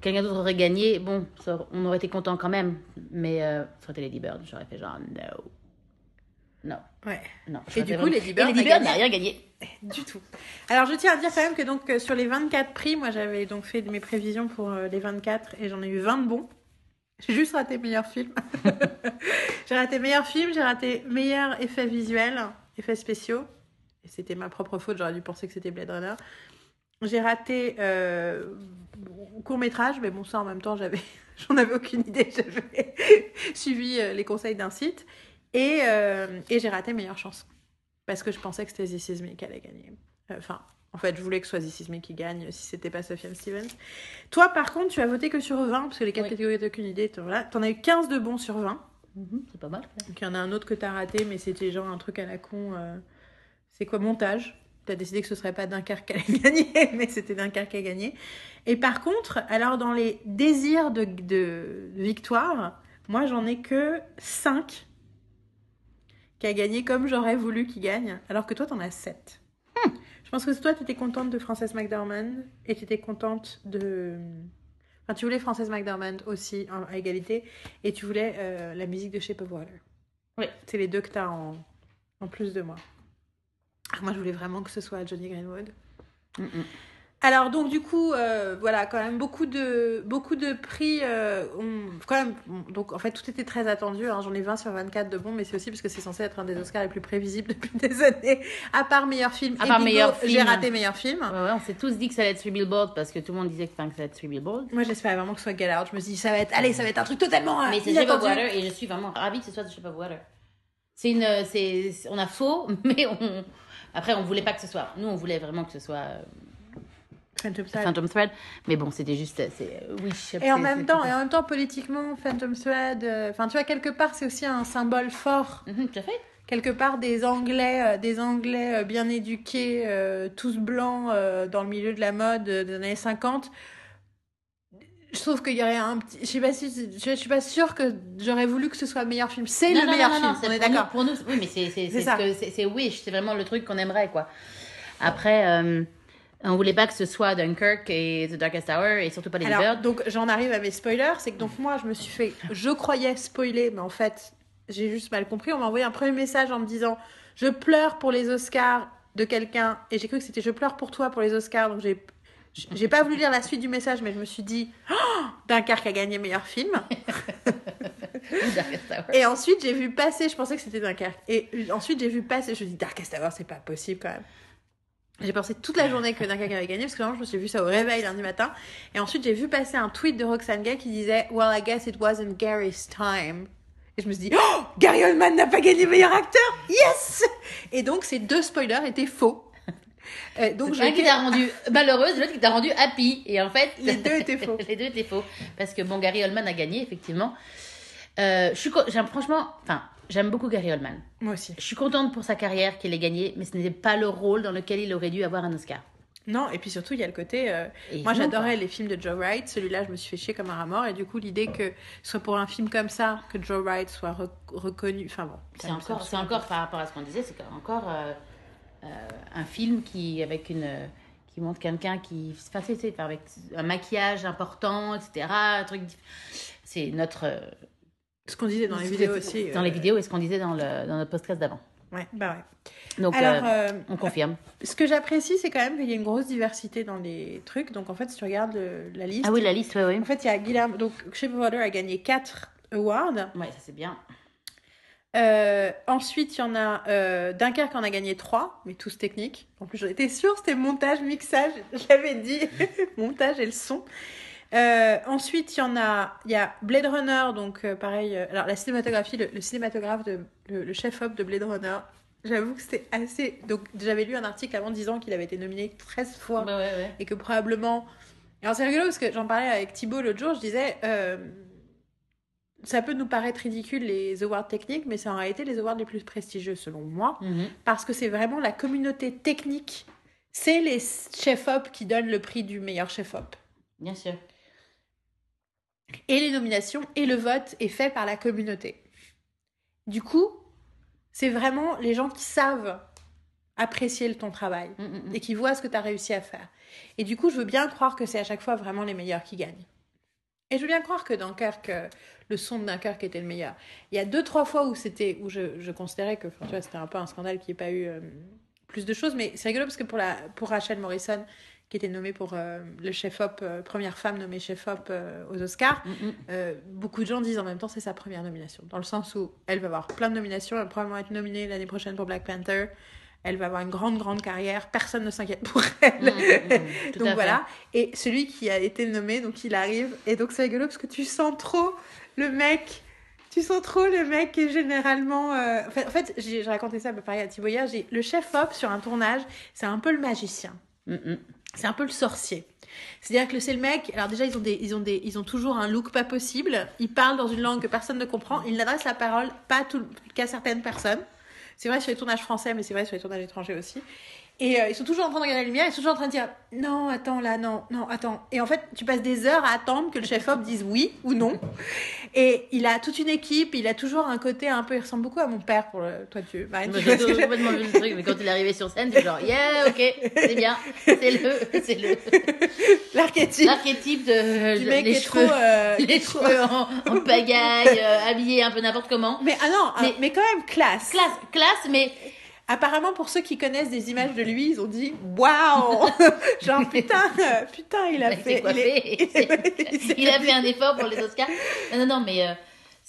quelqu'un d'autre aurait gagné. Bon, on aurait été content quand même. Mais ça aurait été Lady Bird. J'aurais fait genre, no. Non, Ouais. non. Et du coup, vraiment- Lady Bird n'a rien gagné. Du tout. Alors je tiens à dire quand même que donc euh, sur les 24 prix, moi j'avais donc fait mes prévisions pour euh, les 24 et j'en ai eu 20 de bons. J'ai juste raté meilleur film. (laughs) j'ai raté meilleur film, j'ai raté meilleur effet visuel, effets spéciaux. Et c'était ma propre faute, j'aurais dû penser que c'était Blade Runner. J'ai raté euh, court métrage, mais bon ça en même temps j'avais, (laughs) j'en avais aucune idée, (laughs) j'avais suivi euh, les conseils d'un site. Et, euh, et j'ai raté meilleure chanson parce que je pensais que c'était This Is Me qui allait gagner. Euh, Enfin, en fait, je voulais que ce soit This Is Me qui gagne si c'était pas Sophia Stevens. Toi, par contre, tu as voté que sur 20, parce que les quatre Oui. catégories, t'as aucune idée. t'en- Voilà. T'en as eu 15 de bons sur 20. Mhm, c'est pas mal. Donc il y en a un autre que t'as raté, mais c'était genre un truc à la con. euh, C'est quoi, montage T'as décidé que ce serait pas Dunkerque qui allait (laughs) gagner, mais c'était Dunkerque qui a gagné. Et par contre, alors dans les désirs de, de victoire, moi j'en ai que 5 qui a gagné comme j'aurais voulu qu'il gagne, alors que toi t'en as 7. Je pense que toi t'étais contente de Frances McDormand et t'étais contente de. Enfin, tu voulais Frances McDormand aussi en- à égalité et tu voulais euh, la musique de Shape of Water. Oui. C'est les deux que t'as en, en plus de moi. Ah, moi je voulais vraiment que ce soit Johnny Greenwood. Mm, mm. Alors donc du coup euh, voilà quand même beaucoup de beaucoup de prix euh, ont- quand même donc en fait tout était très attendu hein. j'en ai 20 sur 24 de bons mais c'est aussi parce que c'est censé être un des Oscars les plus prévisibles depuis des (laughs) années à part meilleur film À part meilleur j'ai raté meilleur film Ouais, ouais, on s'est tous dit que ça allait être Three Billboards parce que tout le monde disait que, ça allait être Three Billboards. moi j'espérais vraiment que ce soit Get Out je me suis dit ça va être allez ça va être un truc totalement euh, Mais c'est Shape of. Water et je suis vraiment ravie que ce soit Shape of Water. C'est une, c'est, on a faux, (laughs) mais on, après on voulait pas que ce soit. Nous on voulait vraiment que ce soit Phantom Thread. Phantom Thread, mais bon c'était juste, c'est euh, Wish. Et en même temps, et en même temps, politiquement, Phantom Thread, euh, enfin, tu vois, quelque part, c'est aussi un symbole fort. Mhm, tout à fait. Quelque part, des Anglais, euh, des Anglais euh, bien éduqués, euh, tous blancs, euh, dans le milieu de la mode euh, des années 50. Je trouve qu'il y aurait un petit. Je pas si. Je, suis pas sûre que j'aurais voulu que ce soit le meilleur film. C'est le non, meilleur non, film, non, on est pour nous- d'accord. Pour nous, oui, mais c'est, Wish, c'est vraiment le truc qu'on aimerait quoi. Après, euh, on voulait pas que ce soit Dunkirk et The Darkest Hour et surtout pas les Alors, donc j'en arrive à mes spoilers, c'est que donc moi je me suis fait, je croyais spoiler, mais en fait j'ai juste mal compris. On m'a envoyé un premier message en me disant je pleure pour les Oscars de quelqu'un et j'ai cru que c'était je pleure pour toi pour les Oscars, donc j'ai j'ai pas voulu lire la suite du message, mais je me suis dit oh, Dunkerque a gagné meilleur film. (laughs) Et ensuite j'ai vu passer, je pensais que c'était Dunkerque, et ensuite j'ai vu passer, je me suis dit Darkest Hour c'est pas possible quand même. J'ai pensé toute la journée que Dunkerque avait gagné parce que vraiment je me suis vu ça au réveil lundi matin. Et ensuite j'ai vu passer un tweet de Roxane Gay qui disait Well I guess it wasn't Gary's time. Et je me suis dit Oh Gary Oldman n'a pas gagné meilleur acteur Yes Et donc ces deux spoilers étaient faux. Euh, donc un qui t'a rendu malheureuse, l'autre qui t'a rendu happy. Et en fait, Les deux étaient faux. (laughs) les deux étaient faux. Parce que bon, Gary Oldman a gagné, effectivement. Euh, je suis, franchement, enfin, j'aime beaucoup Gary Oldman. moi aussi. Je suis contente pour sa carrière qu'il ait gagné, mais ce n'était pas le rôle dans lequel il aurait dû avoir un Oscar. Non, et puis surtout il y a le côté euh, Moi, j'adorais les films de Joe Wright. Celui-là, je me suis fait chier comme un rat mort. Et du coup, l'idée que ce soit pour un film comme ça, que Joe Wright soit re- reconnu. Enfin bon. C'est encore, ça- c'est encore par rapport à ce qu'on disait, c'est encore euh, euh, un film qui avec une qui montre quelqu'un qui, enfin, c'est- c'est- enfin, avec un maquillage important, etc. Un truc, c'est notre euh, Ce qu'on disait dans les vidéos aussi. dans euh, les vidéos et ce qu'on disait dans le dans notre podcast d'avant. Ouais, bah ouais. Donc Alors, euh, euh, on confirme. ce que j'apprécie, c'est quand même qu'il y a une grosse diversité dans les trucs. Donc, en fait, si tu regardes le- la liste. Ah oui, la liste, ouais, ouais. En fait, il y a Guillermo. Donc, Shape of Water a gagné 4 awards. Ouais, ça c'est bien. Euh, ensuite, il y en a euh, Dunkerque en a gagné 3, mais tous techniques. En plus, j'en étais sûre, c'était montage, mixage, (laughs) je l'avais dit, (laughs) montage et le son. Euh, ensuite, il y en a, il y a Blade Runner, donc euh, pareil. euh, alors, la cinématographie, le, le cinématographe, de, le, le chef-op de Blade Runner, j'avoue que c'était assez. Donc, j'avais lu un article avant disant qu'il avait été nominé 13 fois Ouais, ouais, ouais. et que probablement. Alors c'est rigolo parce que j'en parlais avec Thibaut l'autre jour, je disais. Ça peut nous paraître ridicule les awards techniques, mais c'est en réalité les awards les plus prestigieux selon moi, Mhm. parce que c'est vraiment la communauté technique. C'est les chefs-op qui donnent le prix du meilleur chef-op. Bien sûr. Et les nominations et le vote est fait par la communauté. Du coup, c'est vraiment les gens qui savent apprécier ton travail Mm, mm, mm. et qui voient ce que tu as réussi à faire. Et du coup, je veux bien croire que c'est à chaque fois vraiment les meilleurs qui gagnent. Et je veux bien croire que Dunkerque, euh, le son de Dunkerque était le meilleur. Il y a deux, trois fois où c'était, où je, je considérais que, enfin, c'était un peu un scandale qu'il n'y ait pas eu euh, plus de choses, mais c'est rigolo parce que pour, la, pour Rachel Morrison, qui était nommée pour euh, le chef-op, euh, première femme nommée chef-op euh, aux Oscars, Mm, mm. beaucoup de gens disent en même temps c'est sa première nomination. Dans le sens où elle va avoir plein de nominations, elle va probablement être nominée l'année prochaine pour Black Panther, elle va avoir une grande, grande carrière, personne ne s'inquiète pour elle. Mm, donc fait. voilà. Et celui qui a été nommé, donc il arrive, et donc c'est rigolo parce que tu sens trop le mec. Tu sens trop le mec qui est généralement. euh, En fait, en fait, j'ai raconté ça pareil à Thibaut hier. Le chef-op sur un tournage, c'est un peu le magicien. Mm, mm. C'est un peu le sorcier. C'est-à-dire que c'est le mec. Alors déjà, ils ont des, ils ont des, ils ont toujours un look pas possible. Ils parlent dans une langue que personne ne comprend. Ils n'adressent la parole pas qu'à certaines personnes. C'est vrai sur les tournages français, mais c'est vrai sur les tournages étrangers aussi. Et euh, ils sont toujours en train de regarder la lumière, ils sont toujours en train de dire non, attends là, non, non, attends. Et en fait, tu passes des heures à attendre que le chef-op dise oui ou non. Et il a toute une équipe, il a toujours un côté un peu, il ressemble beaucoup à mon père pour le. Toi, tu. Moi, tu J'ai complètement vu le truc, mais quand il est arrivé sur scène, c'est genre, yeah, ok, c'est bien, c'est le, c'est le, L'archétype l'archétype de, du de- mec les cheveux, trop. euh, les cheveux en, en pagaille, euh, habillé un peu n'importe comment. Mais ah non, mais, mais quand même classe. Classe, classe, mais apparemment, pour ceux qui connaissent des images de lui, ils ont dit waouh (laughs) Genre, putain, putain, il a fait. Il, est... (laughs) il, a fait un effort pour les Oscars. Non, non, non, mais. Euh,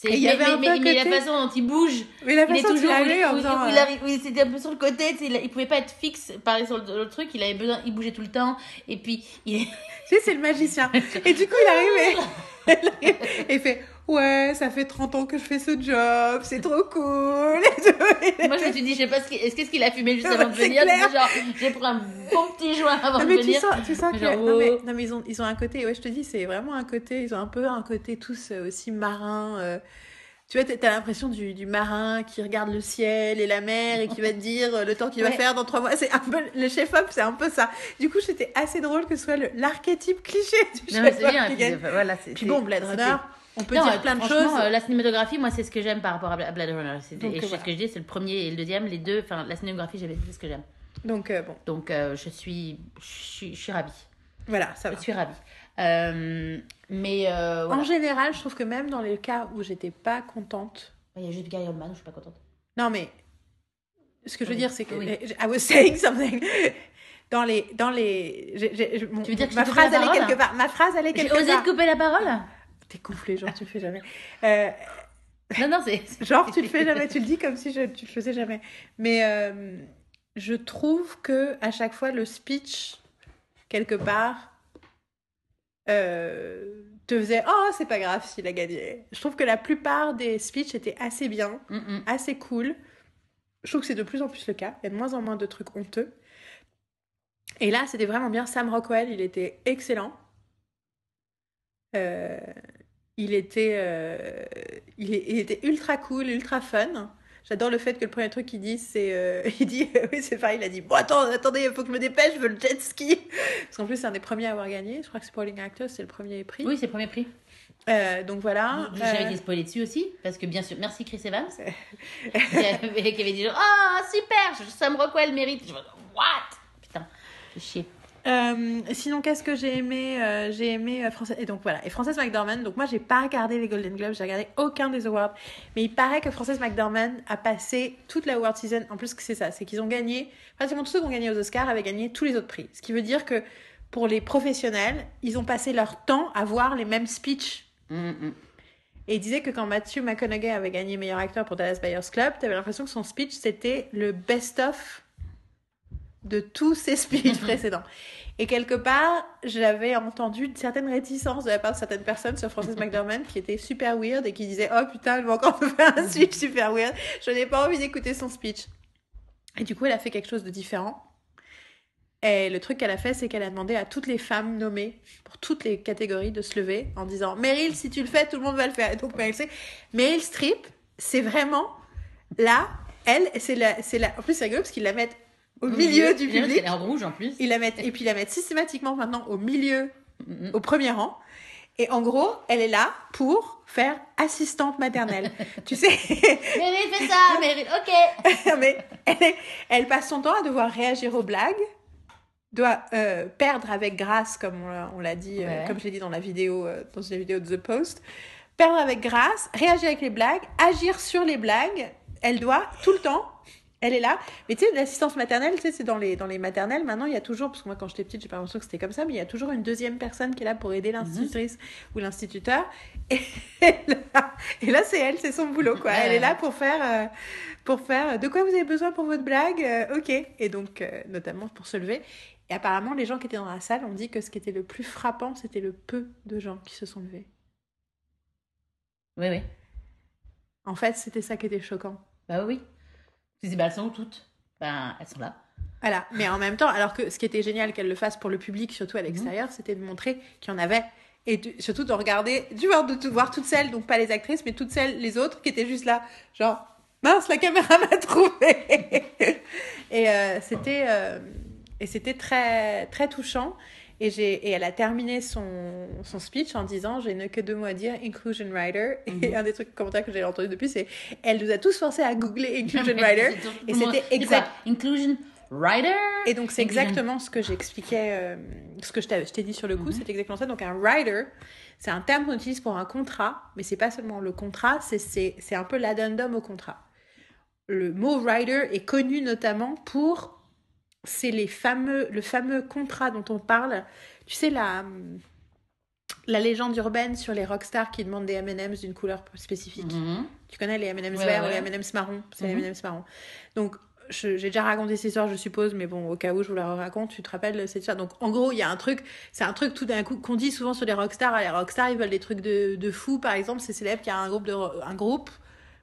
mais, mais, mais, la façon dont il bouge, mais la façon il est toujours il, il, il, arrive, c'était un peu sur le côté, il, pouvait pas être fixe, pareil sur le, truc, il avait besoin, il bougeait tout le temps, et puis il. (laughs) tu sais, c'est le magicien. Et du coup, il arrive et, il fait ouais, ça fait 30 ans que je fais ce job, c'est trop cool. (laughs) Moi, je me suis dit, je sais pas, ce est-ce qu'est-ce qu'il a fumé juste (laughs) avant de venir? Genre, j'ai pris un bon petit joint avant de venir. Tu sens, tu sens que, non, mais, non, mais, ils ont, ils ont un côté, ouais, je te dis, c'est vraiment un côté, ils ont un peu un côté tous euh, aussi marin. Euh, tu vois, t'as l'impression du, du, marin qui regarde le ciel et la mer et qui va te dire euh, le temps qu'il va faire dans trois mois. C'est un peu le chef-op, c'est un peu ça. Du coup, c'était assez drôle que ce soit l'archétype cliché du chef-op. Bien, voilà, puis bon, Blade Runner. On peut dire plein de choses. Euh, la cinématographie, moi, c'est ce que j'aime par rapport à Blade Runner. et ce que je dis, c'est le premier et le deuxième, les deux. Enfin, la cinématographie, c'est ce que j'aime. Donc, euh, bon. Donc, euh, je, suis, je, suis, je suis ravie. Voilà, ça va. Je suis ravie. mais. Voilà. En général, je trouve que même dans les cas où j'étais pas contente. Il y a juste Gary Oldman où je suis pas contente. Non, mais. Ce que je veux dire, c'est que. (laughs) I was saying something dans les dans les tu veux dire que ma phrase allait quelque part ma phrase allait quelque part j'ai osé couper la parole T'es gonflé, genre tu le fais jamais. Euh, non, non, c'est. genre tu le fais jamais, (laughs) tu le dis comme si je, tu le faisais jamais. Mais euh, je trouve que à chaque fois, le speech, quelque part, euh, te faisait Oh, c'est pas grave s'il a gagné. Je trouve que la plupart des speeches étaient assez bien, assez cool. Je trouve que c'est de plus en plus le cas. Il y a de moins en moins de trucs honteux. Et là, c'était vraiment bien. Sam Rockwell, il était excellent. Euh, il était, euh, il, était ultra cool, ultra fun. J'adore le fait que le premier truc qu'il dit, c'est. Euh, (laughs) il dit. oui, c'est pareil, il a dit Bon, attends, attendez, il faut que je me dépêche, je veux le jet ski. Parce qu'en plus, c'est un des premiers à avoir gagné. Je crois que Spoiling Actors, c'est le premier prix. Oui, c'est le premier prix. Euh, donc voilà. J'avais été spoilé dessus aussi, parce que bien sûr, merci Chris Evans, (laughs) qui, avait, qui avait dit Oh, super, Sam Rockwell mérite. Je, What? Putain, je chier. Euh, sinon, qu'est-ce que j'ai aimé euh, J'ai aimé euh, Frances... Et donc voilà, et Frances McDormand. Donc moi, j'ai pas regardé les Golden Globes, j'ai regardé aucun des awards. Mais il paraît que Frances McDormand a passé toute la award season. En plus, c'est ça, c'est qu'ils ont gagné. Pratiquement tous ceux qui ont gagné aux Oscars avaient gagné tous les autres prix. Ce qui veut dire que pour les professionnels, ils ont passé leur temps à voir les mêmes speeches. Mm, mm. Et il disait que quand Matthew McConaughey avait gagné meilleur acteur pour Dallas Buyers Club, t'avais l'impression que son speech c'était le best-of de tous ses speeches (laughs) précédents. Et quelque part, j'avais entendu une certaine réticence de la part de certaines personnes sur Frances McDormand qui était super weird et qui disait Oh putain, elle va encore me faire un speech super weird. Je n'ai pas envie d'écouter son speech. Et du coup, elle a fait quelque chose de différent. Et le truc qu'elle a fait, c'est qu'elle a demandé à toutes les femmes nommées pour toutes les catégories de se lever en disant Meryl, si tu le fais, tout le monde va le faire. Et donc Meryl, c'est Meryl Streep, c'est vraiment là, elle, c'est la, c'est la. En plus, c'est rigolo parce qu'ils la mettent au milieu, du public. Elle est en rouge en plus. Il la met, et puis ils la mettent systématiquement maintenant au milieu, au premier rang. Et en gros, elle est là pour faire assistante maternelle. (laughs) tu sais? Meryl fait ça, Meryl, ok. (laughs) mais elle, elle, passe son temps à devoir réagir aux blagues, doit euh, perdre avec grâce, comme on l'a dit, euh, comme je l'ai dit dans la vidéo, euh, dans la vidéo de The Post, perdre avec grâce, réagir avec les blagues, agir sur les blagues. Elle doit tout le temps elle est là. Mais tu sais, l'assistance maternelle, tu sais, c'est dans les, dans les maternelles. Maintenant, il y a toujours, parce que moi, quand j'étais petite, j'ai pas l'impression que c'était comme ça, mais il y a toujours une deuxième personne qui est là pour aider l'institutrice ou l'instituteur. (laughs) Et, là, c'est elle, c'est son boulot, quoi. Elle est là pour faire, euh, pour faire, de quoi vous avez besoin pour votre blague euh, Ok. Et donc, euh, notamment pour se lever. Et apparemment, les gens qui étaient dans la salle ont dit que ce qui était le plus frappant, c'était le peu de gens qui se sont levés. Oui, oui. En fait, c'était ça qui était choquant. Bah oui. Tu dis, bah, elles sont toutes? Ben, elles sont là. Voilà, mais en même temps, alors que ce qui était génial qu'elle le fasse pour le public, surtout à l'extérieur, mhm. c'était de montrer qu'il y en avait. Et surtout de regarder, du voir, de voir toutes celles, donc pas les actrices, mais toutes celles, les autres qui étaient juste là, genre, mince, la caméra (laughs) m'a trouvé. et euh, c'était euh, et c'était très très touchant. Et, et elle a terminé son, son speech en disant J'ai que deux mots à dire, Inclusion Writer. Et mhm. un des trucs commentaires que j'ai entendu depuis, c'est Elle nous a tous forcé à googler Inclusion (laughs) Writer. et c'était exact. Inclusion Writer Et donc, c'est exactement ce que j'expliquais, euh, ce que je t'ai dit sur le coup, mhm. c'est exactement ça. Donc, un writer, c'est un terme qu'on utilise pour un contrat, mais c'est pas seulement le contrat, c'est un peu l'addendum au contrat. le mot rider est connu notamment pour c'est les fameux le fameux contrat dont on parle. Tu sais la la légende urbaine sur les rockstars qui demandent des M&M's d'une couleur spécifique. Mhm. Tu connais les M&M's Ouais, verts ouais. ou les M&M's marrons? C'est les Mhm. M&M's marrons. Donc, j'ai déjà raconté cette histoire, je suppose, mais bon, au cas où je vous la raconte, tu te rappelles cette histoire. Donc, en gros, il y a un truc, c'est un truc tout d'un coup qu'on dit souvent sur les rockstars. Les rockstars, ils veulent des trucs de, de fou, par exemple. C'est célèbre qu'il y a un groupe de, un groupe.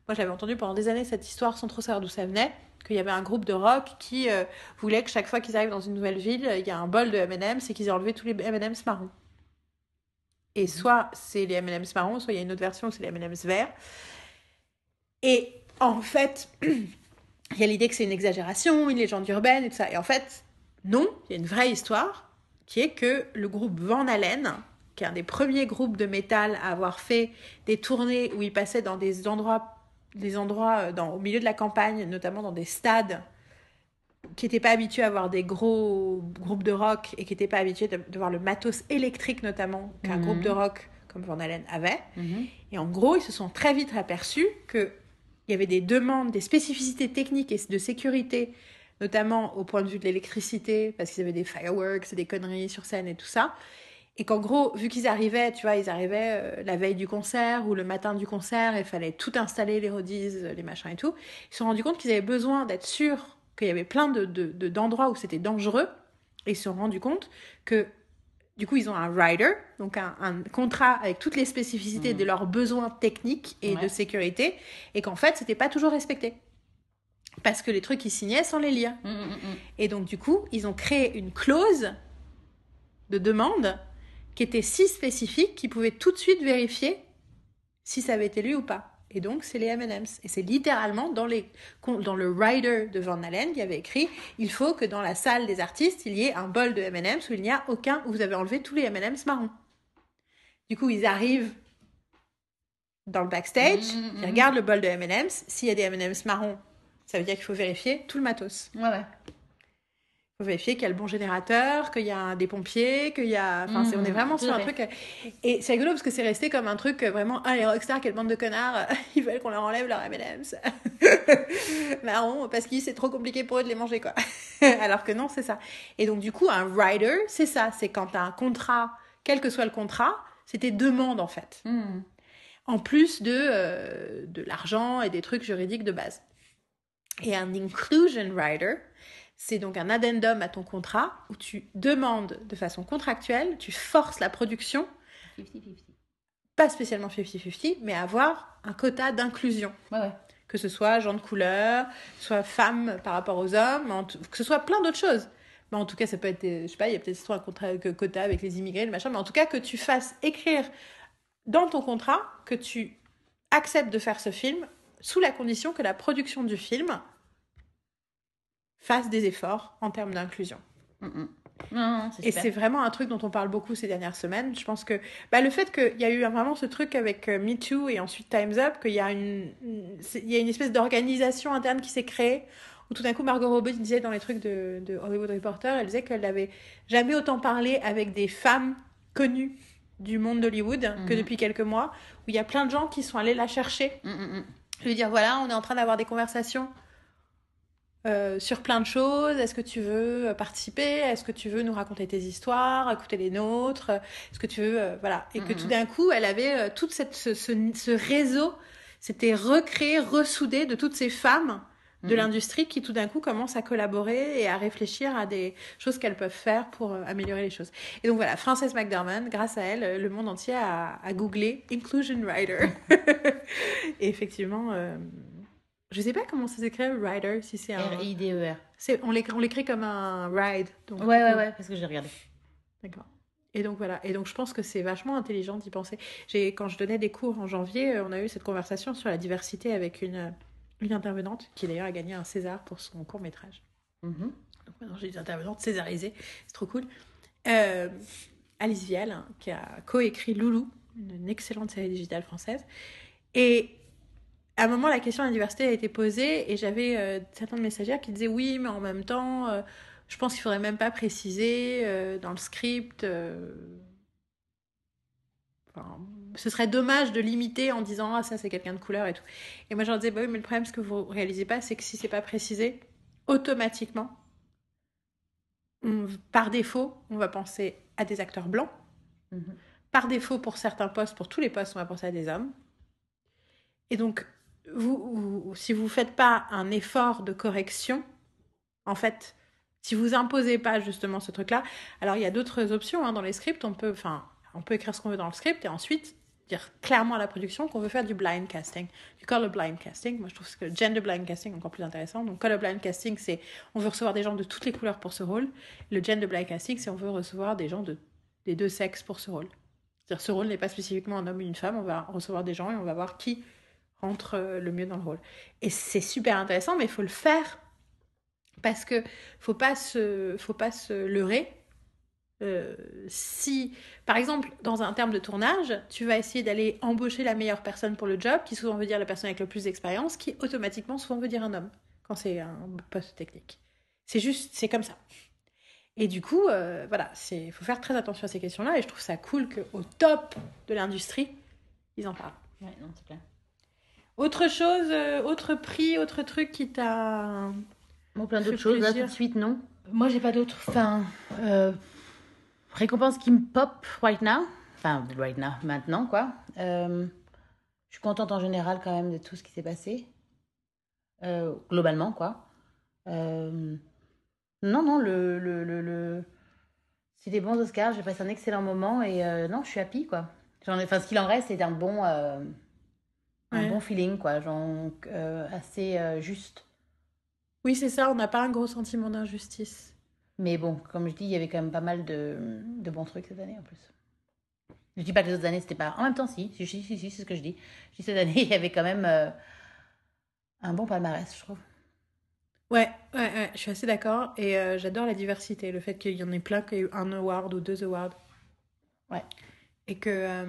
Moi, j'avais entendu pendant des années cette histoire sans trop savoir d'où ça venait. Qu'il y avait un groupe de rock qui euh, voulait que chaque fois qu'ils arrivent dans une nouvelle ville, il y a un bol de M&M's et qu'ils aient enlevé tous les M&M's marrons. Et soit c'est les M&M's marrons, soit il y a une autre version où c'est les M&M's verts. Et en fait, (clears throat) il y a l'idée que c'est une exagération, une légende urbaine et tout ça. Et en fait, non, il y a une vraie histoire qui est que le groupe Van Halen, qui est un des premiers groupes de métal à avoir fait des tournées où ils passaient dans des endroits, des endroits euh, dans, au milieu de la campagne, notamment dans des stades qui n'étaient pas habitués à voir des gros groupes de rock et qui n'étaient pas habitués de, de voir le matos électrique notamment qu'un Mhm. groupe de rock comme Van Halen avait. Mhm. Et en gros, ils se sont très vite aperçus qu'il y avait des demandes, des spécificités techniques et de sécurité, notamment au point de vue de l'électricité, parce qu'ils avaient des fireworks des conneries sur scène et tout ça. Et qu'en gros, vu qu'ils arrivaient, tu vois, ils arrivaient euh, la veille du concert ou le matin du concert, il fallait tout installer, les rodises, les machins et tout, ils se sont rendus compte qu'ils avaient besoin d'être sûrs qu'il y avait plein de, de- de- d'endroits où c'était dangereux. Et ils se sont rendus compte que du coup, ils ont un rider, donc un, un contrat avec toutes les spécificités de leurs besoins techniques et Ouais. de sécurité, et qu'en fait, c'était pas toujours respecté. Parce que les trucs, ils signaient sans les lire. Mhm, mhm. Et donc, du coup, ils ont créé une clause de demande qui était si spécifique qu'ils pouvaient tout de suite vérifier si ça avait été lu ou pas. Et donc, c'est les M&M's. Et c'est littéralement dans, les, dans le rider de Van Halen, y avait écrit il faut que dans la salle des artistes, il y ait un bol de M&M's où il n'y a aucun, où vous avez enlevé tous les M&M's marrons. Du coup, ils arrivent dans le backstage, Mhm, ils mhm. regardent le bol de M&M's. S'il y a des M&M's marrons, ça veut dire qu'il faut vérifier tout le matos. Ouais, ouais. Faut vérifier qu'il y a le bon générateur, qu'il y a des pompiers, qu'il y a... Enfin, on est Mhm, vraiment sur un truc... euh, Et c'est rigolo parce que c'est resté comme un truc euh, vraiment... Ah, les rockstars, quelle bande de connards (laughs) Ils veulent qu'on leur enlève leurs M&M's. (laughs) Marron, parce que c'est trop compliqué pour eux de les manger, quoi. (laughs) Alors que non, c'est ça. Et donc, du coup, un rider, c'est ça. C'est quand t'as un contrat, quel que soit le contrat, c'est tes demandes, en fait. Mhm. En plus de, euh, de l'argent et des trucs juridiques de base. Et un inclusion rider, c'est donc un addendum à ton contrat où tu demandes de façon contractuelle, tu forces la production, 50-50. pas spécialement 50-50, mais avoir un quota d'inclusion. Ouais, ouais. Que ce soit gens de couleur, soit femmes par rapport aux hommes, que ce soit plein d'autres choses. Mais en tout cas, ça peut être, je sais pas, il y a peut-être soit un quota avec les immigrés, le machin, mais en tout cas, que tu fasses écrire dans ton contrat que tu acceptes de faire ce film sous la condition que la production du film fasse des efforts en termes d'inclusion. Non, non, c'est Et c'est vraiment un truc dont on parle beaucoup ces dernières semaines. Je pense que bah, le fait qu'il y a eu vraiment ce truc avec euh, Me Too et ensuite Time's Up, qu'il y a une, une- c'est- il y a une espèce d'organisation interne qui s'est créée, où tout d'un coup Margot Robbie disait dans les trucs de, de Hollywood Reporter, elle disait qu'elle n'avait jamais autant parlé avec des femmes connues du monde d'Hollywood que Mhm. depuis quelques mois, où il y a plein de gens qui sont allés la chercher lui dire voilà, on est en train d'avoir des conversations euh, sur plein de choses. Est-ce que tu veux euh, participer? Est-ce que tu veux nous raconter tes histoires, écouter les nôtres? Est-ce que tu veux euh, voilà Et que Mhm. tout d'un coup, elle avait euh, cette ce, ce- ce réseau, c'était recréé, ressoudé de toutes ces femmes de Mhm. l'industrie qui tout d'un coup commencent à collaborer et à réfléchir à des choses qu'elles peuvent faire pour euh, améliorer les choses. Et donc voilà, Frances McDormand, grâce à elle, le monde entier a, a googlé Inclusion Rider. (laughs) et effectivement, euh, je sais pas comment ça s'écrit Rider, si c'est un... R-I-D-E-R. On l'écrit comme un ride. Donc, E Ouais, ouais, ouais, parce que j'ai regardé. D'accord. Et donc voilà. Et donc je pense que c'est vachement intelligent d'y penser. J'ai quand je donnais des cours en janvier, euh, on a eu cette conversation sur la diversité avec une une intervenante qui d'ailleurs a gagné un César pour son court métrage. Mhm. Donc maintenant j'ai des intervenantes césarisées, c'est trop cool. Euh, Alice Vial hein, qui a coécrit Loulou, une excellente série digitale française. Et à un moment, la question de la diversité a été posée et j'avais euh, certains de mes stagiaires qui disaient oui, mais en même temps, euh, je pense qu'il faudrait même pas préciser euh, dans le script. euh, ce serait dommage de limiter en disant ah ça c'est quelqu'un de couleur et tout. Et moi je leur disais bah oui mais le problème ce que vous réalisez pas c'est que si c'est pas précisé automatiquement par défaut on va penser à des acteurs blancs. Mhm. Par défaut pour certains postes pour tous les postes on va penser à des hommes. Et donc vous, si vous faites pas un effort de correction en fait si vous imposez pas justement ce truc là alors il y a d'autres options hein, dans les scripts on peut enfin on peut écrire ce qu'on veut dans le script et ensuite dire clairement à la production qu'on veut faire du blind casting, du color blind casting. Moi, je trouve que le gender blind casting encore plus intéressant. Donc, color blind casting, c'est on veut recevoir des gens de toutes les couleurs pour ce rôle. Le gender blind casting, c'est on veut recevoir des gens de, des deux sexes pour ce rôle. C'est-à-dire, ce rôle n'est pas spécifiquement un homme ou une femme. On va recevoir des gens et on va voir qui rentre euh, le mieux dans le rôle. Et c'est super intéressant, mais il faut le faire parce que faut pas se, faut pas se leurrer euh, si, par exemple, dans un terme de tournage, tu vas essayer d'aller embaucher la meilleure personne pour le job, qui souvent veut dire la personne avec le plus d'expérience, qui automatiquement souvent veut dire un homme, quand c'est un poste technique. C'est juste, c'est comme ça. Et du coup, euh, voilà, il faut faire très attention à ces questions-là, et je trouve ça cool qu'au top de l'industrie, ils en parlent. Ouais, non, c'est clair. Autre chose, euh, autre prix, autre truc qui t'a. Bon, plein d'autres choses, là, tout de suite, non? Moi, j'ai pas d'autres. Enfin. Récompense qui me pop right now. Enfin, right now, maintenant, quoi. Euh, je suis contente en général quand même de tout ce qui s'est passé. Euh, globalement, quoi. Euh, non, non, le, le, le, le... c'est des bons Oscars. J'ai passé un excellent moment et non, je suis happy, quoi. Enfin, ce qu'il en reste, c'est un bon, un bon feeling, quoi. Genre, assez juste. Oui, c'est ça. On n'a pas un gros sentiment d'injustice. Mais bon, comme je dis, il y avait quand même pas mal de, de bons trucs cette année en plus. Je dis pas que les autres années c'était pas. En même temps, si, si, si, si, c'est ce que je dis. Je dis cette année, (laughs) il y avait quand même euh, un bon palmarès, je trouve. Ouais, ouais, ouais je suis assez d'accord. Et euh, j'adore la diversité, le fait qu'il y en ait plein qui aient eu un award ou deux awards. Ouais. Et que.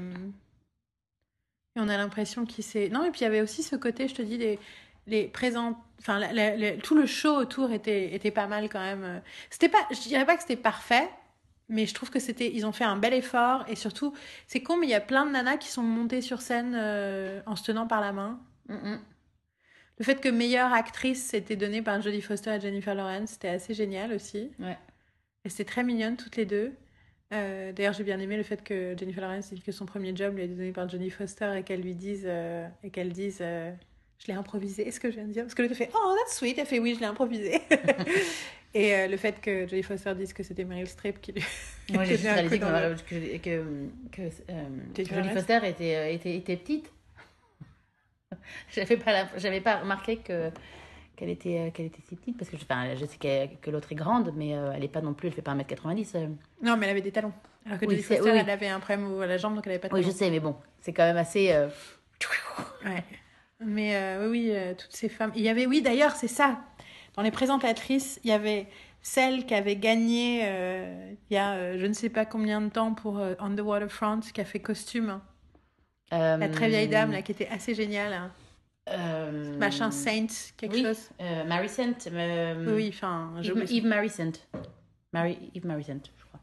Et on a l'impression qu'il s'est. Non, et puis il y avait aussi ce côté, je te dis, des les présents, enfin tout le show autour était, était pas mal quand même. C'était pas, je dirais pas que c'était parfait, mais je trouve que c'était, ils ont fait un bel effort et surtout, c'est con, mais il y a plein de nanas qui sont montées sur scène euh, en se tenant par la main. Le fait que meilleure actrice c'était donné par Jodie Foster et Jennifer Lawrence, c'était assez génial aussi. Ouais. Et c'était très mignonne toutes les deux. Euh, d'ailleurs, j'ai bien aimé le fait que Jennifer Lawrence dit que son premier job lui a été donné par Jodie Foster et qu'elle lui dise euh, et qu'elle dise je l'ai improvisé. Est-ce que je viens de dire? Parce que l'autre fait Oh, that's sweet. Elle fait Oui, je l'ai improvisé. (laughs) et euh, le fait que Jodie Foster dise que c'était Meryl Streep qui lui. Moi, j'ai juste réalisé que, que, que, euh, Jodie Foster était, euh, était, était petite. (laughs) j'avais pas, j'avais pas remarqué que qu'elle était, qu'elle était si petite, parce que je, enfin, je sais que l'autre est grande, mais elle est pas non plus, elle fait pas 1m90. Non, mais elle avait des talons. Alors que Jodie Foster, elle avait un problème à la jambe, donc elle avait pas de talons. Oui, je sais, mais bon, c'est quand même assez... (laughs) Ouais. Mais euh, oui, euh, toutes ces femmes. Il y avait, oui, d'ailleurs, c'est ça. Dans les présentatrices, il y avait celle qui avait gagné euh, il y a je ne sais pas combien de temps pour On the Waterfront, qui a fait costume. La très vieille dame, là, qui était assez géniale. Hein. Machin Saint, quelque oui, chose. Mary Saint. oui, enfin. Yves, Yves Mary Saint. Mary, Yves Mary Saint, je crois.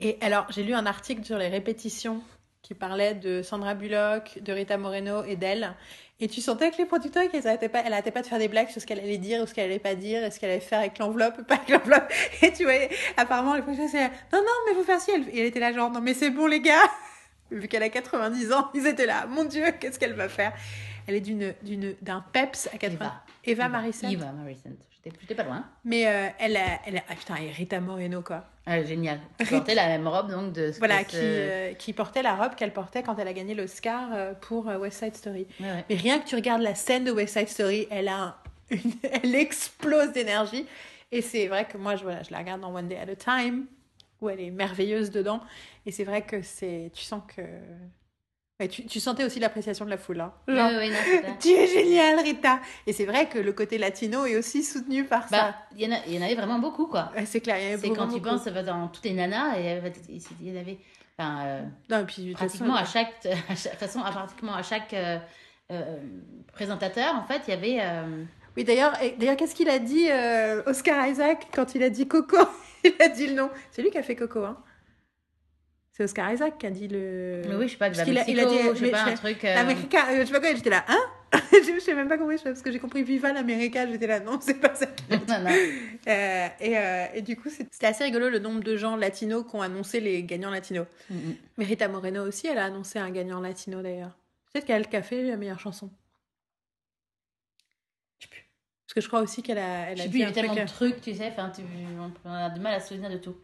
Et alors, j'ai lu un article sur les répétitions qui parlait de Sandra Bullock, de Rita Moreno et d'elle. Et tu sentais que les producteurs, qu'elles n'arrêtaient pas, elle pas de faire des blagues sur ce qu'elle allait dire ou ce qu'elle allait pas dire, et ce qu'elle allait faire avec l'enveloppe, pas avec l'enveloppe. (laughs) Et tu vois, apparemment, les producteurs, c'est, non, non, mais vous faire ci. Et elle était là, genre, non, mais c'est bon, les gars. Vu qu'elle a 90 ans, ils étaient là, mon Dieu, qu'est-ce qu'elle va faire? Elle est d'une, d'une, d'un peps à 80. Eva, Eva, Maricent. Eva Maricent. J'étais pas loin. Mais euh, elle, a, elle a, ah putain, et Rita Moreno, quoi. Ah, génial. Qui portait la même robe, donc, de Voilà, qui, euh, qui portait la robe qu'elle portait quand elle a gagné l'Oscar euh, pour West Side Story. Mais rien que tu regardes la scène de West Side Story, elle a une... (laughs) elle explose d'énergie. Et c'est vrai que moi, je, voilà, je la regarde dans One Day at a Time, où elle est merveilleuse dedans. Et c'est vrai que c'est, tu sens que tu, sentais aussi l'appréciation de la foule. Hein. Genre, (laughs) tu es génial, Rita. Et c'est vrai que le côté latino est aussi soutenu par bah, ça. Il y, y, en avait vraiment beaucoup, quoi. c'est clair. C'est quand tu penses dans toutes les nanas, il y en avait. Enfin, euh, non, puis, pratiquement, à chaque, (laughs) à chaque, façon, pratiquement à chaque euh, euh, présentateur, en fait, il y avait. Oui, d'ailleurs, d'ailleurs qu'est-ce qu'il a dit, Oscar Isaac, quand il a dit Coco? (laughs) Il a dit le nom. C'est lui qui a fait Coco, hein C'est Oscar Isaac qui a dit le. Mais oui, je sais pas, de la a- il a dit- Mexico, je sais pas, je- un truc. euh, L'Américain, euh, je sais pas quoi, j'étais là, hein? (laughs) Je sais même pas comment je fais, parce que j'ai compris Viva l'Américain, j'étais là, non, c'est pas ça. (laughs) a non, non. Euh, et, euh, et du coup, c'était assez rigolo le nombre de gens latinos qui ont annoncé les gagnants latinos. Mm, mm. Mais Rita Moreno aussi, elle a annoncé un gagnant latino d'ailleurs. Peut-être qu'elle a fait la meilleure chanson. Je sais plus. Parce que je crois aussi qu'elle a, elle Je a sais dit plus, il y avait tellement truc. de trucs, tu sais, enfin, tu- on a du mal à se souvenir de tout.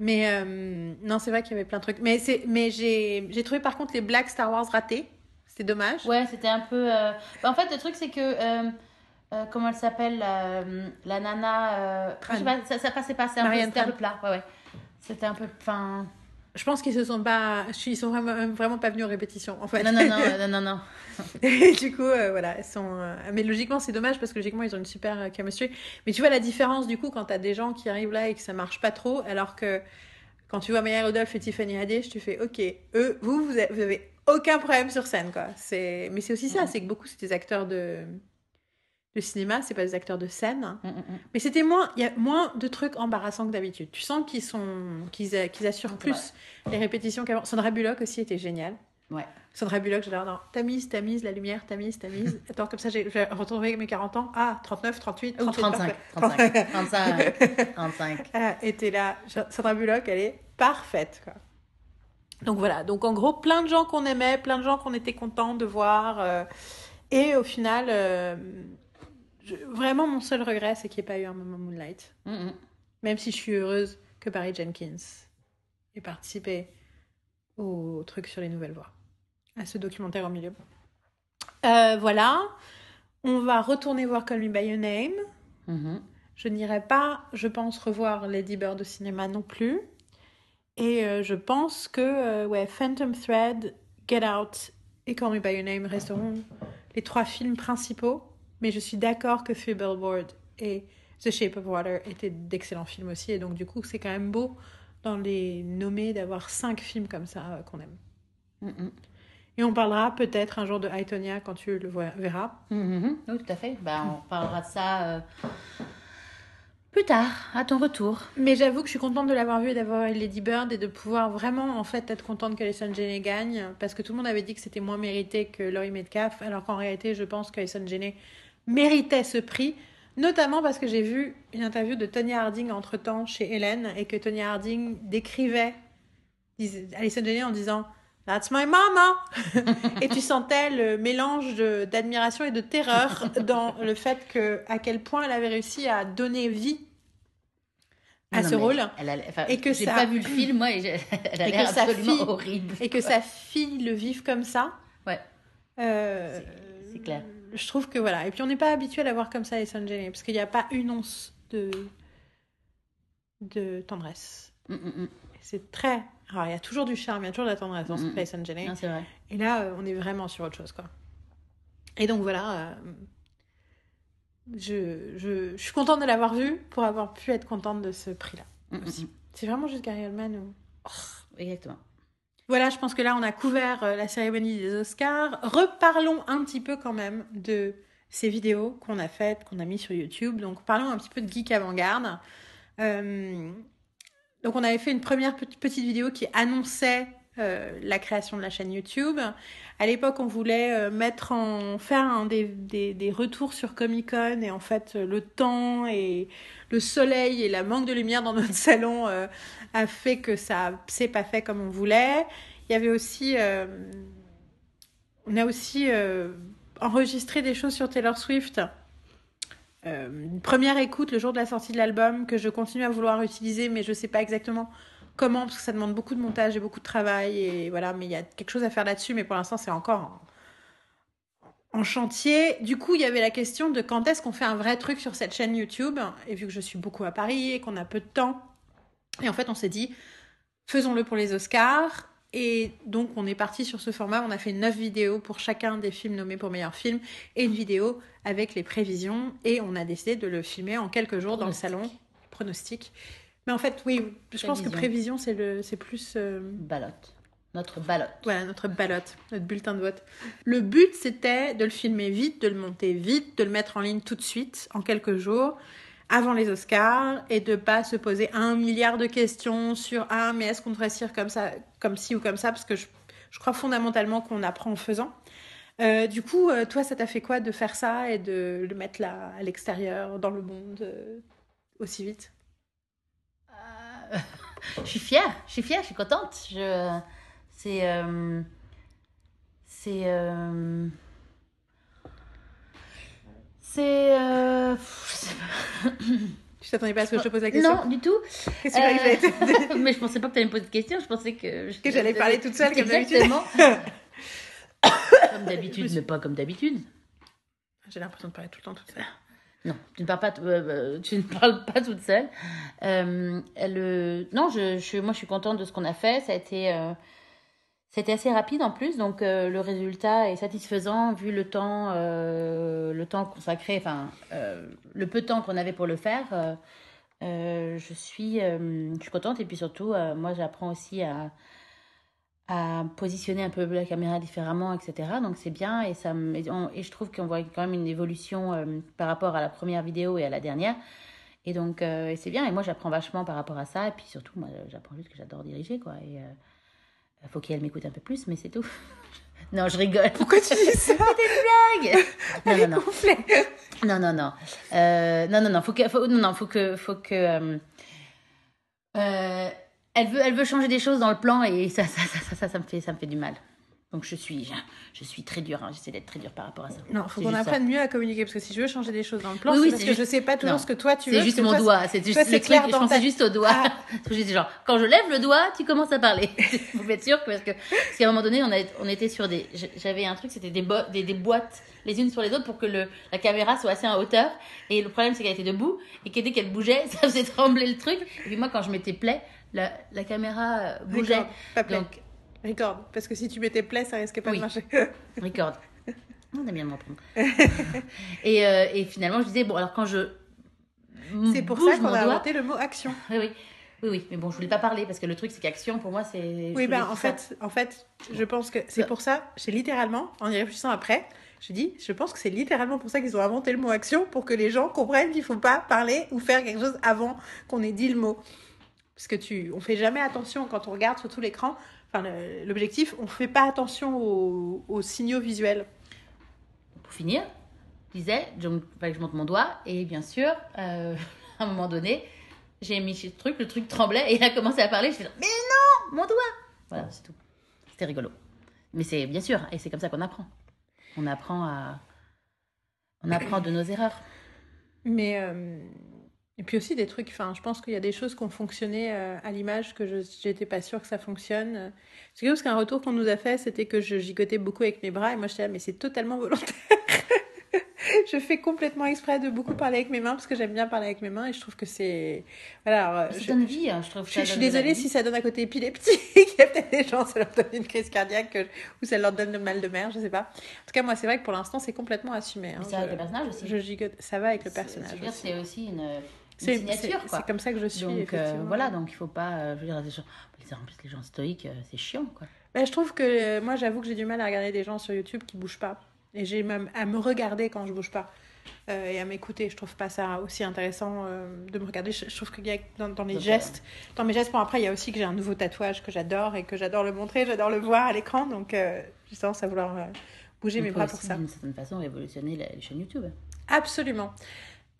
Mais euh, non, c'est vrai qu'il y avait plein de trucs. Mais, mais j'ai, trouvé par contre les blagues Star Wars ratés. C'était dommage. Ouais, c'était un peu. euh, bah, en fait, le truc, c'est que. euh, comment elle s'appelle la, nana. je sais pas, ça, ça passait pas, c'était un peu plat. Ouais, ouais. C'était un peu. Enfin. Je pense qu'ils se sont pas, ils sont vraiment, vraiment pas venus aux répétitions en fait. Non, non, non, (laughs) non, non, non. Et du coup, euh, voilà, sont. euh, Mais logiquement, c'est dommage parce que logiquement, ils ont une super euh, chemistry. Mais tu vois la différence du coup quand t'as des gens qui arrivent là et que ça marche pas trop, alors que quand tu vois Maya Rudolph et Tiffany Haddish, tu fais OK, eux, vous, vous avez, aucun problème sur scène quoi. C'est, mais c'est aussi ça, c'est que beaucoup c'est des acteurs de de cinéma, c'est pas des acteurs de scène. Mm, mm, mm. Mais c'était moins, il y a moins de trucs embarrassants que d'habitude. Tu sens qu'ils sont, qu'ils, assurent plus les répétitions qu'avant. Sandra Bullock aussi était géniale. Ouais. Sandra Bullock, j'adore. Non, Tamise, Tamise, la lumière, Tamise, Tamise. (laughs) Attends, comme ça, j'ai, je retrouver mes 40 ans. Ah, 39, 38, Ou 38, 35. parfait. 35. 35. 35. Ah, était là. Sandra Bullock, elle est parfaite. Quoi. Donc voilà. Donc en gros, plein de gens qu'on aimait, plein de gens qu'on était contents de voir. euh, et au final, euh, je- vraiment, mon seul regret, c'est qu'il n'y ait pas eu un moment Moonlight. Mm. Même si je suis heureuse que Barry Jenkins ait participé au truc sur les nouvelles voix, à ce documentaire au milieu. Euh, voilà. On va retourner voir Call Me By Your Name. Mhm. Je n'irai pas, je pense, revoir Lady Bird au cinéma non plus. Et euh, je pense que euh, ouais, Phantom Thread, Get Out et Call Me By Your Name resteront les trois films principaux. Mais je suis d'accord que Three Billboards et The Shape of Water étaient d'excellents films aussi. Et donc, du coup, c'est quand même beau dans les nommés d'avoir cinq films comme ça euh, qu'on aime. Mm, mm. Et on parlera peut-être un jour de Aitonia quand tu le verras. Mhm. Oui, tout à fait. Bah, on parlera de ça euh, plus tard, à ton retour. Mais j'avoue que je suis contente de l'avoir vu et d'avoir eu Lady Bird et de pouvoir vraiment en fait être contente qu'Alison Janney gagne parce que tout le monde avait dit que c'était moins mérité que Laurie Metcalf alors qu'en réalité je pense qu'Alison Janney méritait ce prix notamment parce que j'ai vu une interview de Tonya Harding entre temps chez Hélène et que Tonya Harding décrivait Alison Janney en disant That's my mama (laughs) Et tu sentais le mélange d'admiration et de terreur dans le fait que à quel point elle avait réussi à donner vie à Non, ce rôle Elle a, enfin, Et que j'ai pas vu le film, moi, et (laughs) elle a l'air sa absolument fille- horrible. et que sa fille le vive comme ça. Ouais. euh, c'est clair. Je trouve que voilà. Et puis on n'est pas habitué à la voir comme ça, Alison Janney, parce qu'il n'y a pas une once de de tendresse. Mm, mm, mm. C'est très. Alors il y a toujours du charme, il y a toujours de la tendresse dans Mm. C'est vrai. Et là, euh, on est vraiment sur autre chose, quoi. Et donc voilà, euh, je, je, je suis contente de l'avoir vu pour avoir pu être contente de ce prix-là. Aussi. C'est vraiment juste Gary Oldman ou... Exactement. Voilà, je pense que là, on a couvert euh, la cérémonie des Oscars. Reparlons un petit peu quand même de ces vidéos qu'on a faites, qu'on a mis sur YouTube. Donc, parlons un petit peu de Geek Avant-Garde. Euh, donc, on avait fait une première petite, petite vidéo qui annonçait euh, la création de la chaîne YouTube. À l'époque, on voulait euh, mettre en faire des, retours sur Comic Con et en fait, euh, le temps et le soleil et la manque de lumière dans (laughs) notre salon a fait que ça s'est pas fait comme on voulait. Il y avait aussi, on a aussi enregistré des choses sur Taylor Swift. Une première écoute le jour de la sortie de l'album que je continue à vouloir utiliser, mais je sais pas exactement comment parce que ça demande beaucoup de montage et beaucoup de travail et voilà. Mais il y a quelque chose à faire là-dessus, mais pour l'instant c'est encore en, en chantier. Du coup, il y avait la question de quand est-ce qu'on fait un vrai truc sur cette chaîne YouTube. Et vu que je suis beaucoup à Paris et qu'on a peu de temps, et en fait, on s'est dit, faisons-le pour les Oscars. Et donc, on est parti sur ce format. On a fait neuf vidéos pour chacun des films nommés pour meilleur film et une vidéo avec les prévisions. Et on a décidé de le filmer en quelques jours dans le salon. Pronostic. Mais en fait, oui, je pense que Prévision. c'est le, c'est plus. euh, Ballotte. Notre ballotte. voilà, notre ballotte, notre bulletin de vote. Le but, c'était de le filmer vite, de le monter vite, de le mettre en ligne tout de suite, en quelques jours, avant les Oscars et de pas se poser un milliard de questions sur ah mais est-ce qu'on devrait se comme ça, comme ci ou comme ça? Parce que je, je crois fondamentalement qu'on apprend en faisant. Euh, du coup, euh, toi, ça t'a fait quoi de faire ça et de le mettre là à l'extérieur, dans le monde, euh, aussi vite? Je suis fière, je suis fière, je suis contente. Je... C'est. C'est. C'est. Je t'attendais pas à ce que je te pose la question Non, du tout. Qu'est-ce que euh... (laughs) Mais je pensais pas que tu allais me poser de question. Je pensais que. Que j'allais parler toute seule, comme d'habitude. Exactement. (laughs) comme d'habitude, mais pas comme d'habitude. J'ai l'impression de parler tout le temps toute seule. Non, tu ne parles pas, euh, tu ne (laughs) parles pas toute seule. Euh, elle, non, je, je, moi, je suis contente de ce qu'on a fait. Ça a été. Euh, c'était assez rapide en plus, donc euh, le résultat est satisfaisant vu le temps, euh, le temps consacré, enfin euh, le peu de temps qu'on avait pour le faire. je suis, je suis contente et puis surtout, moi j'apprends aussi à, à positionner un peu la caméra différemment, etc. Donc c'est bien et ça, et, je trouve qu'on voit quand même une évolution par rapport à la première vidéo et à la dernière. Et donc c'est bien et moi j'apprends vachement par rapport à ça et puis surtout moi j'apprends juste que j'adore diriger quoi et faut qu'elle m'écoute un peu plus, mais c'est tout. (laughs) non, je rigole. Pourquoi tu dis ça? C'était une blague. (laughs) Non, non, non. Non, non, non. Euh, non, non, non. Faut que, faut, non, non, faut que, faut que. Elle veut, elle veut changer des choses dans le plan et ça, ça, ça, ça, ça, ça me fait, ça me fait du mal. Donc je suis, je suis très dure, hein. j'essaie d'être très dure par rapport à ça. Non, faut qu'on apprenne mieux à communiquer parce que si je veux changer des choses dans le plan, oui, c'est parce que je sais pas toujours ce que toi tu veux. C'est juste mon doigt, c'est juste le truc, je pensais juste au doigt. Ah. (laughs) genre, quand je lève le doigt, tu commences à parler. (laughs) Vous êtes sûr parce que parce qu'à un moment donné, on, a, on était sur des, j'avais un truc, c'était des, des, des, boîtes les unes sur les autres pour que le, la caméra soit assez en hauteur. Et le problème, c'est qu'elle était debout et que dès qu'elle bougeait, (laughs) ça faisait trembler le truc. Et puis moi, quand je mettais play, la, la caméra euh, bougeait. Donc Record, parce que si tu mettais play, ça risquait pas de marcher. (laughs) Record. On a bien m'entendre. (laughs) et, euh, et finalement, je disais, bon, alors quand je. C'est pour ça qu'on a inventé le mot action. (laughs) Oui, oui. Oui, oui, mais bon, je voulais pas parler parce que le truc, c'est qu'action, pour moi, c'est. Oui, ben en fait, en fait, je pense que c'est pour ça, j'ai littéralement, en y réfléchissant après, je dis, je pense que c'est littéralement pour ça qu'ils ont inventé le mot action, pour que les gens comprennent qu'il faut pas parler ou faire quelque chose avant qu'on ait dit le mot. Parce que tu, on fait jamais attention quand on regarde sur tout l'écran l'objectif, on ne fait pas attention aux, signaux visuels. Pour finir, je disais, il fallait que je monte mon doigt, et bien sûr, euh, (laughs) à un moment donné, j'ai mis ce truc, le truc tremblait, et il a commencé à parler, je fais mais non, mon doigt Voilà, c'est tout. C'était rigolo. Mais c'est bien sûr, et c'est comme ça qu'on apprend. On apprend à. On apprend de nos erreurs. Mais. Euh, et puis aussi des trucs, enfin, je pense qu'il y a des choses qui ont fonctionné euh, à l'image que je n'étais pas sûre que ça fonctionne. C'est parce qu'un retour qu'on nous a fait, c'était que je gigotais beaucoup avec mes bras et moi je disais, mais c'est totalement volontaire. (laughs) je fais complètement exprès de beaucoup parler avec mes mains parce que j'aime bien parler avec mes mains et je trouve que c'est. Voilà, ça je, donne vie, hein, je trouve. je, suis désolée si ça donne un côté épileptique. (laughs) Il y a peut-être des gens, ça leur donne une crise cardiaque ou ça leur donne le mal de mer, je sais pas. En tout cas, moi, c'est vrai que pour l'instant, c'est complètement assumé. Hein. ça va avec le personnage aussi. Je gigote, ça va avec le personnage. C'est aussi une c'est C'est comme ça que je suis. Donc euh, voilà, donc il faut pas. Euh, je veux dire, les gens, en plus, les gens stoïques, euh, c'est chiant, quoi. Ben, je trouve que moi, j'avoue que j'ai du mal à regarder des gens sur YouTube qui bougent pas. Et j'ai même à me regarder quand je bouge pas. et à m'écouter. Je trouve pas ça aussi intéressant de me regarder. Je, trouve qu'il y a dans, dans les gestes, dans mes gestes, bon après il y a aussi que j'ai un nouveau tatouage que j'adore et que j'adore le montrer, j'adore le voir à l'écran, donc j'ai tendance à vouloir bouger mes bras pour ça. D'une certaine façon, révolutionner la chaîne YouTube. Absolument.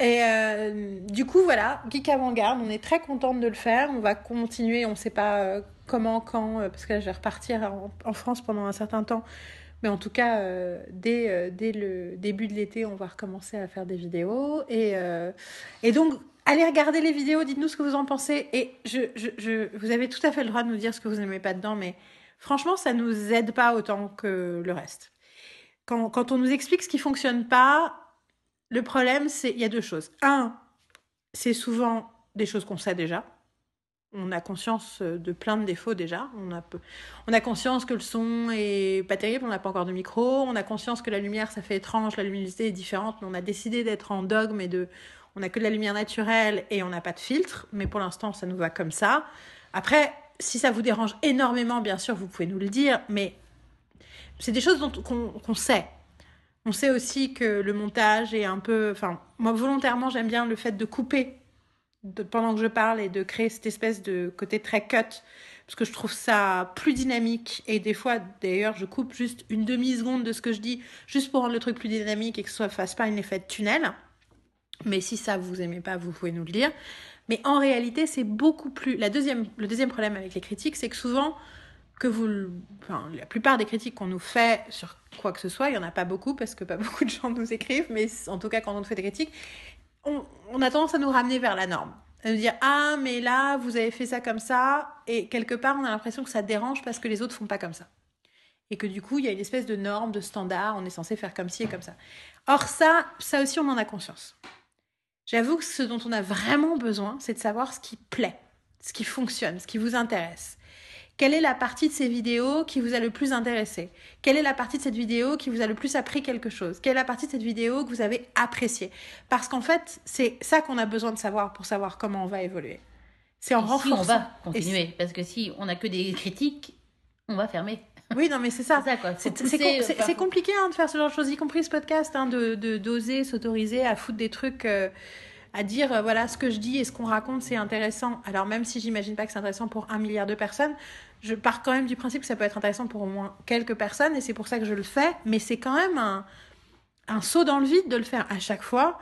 Et euh, du coup, voilà, Geek Avant-Garde, on est très contente de le faire. On va continuer, on ne sait pas euh, comment, quand, euh, parce que là, je vais repartir en, France pendant un certain temps. Mais en tout cas, dès, le début de l'été, on va recommencer à faire des vidéos. Et, donc, allez regarder les vidéos, dites-nous ce que vous en pensez. Et vous avez tout à fait le droit de nous dire ce que vous n'aimez pas dedans, mais franchement, ça ne nous aide pas autant que le reste. Quand, quand on nous explique ce qui fonctionne pas, le problème, c'est il y a deux choses. Un, c'est souvent des choses qu'on sait déjà. On a conscience de plein de défauts déjà. On a, on a conscience que le son est pas terrible, on n'a pas encore de micro. On a conscience que la lumière, ça fait étrange, la luminosité est différente, on a décidé d'être en dogme et de. On a que de la lumière naturelle et on n'a pas de filtre, mais pour l'instant, ça nous va comme ça. Après, si ça vous dérange énormément, bien sûr, vous pouvez nous le dire, mais c'est des choses qu'on sait. On sait aussi que le montage est un peu... Enfin, moi, volontairement, j'aime bien le fait de couper pendant que je parle et de créer cette espèce de côté très cut parce que je trouve ça plus dynamique. Et des fois d'ailleurs je coupe juste une demi seconde de ce que je dis juste pour rendre le truc plus dynamique et que ça fasse pas un effet de tunnel. Mais si ça vous aimez pas vous pouvez nous le dire. Mais en réalité c'est beaucoup plus la deuxième le deuxième problème avec les critiques c'est que souvent que vous enfin, la plupart des critiques qu'on nous fait sur quoi que ce soit il y en a pas beaucoup parce que pas (laughs) beaucoup de gens nous écrivent mais en tout cas quand on nous fait des critiques on, on a tendance à nous ramener vers la norme. À nous dire ah mais là vous avez fait ça comme ça et quelque part on a l'impression que ça dérange parce que les autres font pas comme ça. Et que du coup il y a une espèce de norme de standard on est censé faire comme ci et comme ça. Or ça ça aussi on en a conscience. J'avoue que ce dont on a vraiment besoin c'est de savoir ce qui plaît ce qui fonctionne ce qui vous intéresse quelle est la partie de ces vidéos qui vous a le plus intéressé? Quelle est la partie de cette vidéo qui vous a le plus appris quelque chose? Quelle est la partie de cette vidéo que vous avez appréciée? Parce qu'en fait, c'est ça qu'on a besoin de savoir pour savoir comment on va évoluer. C'est en renforçant. Si on va continuer, parce que si on n'a que des critiques, on va fermer. Oui, non, mais c'est ça. C'est compliqué hein, de faire ce genre de choses, y compris ce podcast, hein, de d'oser s'autoriser à foutre des trucs. Euh, à dire euh, voilà ce que je dis et ce qu'on raconte c'est intéressant. Alors même si j'imagine pas que c'est intéressant pour un milliard de personnes, je pars quand même du principe que ça peut être intéressant pour au moins quelques personnes et c'est pour ça que je le fais. Mais c'est quand même un, un saut dans le vide de le faire à chaque fois.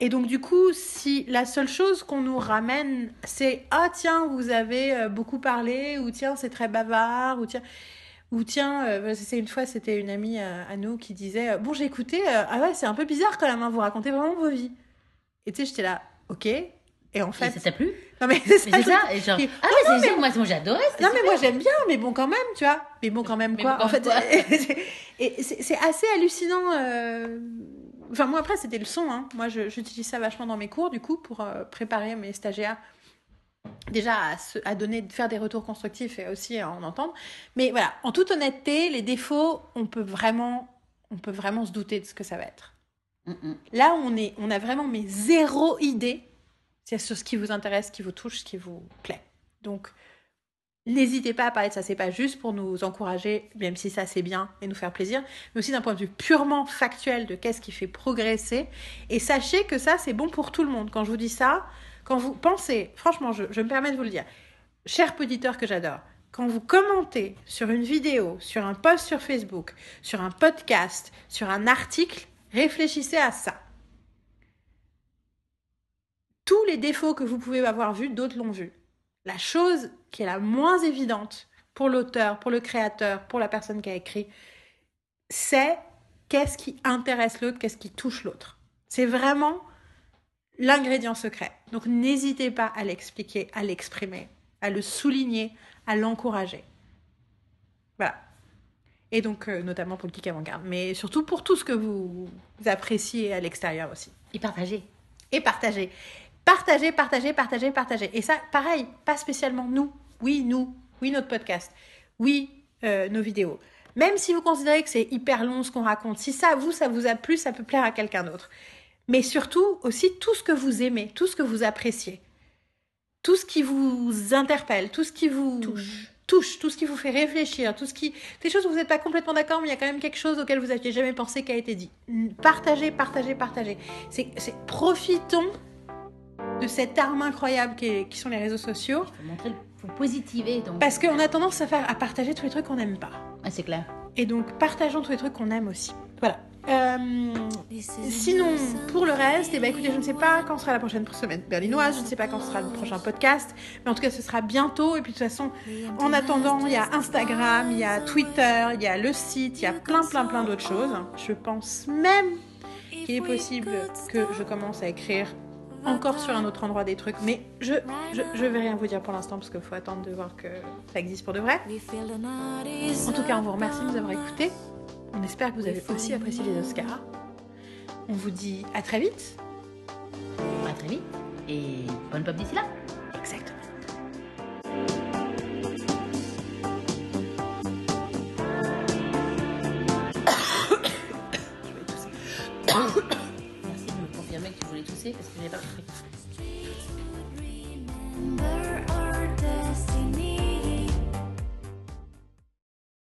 Et donc du coup, si la seule chose qu'on nous ramène, c'est ah tiens vous avez euh, beaucoup parlé ou tiens c'est très bavard ou tiens ou tiens euh, c'est une fois c'était une amie à nous qui disait bon j'ai écouté ah ouais c'est un peu bizarre quand même hein, vous racontez vraiment vos vies. Et tu sais, j'étais là, ok. Et en fait. ça t'a plu Non, mais c'est ça. ça. Et genre, ah, mais c'est moi, moi j'adorais. Non, mais moi j'aime bien, mais bon, quand même, tu vois. Mais bon, quand même, quoi. en fait, (laughs) et c'est assez hallucinant. Euh... Enfin, moi, après, c'était le son. Hein. Moi, j'utilise ça vachement dans mes cours, du coup, pour euh, préparer mes stagiaires déjà à, à, donner, faire des retours constructifs et aussi à en entendre. Mais voilà, en toute honnêteté, les défauts, on peut vraiment, on peut vraiment se douter de ce que ça va être. Là, on, est, on a vraiment mais zéro idée sur ce qui vous intéresse, ce qui vous touche, ce qui vous plaît. Donc, n'hésitez pas à parler de ça. C'est pas juste pour nous encourager, même si ça c'est bien et nous faire plaisir, mais aussi d'un point de vue purement factuel de qu'est-ce qui fait progresser. Et sachez que ça, c'est bon pour tout le monde. Quand je vous dis ça, quand vous pensez, franchement, je, je me permets de vous le dire, cher auditeur que j'adore, quand vous commentez sur une vidéo, sur un post sur Facebook, sur un podcast, sur un article, Réfléchissez à ça. Tous les défauts que vous pouvez avoir vus, d'autres l'ont vu. La chose qui est la moins évidente pour l'auteur, pour le créateur, pour la personne qui a écrit, c'est qu'est-ce qui intéresse l'autre, qu'est-ce qui touche l'autre. C'est vraiment l'ingrédient secret. Donc n'hésitez pas à l'expliquer, à l'exprimer, à le souligner, à l'encourager. Voilà. Et donc, euh, notamment pour le kick avant-garde. Mais surtout pour tout ce que vous, appréciez à l'extérieur aussi. Et partager. Et partager. Partager, partager, partager, partager. Et ça, pareil, pas spécialement nous. Oui, nous. Oui, notre podcast. Oui, euh, nos vidéos. Même si vous considérez que c'est hyper long ce qu'on raconte, si ça, vous, ça vous a plu, ça peut plaire à quelqu'un d'autre. Mais surtout, aussi, tout ce que vous aimez, tout ce que vous appréciez, tout ce qui vous interpelle, tout ce qui vous touche touche, tout ce qui vous fait réfléchir, tout ce qui, des choses où vous n'êtes pas complètement d'accord, mais il y a quand même quelque chose auquel vous n'aviez jamais pensé qui a été dit. Partagez, partagez, partagez. C'est, profitons de cette arme incroyable qui, qui sont les réseaux sociaux. Il faut montrer, faut positiver. Donc. Parce qu'on a tendance à faire, à partager tous les trucs qu'on n'aime pas. Ah, c'est clair. Et donc, partageons tous les trucs qu'on aime aussi. Voilà. Euh, sinon, pour le reste, eh ben, écoutez, je ne sais pas quand sera la prochaine semaine berlinoise, je ne sais pas quand sera le prochain podcast, mais en tout cas, ce sra bientôt. Et puis, de toute façon, en attendant, il y a Instagram, il y a Twitter, il y a le site, il y a plein, plein, plein d'autres choses. Je pense même qu'il est possible que je commence à écrire encore sur un autre endroit des trucs, mais je, je, je vais rien vous dire pour l'instant parce qu'il faut attendre de voir que ça existe pour de vrai. En tout cas, on vous remercie de nous avoir écoutés. On espère que vous avez aussi apprécié les Oscars. On vous dit à très vite. À très vite. Et bonne pop d'ici là. Exactement. Merci de me confirmer que tu voulais tousser parce que je n'ai pas compris.